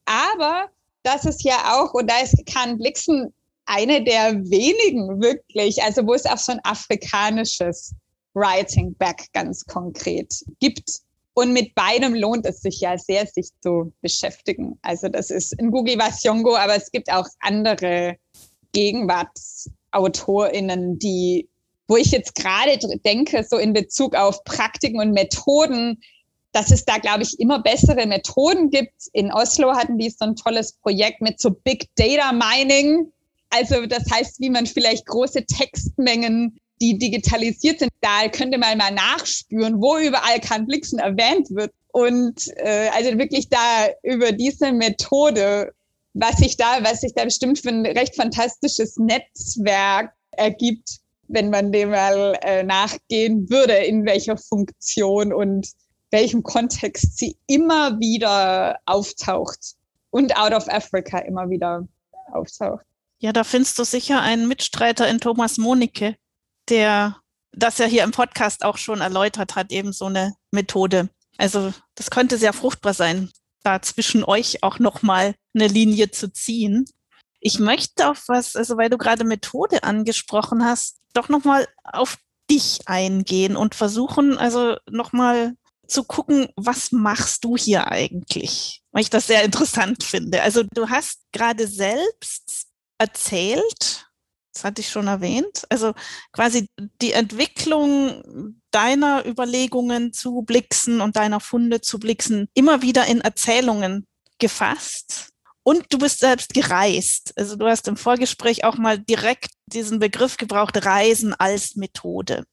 Aber das ist ja auch, und da ist Kahn Blixen eine der wenigen wirklich, also wo es auch so ein afrikanisches Writing Back ganz konkret gibt. Und mit beidem lohnt es sich ja sehr, sich zu beschäftigen. Also das ist in Google was Jongo, aber es gibt auch andere GegenwartsautorInnen, die wo ich jetzt gerade denke, so in Bezug auf Praktiken und Methoden, dass es da, glaube ich, immer bessere Methoden gibt. In Oslo hatten die so ein tolles Projekt mit so Big Data Mining. Also das heißt, wie man vielleicht große Textmengen, die digitalisiert sind, da könnte man mal nachspüren, wo überall Kahn Blixen erwähnt wird. Und äh, also wirklich da über diese Methode, was sich da, was sich da bestimmt für ein recht fantastisches Netzwerk ergibt, wenn man dem mal äh, nachgehen würde, in welcher Funktion und welchem Kontext sie immer wieder auftaucht und out of Africa immer wieder auftaucht. Ja, da findest du sicher einen Mitstreiter in Thomas Monike, der das ja hier im Podcast auch schon erläutert hat, eben so eine Methode. Also das könnte sehr fruchtbar sein, da zwischen euch auch nochmal eine Linie zu ziehen. Ich möchte auf was, also weil du gerade Methode angesprochen hast, doch nochmal auf dich eingehen und versuchen, also nochmal zu gucken, was machst du hier eigentlich? Weil ich das sehr interessant finde. Also du hast gerade selbst erzählt, das hatte ich schon erwähnt, also quasi die Entwicklung deiner Überlegungen zu Blixen und deiner Funde zu Blixen immer wieder in Erzählungen gefasst. Und du bist selbst gereist. Also du hast im Vorgespräch auch mal direkt diesen Begriff gebraucht, Reisen als Methode.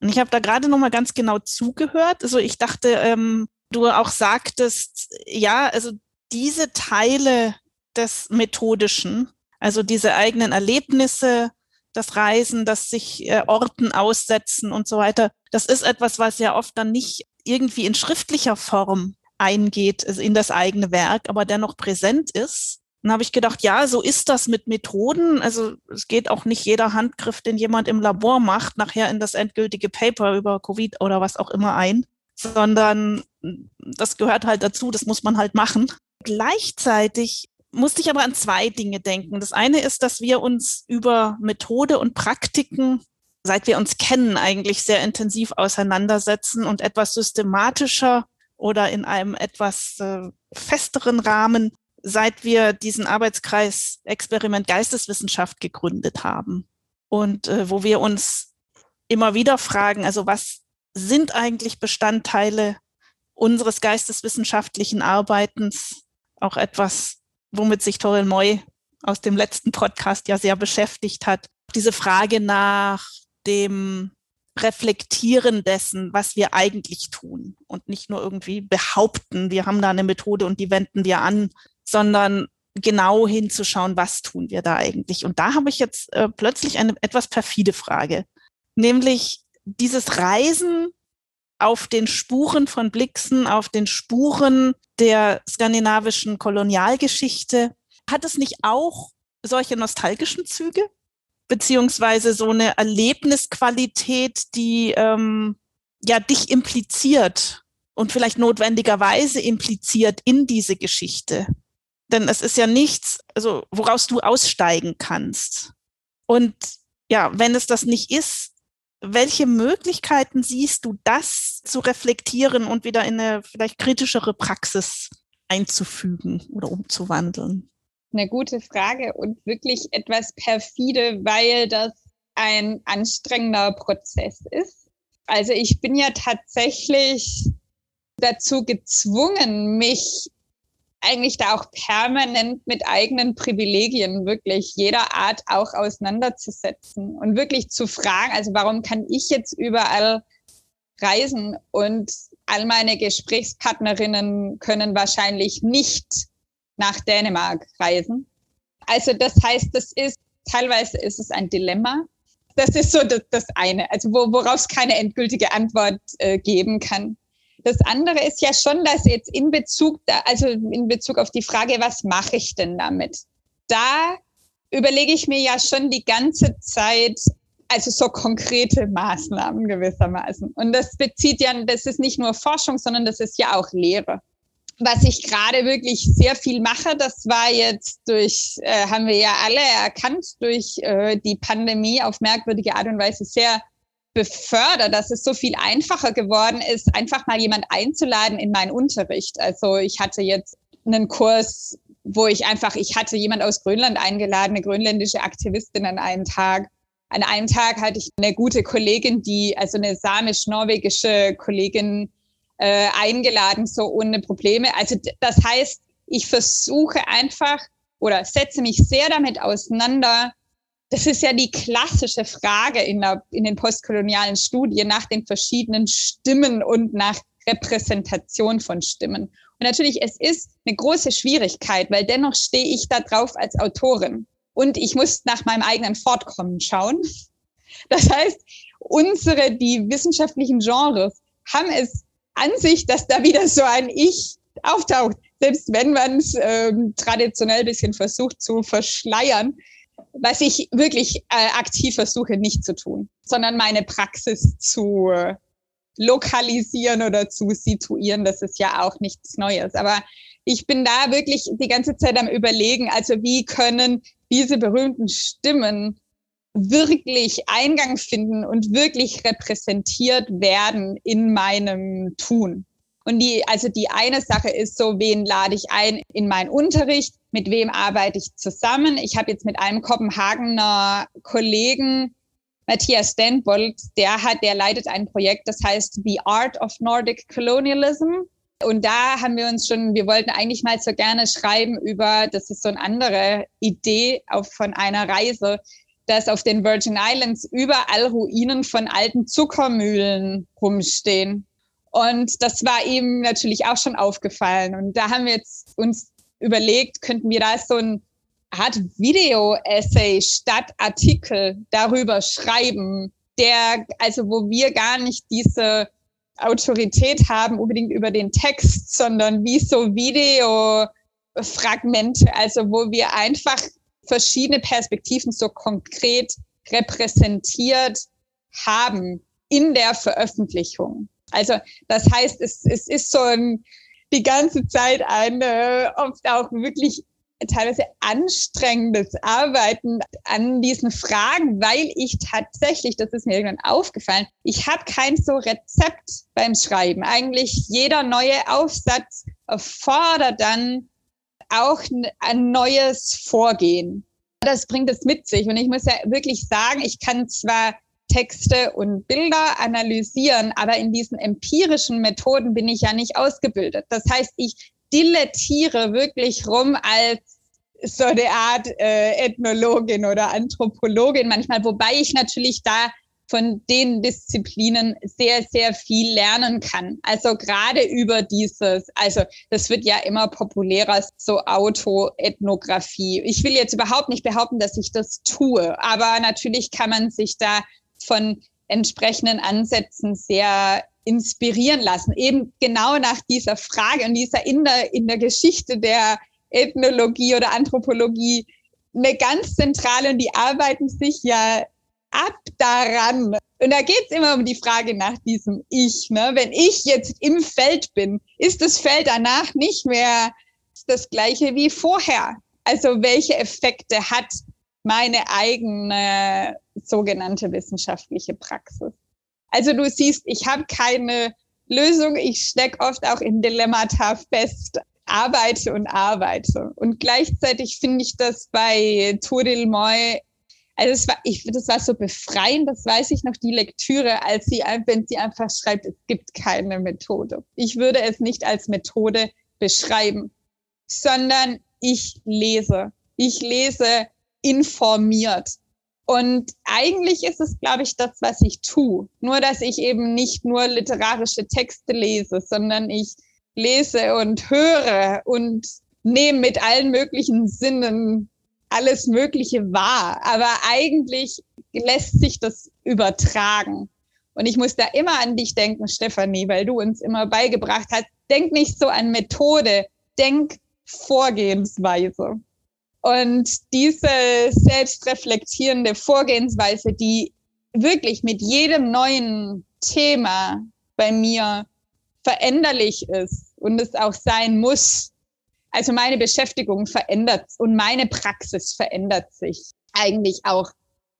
Und ich habe da gerade noch mal ganz genau zugehört. Also ich dachte, ähm, du auch sagtest, ja, also diese Teile des Methodischen, also diese eigenen Erlebnisse, das Reisen, das sich äh, Orten aussetzen und so weiter, das ist etwas, was ja oft dann nicht irgendwie in schriftlicher Form eingeht in das eigene Werk, aber dennoch präsent ist. Dann habe ich gedacht, ja, so ist das mit Methoden. Also es geht auch nicht jeder Handgriff, den jemand im Labor macht, nachher in das endgültige Paper über Covid oder was auch immer ein, sondern das gehört halt dazu, das muss man halt machen. Gleichzeitig musste ich aber an zwei Dinge denken. Das eine ist, dass wir uns über Methode und Praktiken, seit wir uns kennen, eigentlich sehr intensiv auseinandersetzen und etwas systematischer oder in einem etwas äh, festeren Rahmen, seit wir diesen Arbeitskreis Experiment Geisteswissenschaft gegründet haben und äh, wo wir uns immer wieder fragen, also was sind eigentlich Bestandteile unseres geisteswissenschaftlichen Arbeitens? Auch etwas, womit sich Toril Moy aus dem letzten Podcast ja sehr beschäftigt hat. Diese Frage nach dem Reflektieren dessen, was wir eigentlich tun und nicht nur irgendwie behaupten, wir haben da eine Methode und die wenden wir an, sondern genau hinzuschauen, was tun wir da eigentlich. Und da habe ich jetzt äh, plötzlich eine etwas perfide Frage, nämlich dieses Reisen auf den Spuren von Blixen, auf den Spuren der skandinavischen Kolonialgeschichte. Hat es nicht auch solche nostalgischen Züge? Beziehungsweise so eine Erlebnisqualität, die ähm, ja dich impliziert und vielleicht notwendigerweise impliziert in diese Geschichte. Denn es ist ja nichts, also woraus du aussteigen kannst. Und ja, wenn es das nicht ist, welche Möglichkeiten siehst du, das zu reflektieren und wieder in eine vielleicht kritischere Praxis einzufügen oder umzuwandeln? Eine gute Frage und wirklich etwas perfide, weil das ein anstrengender Prozess ist. Also ich bin ja tatsächlich dazu gezwungen, mich eigentlich da auch permanent mit eigenen Privilegien wirklich jeder Art auch auseinanderzusetzen und wirklich zu fragen, also warum kann ich jetzt überall reisen und all meine Gesprächspartnerinnen können wahrscheinlich nicht nach Dänemark reisen. Also das heißt, das ist teilweise ist es ein Dilemma. Das ist so das, das eine, also wo, worauf es keine endgültige Antwort äh, geben kann. Das andere ist ja schon, dass jetzt in Bezug, da, also in Bezug auf die Frage, was mache ich denn damit? Da überlege ich mir ja schon die ganze Zeit, also so konkrete Maßnahmen gewissermaßen. Und das bezieht ja, das ist nicht nur Forschung, sondern das ist ja auch Lehre. Was ich gerade wirklich sehr viel mache, das war jetzt durch, äh, haben wir ja alle erkannt, durch äh, die Pandemie auf merkwürdige Art und Weise sehr befördert, dass es so viel einfacher geworden ist, einfach mal jemand einzuladen in meinen Unterricht. Also ich hatte jetzt einen Kurs, wo ich einfach, ich hatte jemand aus Grönland eingeladen, eine grönländische Aktivistin an einem Tag. An einem Tag hatte ich eine gute Kollegin, die, also eine samisch-norwegische Kollegin, äh, eingeladen, so ohne Probleme. Also das heißt, ich versuche einfach oder setze mich sehr damit auseinander, das ist ja die klassische Frage in, der, in den postkolonialen Studien nach den verschiedenen Stimmen und nach Repräsentation von Stimmen. Und natürlich, es ist eine große Schwierigkeit, weil dennoch stehe ich da drauf als Autorin. Und ich muss nach meinem eigenen Fortkommen schauen. Das heißt, unsere, die wissenschaftlichen Genres haben es an sich, dass da wieder so ein Ich auftaucht. Selbst wenn man es ähm, traditionell bisschen versucht zu verschleiern, was ich wirklich äh, aktiv versuche nicht zu tun, sondern meine Praxis zu äh, lokalisieren oder zu situieren. Das ist ja auch nichts Neues. Aber ich bin da wirklich die ganze Zeit am Überlegen, also wie können diese berühmten Stimmen wirklich Eingang finden und wirklich repräsentiert werden in meinem Tun. Und die, also die eine Sache ist so, wen lade ich ein in meinen Unterricht? Mit wem arbeite ich zusammen? Ich habe jetzt mit einem Kopenhagener Kollegen, Matthias Stenbold, der hat, der leitet ein Projekt, das heißt The Art of Nordic Colonialism. Und da haben wir uns schon, wir wollten eigentlich mal so gerne schreiben über, das ist so eine andere Idee auf, von einer Reise, dass auf den Virgin Islands überall Ruinen von alten Zuckermühlen rumstehen. Und das war ihm natürlich auch schon aufgefallen. Und da haben wir jetzt uns überlegt, könnten wir da so ein Art Video-Essay statt Artikel darüber schreiben, der, also wo wir gar nicht diese Autorität haben unbedingt über den Text, sondern wie so Videofragmente, also wo wir einfach verschiedene Perspektiven so konkret repräsentiert haben in der Veröffentlichung. Also das heißt, es, es ist so ein, die ganze Zeit ein äh, oft auch wirklich teilweise anstrengendes Arbeiten an diesen Fragen, weil ich tatsächlich, das ist mir irgendwann aufgefallen, ich habe kein so Rezept beim Schreiben. Eigentlich jeder neue Aufsatz fordert dann auch ein neues Vorgehen. Das bringt es mit sich. Und ich muss ja wirklich sagen, ich kann zwar Texte und Bilder analysieren, aber in diesen empirischen Methoden bin ich ja nicht ausgebildet. Das heißt, ich dilettiere wirklich rum als so eine Art äh, Ethnologin oder Anthropologin manchmal, wobei ich natürlich da von den Disziplinen sehr, sehr viel lernen kann. Also gerade über dieses, also das wird ja immer populärer, so Autoethnographie. Ich will jetzt überhaupt nicht behaupten, dass ich das tue, aber natürlich kann man sich da von entsprechenden Ansätzen sehr inspirieren lassen. Eben genau nach dieser Frage und dieser in der, in der Geschichte der Ethnologie oder Anthropologie eine ganz zentrale und die arbeiten sich ja ab daran. Und da geht's immer um die Frage nach diesem Ich. Ne? Wenn ich jetzt im Feld bin, ist das Feld danach nicht mehr das gleiche wie vorher. Also welche Effekte hat meine eigene sogenannte wissenschaftliche Praxis? Also du siehst, ich habe keine Lösung. Ich stecke oft auch in Dilemmata fest, arbeite und arbeite. Und gleichzeitig finde ich das bei Turil Moy also es war, ich, das war so befreiend, das weiß ich noch, die Lektüre, als sie, wenn sie einfach schreibt, es gibt keine Methode. Ich würde es nicht als Methode beschreiben, sondern ich lese. Ich lese informiert. Und eigentlich ist es, glaube ich, das, was ich tue. Nur, dass ich eben nicht nur literarische Texte lese, sondern ich lese und höre und nehme mit allen möglichen Sinnen alles Mögliche wahr. Aber eigentlich lässt sich das übertragen. Und ich muss da immer an dich denken, Stefanie, weil du uns immer beigebracht hast, denk nicht so an Methode, denk Vorgehensweise. Und diese selbstreflektierende Vorgehensweise, die wirklich mit jedem neuen Thema bei mir veränderlich ist und es auch sein muss, also meine Beschäftigung verändert und meine Praxis verändert sich eigentlich auch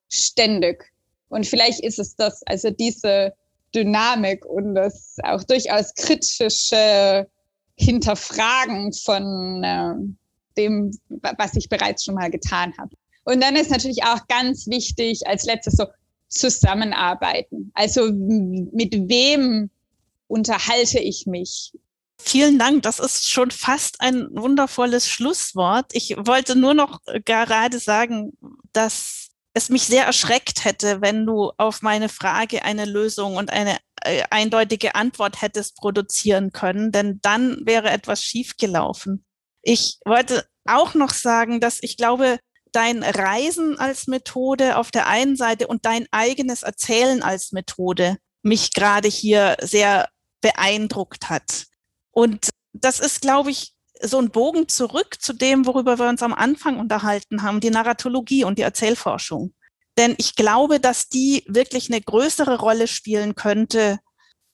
ständig. Und vielleicht ist es das, also diese Dynamik und das auch durchaus kritische Hinterfragen von äh, dem, was ich bereits schon mal getan habe. Und dann ist natürlich auch ganz wichtig als letztes so zusammenarbeiten. Also mit wem unterhalte ich mich? Vielen Dank. Das ist schon fast ein wundervolles Schlusswort. Ich wollte nur noch gerade sagen, dass es mich sehr erschreckt hätte, wenn du auf meine Frage eine Lösung und eine äh, eindeutige Antwort hättest produzieren können, denn dann wäre etwas schiefgelaufen. Ich wollte auch noch sagen, dass ich glaube, dein Reisen als Methode auf der einen Seite und dein eigenes Erzählen als Methode mich gerade hier sehr beeindruckt hat. Und das ist, glaube ich, so ein Bogen zurück zu dem, worüber wir uns am Anfang unterhalten haben, die Narratologie und die Erzählforschung. Denn ich glaube, dass die wirklich eine größere Rolle spielen könnte,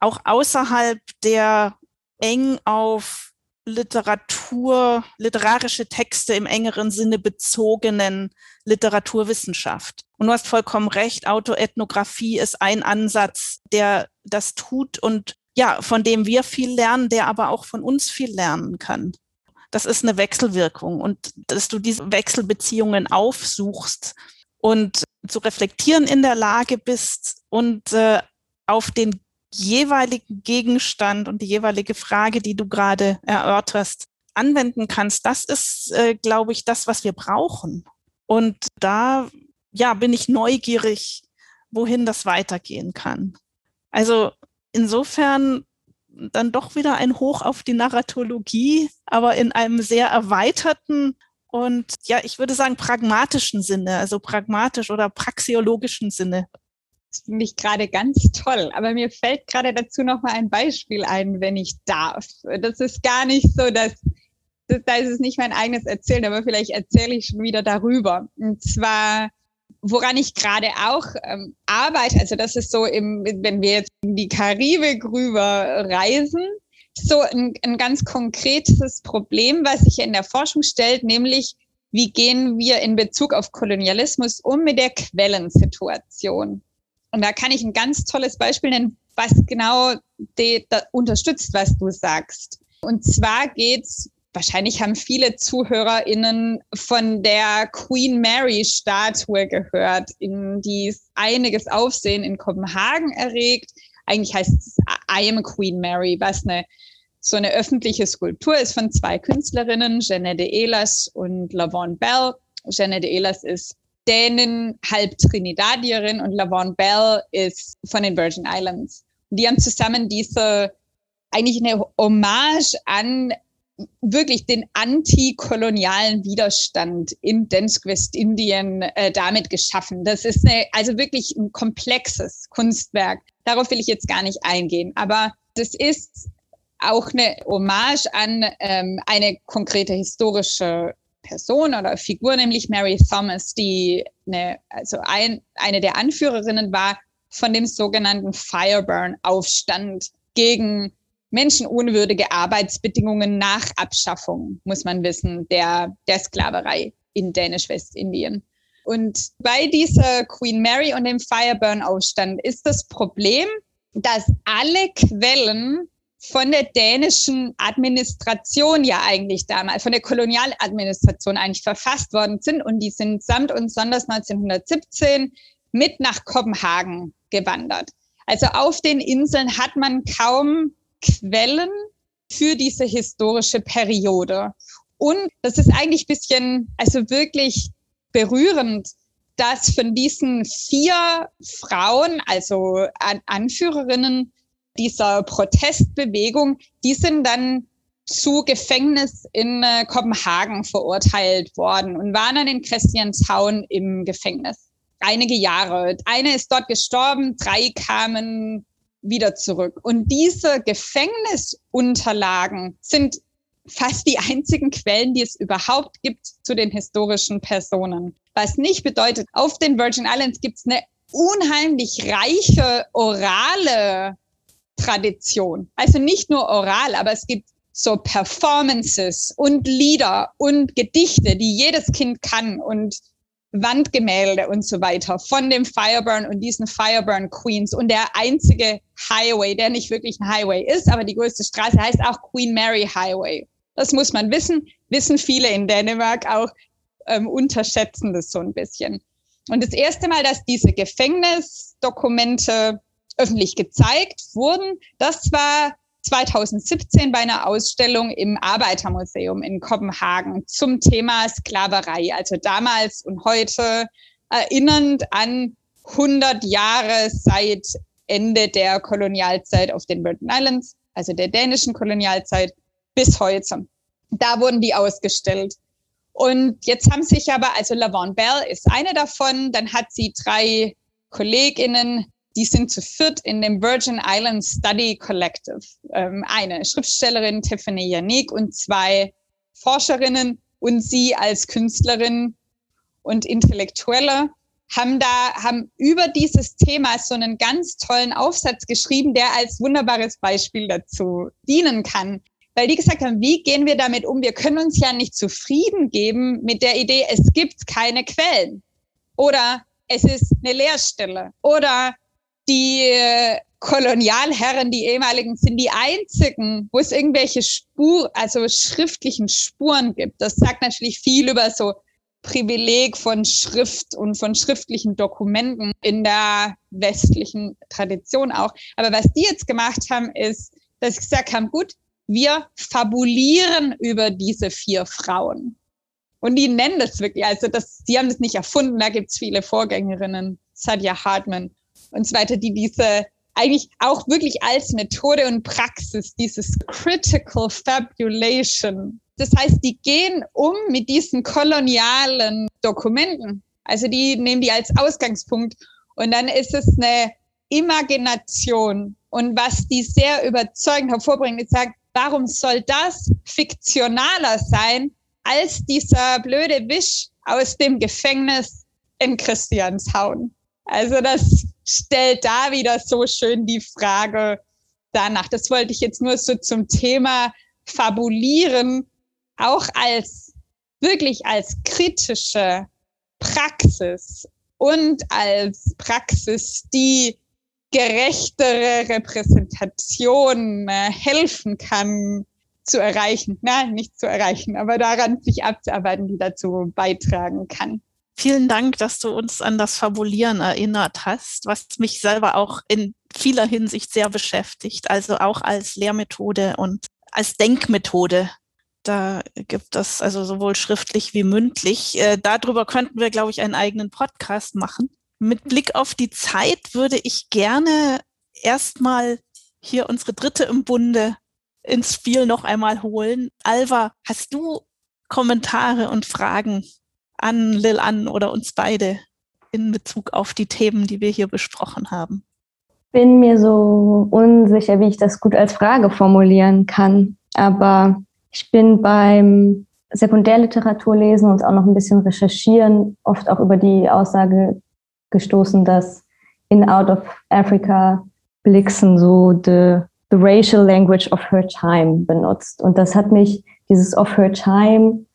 auch außerhalb der eng auf Literatur, literarische Texte im engeren Sinne bezogenen Literaturwissenschaft. Und du hast vollkommen recht, Autoethnographie ist ein Ansatz, der das tut und ja, von dem wir viel lernen, der aber auch von uns viel lernen kann. Das ist eine Wechselwirkung und dass du diese Wechselbeziehungen aufsuchst und zu reflektieren in der Lage bist und äh, auf den jeweiligen Gegenstand und die jeweilige Frage, die du gerade erörterst, anwenden kannst, das ist, äh, glaube ich, das, was wir brauchen. Und da, ja, bin ich neugierig, wohin das weitergehen kann. Also insofern dann doch wieder ein Hoch auf die Narratologie, aber in einem sehr erweiterten und ja, ich würde sagen pragmatischen Sinne, also pragmatisch oder praxiologischen Sinne. Finde ich gerade ganz toll. Aber mir fällt gerade dazu noch mal ein Beispiel ein, wenn ich darf. Das ist gar nicht so, dass das, da ist es nicht mein eigenes Erzählen, aber vielleicht erzähle ich schon wieder darüber. Und zwar woran ich gerade auch ähm, arbeite, also das ist so, im, wenn wir jetzt in die Karibik rüber reisen, so ein, ein ganz konkretes Problem, was sich in der Forschung stellt, nämlich wie gehen wir in Bezug auf Kolonialismus um mit der Quellensituation. Und da kann ich ein ganz tolles Beispiel nennen, was genau de, unterstützt, was du sagst. Und zwar geht's wahrscheinlich haben viele ZuhörerInnen von der Queen Mary Statue gehört, in die einiges Aufsehen in Kopenhagen erregt. Eigentlich heißt es I am Queen Mary, was eine so eine öffentliche Skulptur ist von zwei Künstlerinnen, Jeanette Ehlers und Lavon Bell. Jeanette Ehlers ist Dänin, halb Trinidadierin und Lavon Bell ist von den Virgin Islands. Und die haben zusammen diese eigentlich eine Hommage an wirklich den antikolonialen Widerstand in Densk Westindien äh, damit geschaffen. Das ist eine, also wirklich ein komplexes Kunstwerk. Darauf will ich jetzt gar nicht eingehen. Aber das ist auch eine Hommage an ähm, eine konkrete historische Person oder Figur, nämlich Mary Thomas, die eine, also ein, eine der Anführerinnen war von dem sogenannten Fireburn-Aufstand gegen menschenunwürdige Arbeitsbedingungen nach Abschaffung, muss man wissen, der, der Sklaverei in Dänisch-Westindien. Und bei dieser Queen Mary und dem Fireburn-Aufstand ist das Problem, dass alle Quellen von der dänischen Administration ja eigentlich damals, von der Kolonialadministration eigentlich verfasst worden sind und die sind samt und sonders 1917 mit nach Kopenhagen gewandert. Also auf den Inseln hat man kaum Quellen für diese historische Periode. Und das ist eigentlich bisschen, also wirklich berührend, dass von diesen vier Frauen, also Anführerinnen dieser Protestbewegung, die sind dann zu Gefängnis in äh, Kopenhagen verurteilt worden und waren dann in Christianshavn im Gefängnis. Einige Jahre. Eine ist dort gestorben, drei kamen wieder zurück. Und diese Gefängnisunterlagen sind fast die einzigen Quellen, die es überhaupt gibt zu den historischen Personen. Was nicht bedeutet, auf den Virgin Islands gibt es eine unheimlich reiche orale Tradition. Also nicht nur oral, aber es gibt so Performances und Lieder und Gedichte, die jedes Kind kann und Wandgemälde und so weiter von dem Fireburn und diesen Fireburn Queens und der einzige Highway, der nicht wirklich ein Highway ist, aber die größte Straße heißt auch Queen Mary Highway. Das muss man wissen, wissen viele in Dänemark auch, ähm, unterschätzen das so ein bisschen. Und das erste Mal, dass diese Gefängnisdokumente öffentlich gezeigt wurden, das war 2017 bei einer Ausstellung im Arbeitermuseum in Kopenhagen zum Thema Sklaverei. Also damals und heute erinnernd an 100 Jahre seit Ende der Kolonialzeit auf den Virgin Islands, also der dänischen Kolonialzeit, bis heute. Da wurden die ausgestellt. Und jetzt haben sich aber, also Lavon Bell ist eine davon, dann hat sie drei KollegInnen, die sind zu viert in dem Virgin Islands Study Collective. Ähm, eine Schriftstellerin, Tiffany Yannick, und zwei Forscherinnen und sie als Künstlerin und Intellektuelle haben da, haben über dieses Thema so einen ganz tollen Aufsatz geschrieben, der als wunderbares Beispiel dazu dienen kann. Weil die gesagt haben, wie gehen wir damit um? Wir können uns ja nicht zufrieden geben mit der Idee, es gibt keine Quellen. Oder es ist eine Leerstelle. Oder die äh, Kolonialherren, die ehemaligen, sind die einzigen, wo es irgendwelche Spur, also schriftlichen Spuren gibt. Das sagt natürlich viel über so Privileg von Schrift und von schriftlichen Dokumenten in der westlichen Tradition auch. Aber was die jetzt gemacht haben, ist, dass sie gesagt haben, gut, wir fabulieren über diese vier Frauen. Und die nennen das wirklich, also das, die haben das nicht erfunden, da gibt's viele Vorgängerinnen, Sadia Hartman und so weiter, die diese eigentlich auch wirklich als Methode und Praxis dieses Critical Fabulation. Das heißt, die gehen um mit diesen kolonialen Dokumenten. Also die nehmen die als Ausgangspunkt und dann ist es eine Imagination. Und was die sehr überzeugend hervorbringen, ist sagen, warum soll das fiktionaler sein als dieser blöde Wisch aus dem Gefängnis in Christianshauen? Also das stellt da wieder so schön die Frage danach. Das wollte ich jetzt nur so zum Thema Fabulieren, auch als wirklich als kritische Praxis und als Praxis, die gerechtere Repräsentation äh, helfen kann, zu erreichen, na, nicht zu erreichen, aber daran sich abzuarbeiten, die dazu beitragen kann. Vielen Dank, dass du uns an das Fabulieren erinnert hast, was mich selber auch in vieler Hinsicht sehr beschäftigt, also auch als Lehrmethode und als Denkmethode. Da gibt es also sowohl schriftlich wie mündlich. Äh, darüber könnten wir, glaube ich, einen eigenen Podcast machen. Mit Blick auf die Zeit würde ich gerne erstmal hier unsere dritte im Bunde ins Spiel noch einmal holen. Alva, hast du Kommentare und Fragen an Lil An oder uns beide in Bezug auf die Themen, die wir hier besprochen haben? Bin mir so unsicher, wie ich das gut als Frage formulieren kann. Aber ich bin beim Sekundärliteraturlesen und auch noch ein bisschen recherchieren oft auch über die Aussage gestoßen, dass in Out of Africa Blixen so the, the racial language of her time benutzt. Und das hat mich, dieses of her time,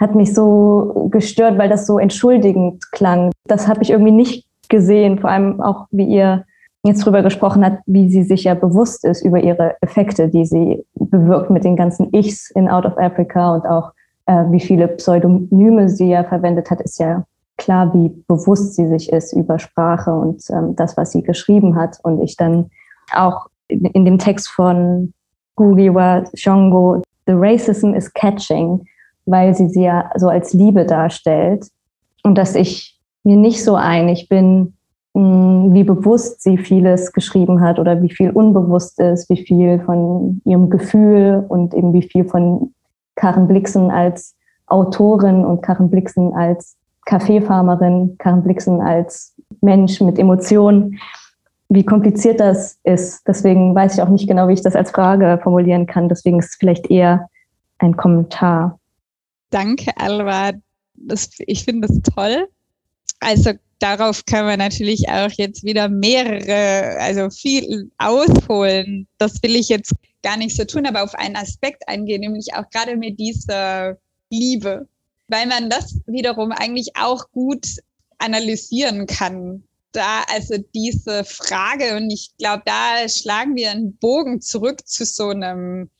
hat mich so gestört, weil das so entschuldigend klang. Das habe ich irgendwie nicht gesehen, vor allem auch, wie ihr jetzt drüber gesprochen habt, wie sie sich ja bewusst ist über ihre Effekte, die sie bewirkt mit den ganzen Ichs in Out of Africa und auch äh, wie viele Pseudonyme sie ja verwendet hat, ist ja klar, wie bewusst sie sich ist über Sprache und ähm, das, was sie geschrieben hat. Und ich dann auch in, in dem Text von Gugiwa Shongo, The Racism is Catching, weil sie sie ja so als Liebe darstellt und dass ich mir nicht so einig bin, mm, wie bewusst sie vieles geschrieben hat oder wie viel unbewusst ist, wie viel von ihrem Gefühl und eben wie viel von Karen Blixen als Autorin und Karen Blixen als Kaffeefarmerin, Karen Blixen als Mensch mit Emotionen, wie kompliziert das ist. Deswegen weiß ich auch nicht genau, wie ich das als Frage formulieren kann. Deswegen ist es vielleicht eher ein Kommentar. Danke, Alva. Das, ich finde das toll. Also darauf kann man natürlich auch jetzt wieder mehrere, also viel ausholen. Das will ich jetzt gar nicht so tun, aber auf einen Aspekt eingehen, nämlich auch gerade mit dieser Liebe, weil man das wiederum eigentlich auch gut analysieren kann. Da also diese Frage, und ich glaube, da schlagen wir einen Bogen zurück zu so einem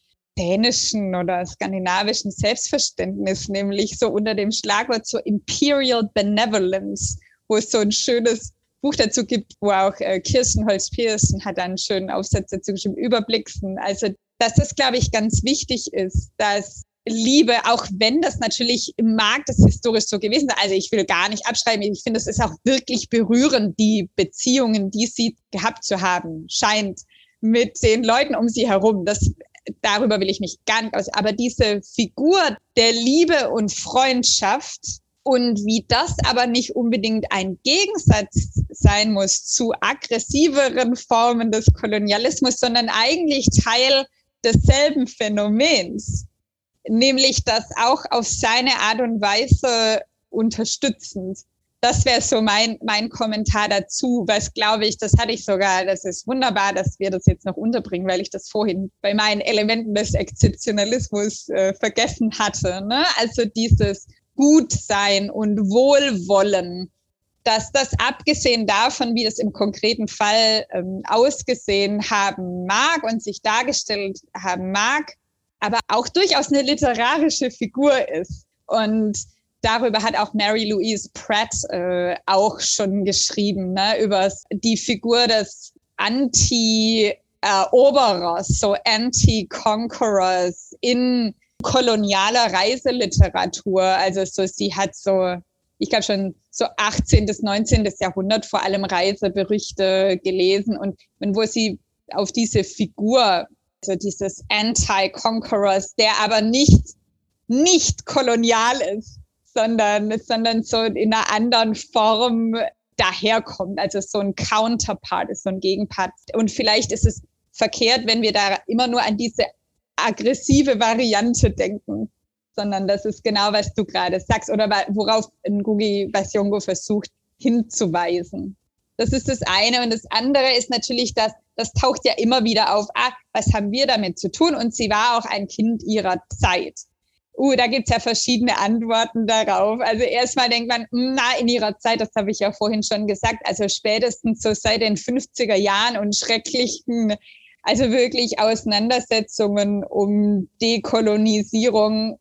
dänischen oder skandinavischen Selbstverständnis, nämlich so unter dem Schlagwort so Imperial Benevolence, wo es so ein schönes Buch dazu gibt, wo auch äh, Kirsten Holz-Pearson hat einen schönen Aufsatz dazu geschrieben, Überblicksen. Also, dass das, glaube ich, ganz wichtig ist, dass Liebe, auch wenn das natürlich im Markt das historisch so gewesen ist. Also ich will gar nicht abschreiben. Ich finde, es ist auch wirklich berührend, die Beziehungen, die sie gehabt zu haben, scheint mit den Leuten um sie herum. Das darüber will ich mich gar nicht aus. Aber diese Figur der Liebe und Freundschaft und wie das aber nicht unbedingt ein Gegensatz sein muss zu aggressiveren Formen des Kolonialismus, sondern eigentlich Teil desselben Phänomens, nämlich das auch auf seine Art und Weise unterstützend das wäre so mein, mein Kommentar dazu, was glaube ich, das hatte ich sogar, das ist wunderbar, dass wir das jetzt noch unterbringen, weil ich das vorhin bei meinen Elementen des Exzeptionalismus äh, vergessen hatte. Ne? Also dieses Gutsein und Wohlwollen, dass das abgesehen davon, wie das im konkreten Fall ähm, ausgesehen haben mag und sich dargestellt haben mag, aber auch durchaus eine literarische Figur ist. Und darüber hat auch Mary Louise Pratt äh, auch schon geschrieben, ne, über die Figur des Anti-Eroberers, so Anti-Conquerors in kolonialer Reiseliteratur. Also so, sie hat so, ich glaube schon so 18. bis 19. Jahrhundert vor allem Reiseberichte gelesen und, und wo sie auf diese Figur, also dieses Anti-Conquerors, der aber nicht nicht kolonial ist, sondern, sondern so in einer anderen Form daherkommt. Also so ein Counterpart ist, so ein Gegenpart. Und vielleicht ist es verkehrt, wenn wir da immer nur an diese aggressive Variante denken, sondern das ist genau, was du gerade sagst oder worauf Ngugi Basiongo versucht hinzuweisen. Das ist das eine. Und das andere ist natürlich, dass das taucht ja immer wieder auf, ah, was haben wir damit zu tun? Und sie war auch ein Kind ihrer Zeit. Uh, da gibt's ja verschiedene Antworten darauf. Also erstmal denkt man, hm, na, in ihrer Zeit, das habe ich ja vorhin schon gesagt, also spätestens so seit den 50er Jahren und schrecklichen Also wirklich Auseinandersetzungen um Dekolonisierung.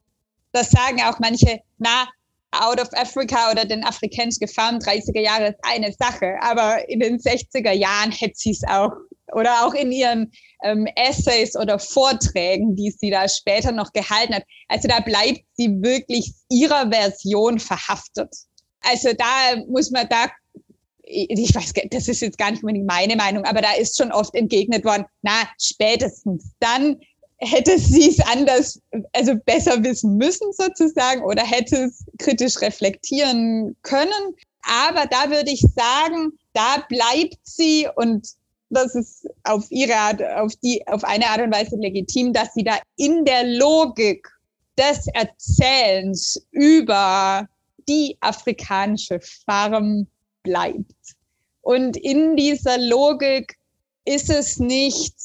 Das sagen auch manche, na, Out of Africa oder den afrikanischen Farm 30er Jahre ist eine Sache, aber in den 60er Jahren hätte sie es auch oder auch in ihren ähm, Essays oder Vorträgen, die sie da später noch gehalten hat. Also da bleibt sie wirklich ihrer Version verhaftet. Also da muss man da ich weiß, das ist jetzt gar nicht unbedingt meine Meinung, aber da ist schon oft entgegnet worden, na, spätestens dann hätte sie es anders, also besser wissen müssen sozusagen oder hätte es kritisch reflektieren können. Aber da würde ich sagen, da bleibt sie und das ist auf ihre Art, auf die, auf eine Art und Weise legitim, dass sie da in der Logik des Erzählens über die afrikanische Farm bleibt. Und in dieser Logik ist es nicht,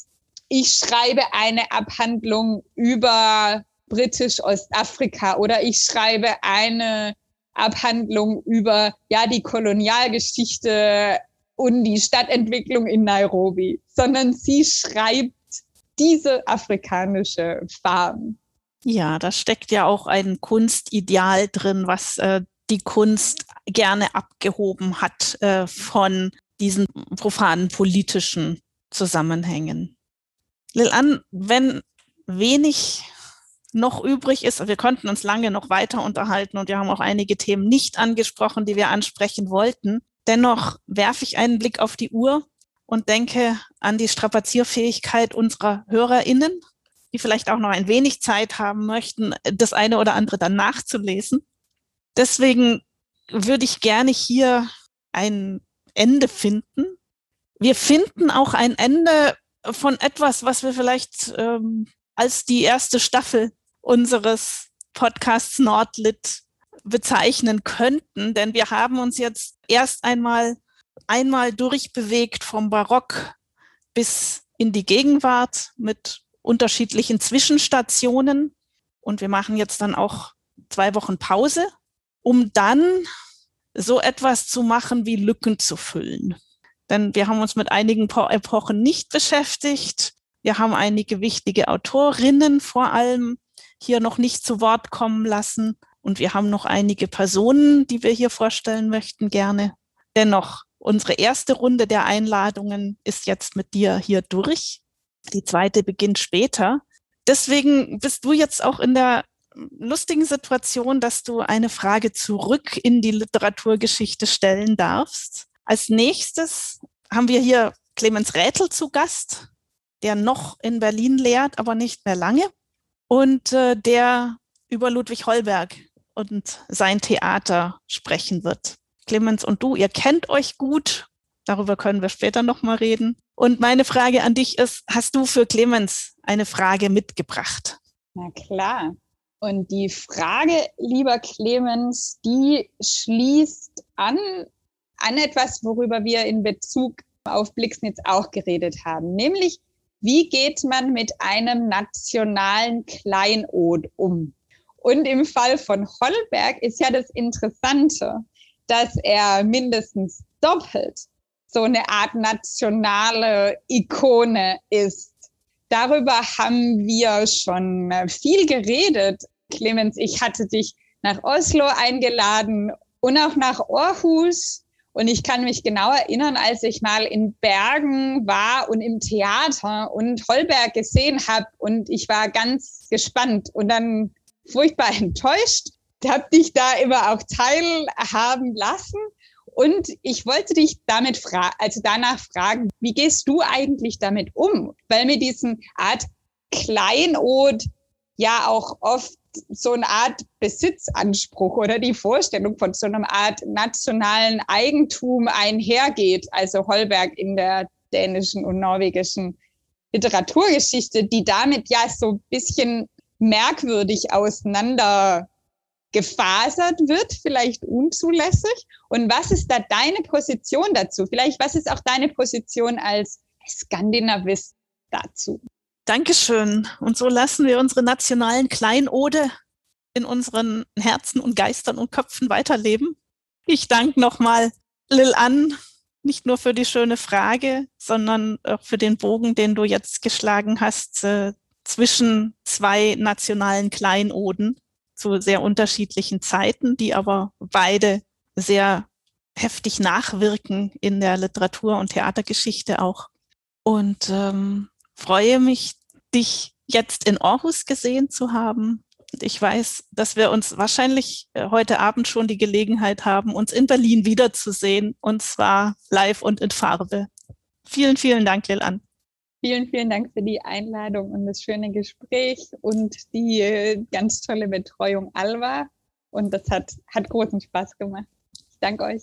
ich schreibe eine Abhandlung über britisch-Ostafrika oder ich schreibe eine Abhandlung über ja die Kolonialgeschichte und die Stadtentwicklung in Nairobi, sondern sie schreibt diese afrikanische Farm. Ja, da steckt ja auch ein Kunstideal drin, was äh, die Kunst gerne abgehoben hat äh, von diesen profanen politischen Zusammenhängen. Lil-An, wenn wenig noch übrig ist, wir konnten uns lange noch weiter unterhalten und wir haben auch einige Themen nicht angesprochen, die wir ansprechen wollten. Dennoch werfe ich einen Blick auf die Uhr und denke an die Strapazierfähigkeit unserer HörerInnen, die vielleicht auch noch ein wenig Zeit haben möchten, das eine oder andere dann nachzulesen. Deswegen würde ich gerne hier ein Ende finden. Wir finden auch ein Ende von etwas, was wir vielleicht ähm, als die erste Staffel unseres Podcasts Nordlit bezeichnen könnten, denn wir haben uns jetzt erst einmal einmal durchbewegt vom Barock bis in die Gegenwart mit unterschiedlichen Zwischenstationen und wir machen jetzt dann auch zwei Wochen Pause um dann so etwas zu machen wie Lücken zu füllen. Denn wir haben uns mit einigen Epochen nicht beschäftigt. Wir haben einige wichtige Autorinnen vor allem hier noch nicht zu Wort kommen lassen. Und wir haben noch einige Personen, die wir hier vorstellen möchten, gerne. Dennoch, unsere erste Runde der Einladungen ist jetzt mit dir hier durch. Die zweite beginnt später. Deswegen bist du jetzt auch in der lustigen Situation, dass du eine Frage zurück in die Literaturgeschichte stellen darfst. Als nächstes haben wir hier Clemens Räthel zu Gast, der noch in Berlin lehrt, aber nicht mehr lange und äh, der über Ludwig Holberg und sein Theater sprechen wird. Clemens und du, ihr kennt euch gut. Darüber können wir später nochmal reden. Und meine Frage an dich ist, hast du für Clemens eine Frage mitgebracht? Na klar. Und die Frage, lieber Clemens, die schließt an, an etwas, worüber wir in Bezug auf Blixnitz auch geredet haben, nämlich wie geht man mit einem nationalen Kleinod um? Und im Fall von Holberg ist ja das Interessante, dass er mindestens doppelt so eine Art nationale Ikone ist. Darüber haben wir schon viel geredet Clemens, ich hatte dich nach Oslo eingeladen und auch nach Aarhus. Und ich kann mich genau erinnern, als ich mal in Bergen war und im Theater und Holberg gesehen habe und ich war ganz gespannt und dann furchtbar enttäuscht. Habe dich da immer auch teilhaben lassen. Und ich wollte dich damit fragen, also danach fragen, wie gehst du eigentlich damit um? Weil mir diesen Art Kleinod ja auch oft so eine Art Besitzanspruch oder die Vorstellung von so einer Art nationalen Eigentum einhergeht. Also Holberg in der dänischen und norwegischen Literaturgeschichte, die damit ja so ein bisschen merkwürdig auseinander gefasert wird, vielleicht unzulässig. Und was ist da deine Position dazu? Vielleicht, was ist auch deine Position als Skandinavist dazu? Dankeschön. Und so lassen wir unsere nationalen Kleinode in unseren Herzen und Geistern und Köpfen weiterleben. Ich danke nochmal Lil An nicht nur für die schöne Frage, sondern auch für den Bogen, den du jetzt geschlagen hast, äh, zwischen zwei nationalen Kleinoden zu sehr unterschiedlichen Zeiten, die aber beide sehr heftig nachwirken in der Literatur- und Theatergeschichte auch. Und ähm, freue mich, dich jetzt in Aarhus gesehen zu haben. Ich weiß, dass wir uns wahrscheinlich äh, heute Abend schon die Gelegenheit haben, uns in Berlin wiederzusehen, und zwar live und in Farbe. Vielen, vielen Dank, Lilan. Vielen, vielen Dank für die Einladung und das schöne Gespräch und die äh, ganz tolle Betreuung Alva. Und das hat, hat großen Spaß gemacht. Ich danke euch.